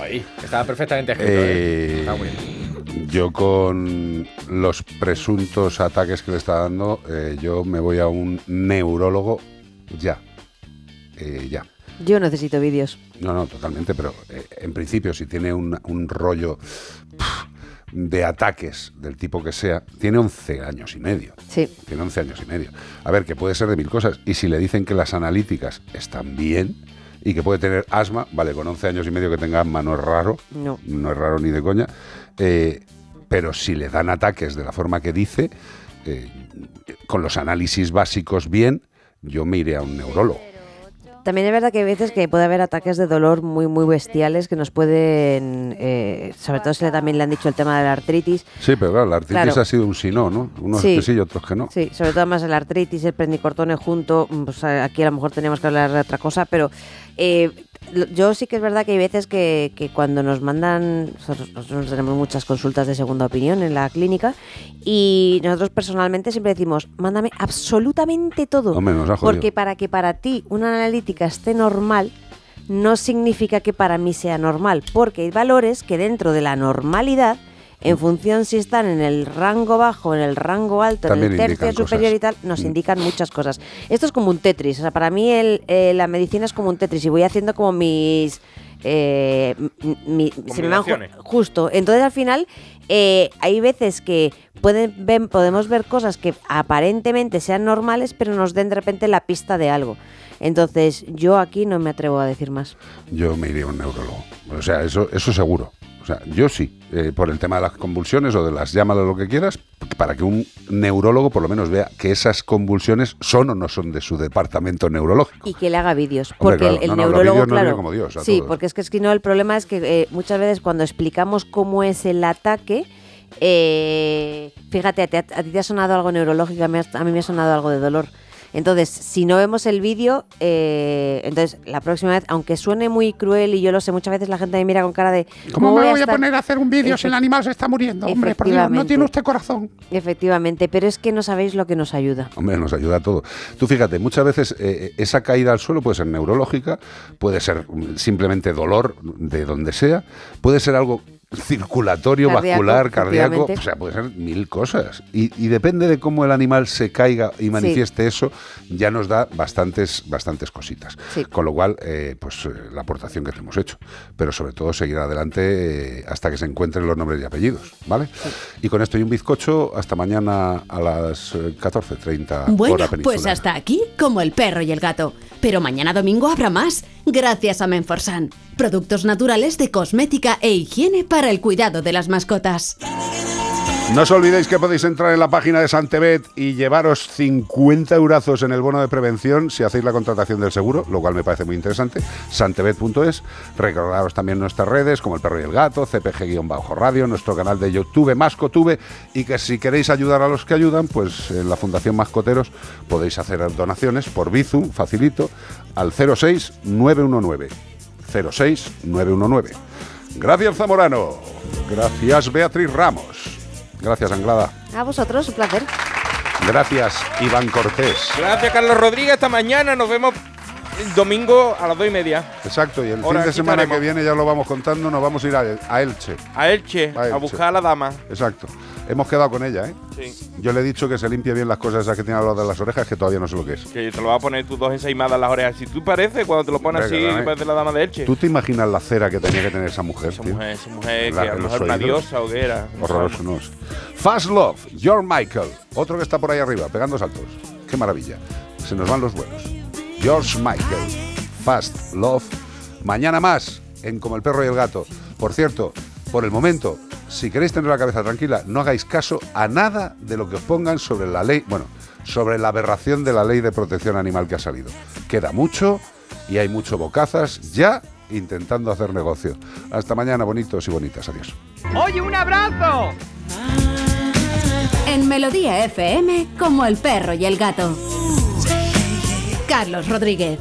Ay, estaba perfectamente escrito. Eh, ¿eh? Está muy bien. Yo con los presuntos ataques que le está dando, eh, yo me voy a un neurólogo ya. Eh, ya. Yo necesito vídeos. No, no, totalmente, pero eh, en principio si tiene un, un rollo de ataques del tipo que sea, tiene 11 años y medio. Sí. Tiene 11 años y medio. A ver, que puede ser de mil cosas. Y si le dicen que las analíticas están bien y que puede tener asma, vale, con 11 años y medio que tenga asma no es raro. No. No es raro ni de coña. eh, pero si le dan ataques de la forma que dice, eh, con los análisis básicos bien, yo me iré a un neurólogo. También es verdad que hay veces que puede haber ataques de dolor muy, muy bestiales que nos pueden, eh, sobre todo si le- también le han dicho el tema de la artritis. Sí, pero claro, la artritis Claro. ha sido un sí no, ¿no? Unos Sí. que sí y otros que no. Sí, sobre todo más la artritis, el prednicortone junto, mm, pues aquí a lo mejor tenemos que hablar de otra cosa, pero eh, yo sí que es verdad que hay veces que, que cuando nos mandan, nosotros, nosotros tenemos muchas consultas de segunda opinión en la clínica y nosotros personalmente siempre decimos, mándame absolutamente todo, Hombre, nos ha jodido. porque para que para ti una analítica esté normal, no significa que para mí sea normal, porque hay valores que dentro de la normalidad, en función si están en el rango bajo, en el rango alto, También en el tercio superior cosas. y tal, nos Mm. indican muchas cosas. Esto es como un Tetris, o sea, para mí el, eh, la medicina es como un Tetris y voy haciendo como mis... eh, mi- se me van ju- justo. Entonces al final eh, hay veces que pueden ven- podemos ver cosas que aparentemente sean normales, pero nos den de repente la pista de algo. Entonces yo aquí no me atrevo a decir más. Yo me iría a un neurólogo. O sea, eso, eso seguro. O sea, yo sí, eh, por el tema de las convulsiones o de las llámalo lo que quieras, para que un neurólogo por lo menos vea que esas convulsiones son o no son de su departamento neurológico. Y que le haga vídeos. Hombre, Porque claro, el, el no, no, neurólogo, claro. como Dios sí, todos. porque es que, es que no, el problema es que eh, muchas veces cuando explicamos cómo es el ataque, eh, fíjate, a ti, a ti te ha sonado algo neurológico, a mí, a mí me ha sonado algo de dolor. Entonces, si no vemos el vídeo, eh, entonces la próxima vez, aunque suene muy cruel y yo lo sé, muchas veces la gente me mira con cara de ¿Cómo me voy a estar-?" poner a hacer un vídeo si el animal se está muriendo? Hombre, por Dios, no tiene usted corazón. Efectivamente, pero es que no sabéis lo que nos ayuda. Hombre, nos ayuda a todo. Tú fíjate, muchas veces eh, esa caída al suelo puede ser neurológica, puede ser mm, simplemente dolor de donde sea, puede ser algo circulatorio, Cardíaco, vascular, cardíaco, o sea, puede ser mil cosas. Y, y depende de cómo el animal se caiga y manifieste eso, ya nos da bastantes, bastantes cositas. Con lo cual, eh, pues eh, la aportación que te hemos hecho. Pero sobre todo seguir adelante eh, hasta que se encuentren los nombres y apellidos, ¿vale? Y con esto y un bizcocho, hasta mañana a las eh, 14.30 Bueno, hora pues hasta aquí como el perro y el gato. Pero mañana domingo habrá más, gracias a Menforsan. Productos naturales de cosmética e higiene para el cuidado de las mascotas. No os olvidéis que podéis entrar en la página de Santebet y llevaros 50 eurazos en el bono de prevención si hacéis la contratación del seguro, lo cual me parece muy interesante. Santebet.es. Recordaros también nuestras redes como El Perro y el Gato, CPG-Radio, nuestro canal de YouTube Mascotube y que si queréis ayudar a los que ayudan, pues en la Fundación Mascoteros podéis hacer donaciones por Bizum, facilito, al 06 919. 06 919. Gracias Zamorano. Gracias Beatriz Ramos. Gracias Anglada. A vosotros, un placer. Gracias Iván Cortés. Gracias, Carlos Rodríguez. Hasta mañana. Nos vemos el domingo a las dos y media. Exacto, y el Ahora fin de semana estaremos. que viene ya lo vamos contando, nos vamos a ir a, a Elche. A Elche, a, Elche. buscar a la dama. Exacto. Hemos quedado con ella, ¿eh? Sí. Yo le he dicho que se limpie bien las cosas esas que tiene al lado de las orejas, que todavía no sé lo que es. Que te lo va a poner tus dos ensaimadas en las orejas. Si tú pareces, cuando te lo pones así, ¿eh? parece la dama de Elche. ¿Tú te imaginas la cera que tenía que tener esa mujer? Esa tío? mujer, esa mujer La- que a lo los mejor una oídos. diosa o que era. no Horroroso, sabemos. no es. Fast Love, George Michael. Otro que está por ahí arriba, pegando saltos. Qué maravilla. Se nos van los vuelos. George Michael, Fast Love. Mañana más en Como el perro y el gato. Por cierto, por el momento, si queréis tener la cabeza tranquila, no hagáis caso a nada de lo que os pongan sobre la ley, bueno, sobre la aberración de la ley de protección animal que ha salido. Queda mucho y hay mucho bocazas ya intentando hacer negocio. Hasta mañana, bonitos y bonitas. Adiós. ¡Oye, un abrazo! En Melodía FM como el perro y el gato. Carlos Rodríguez.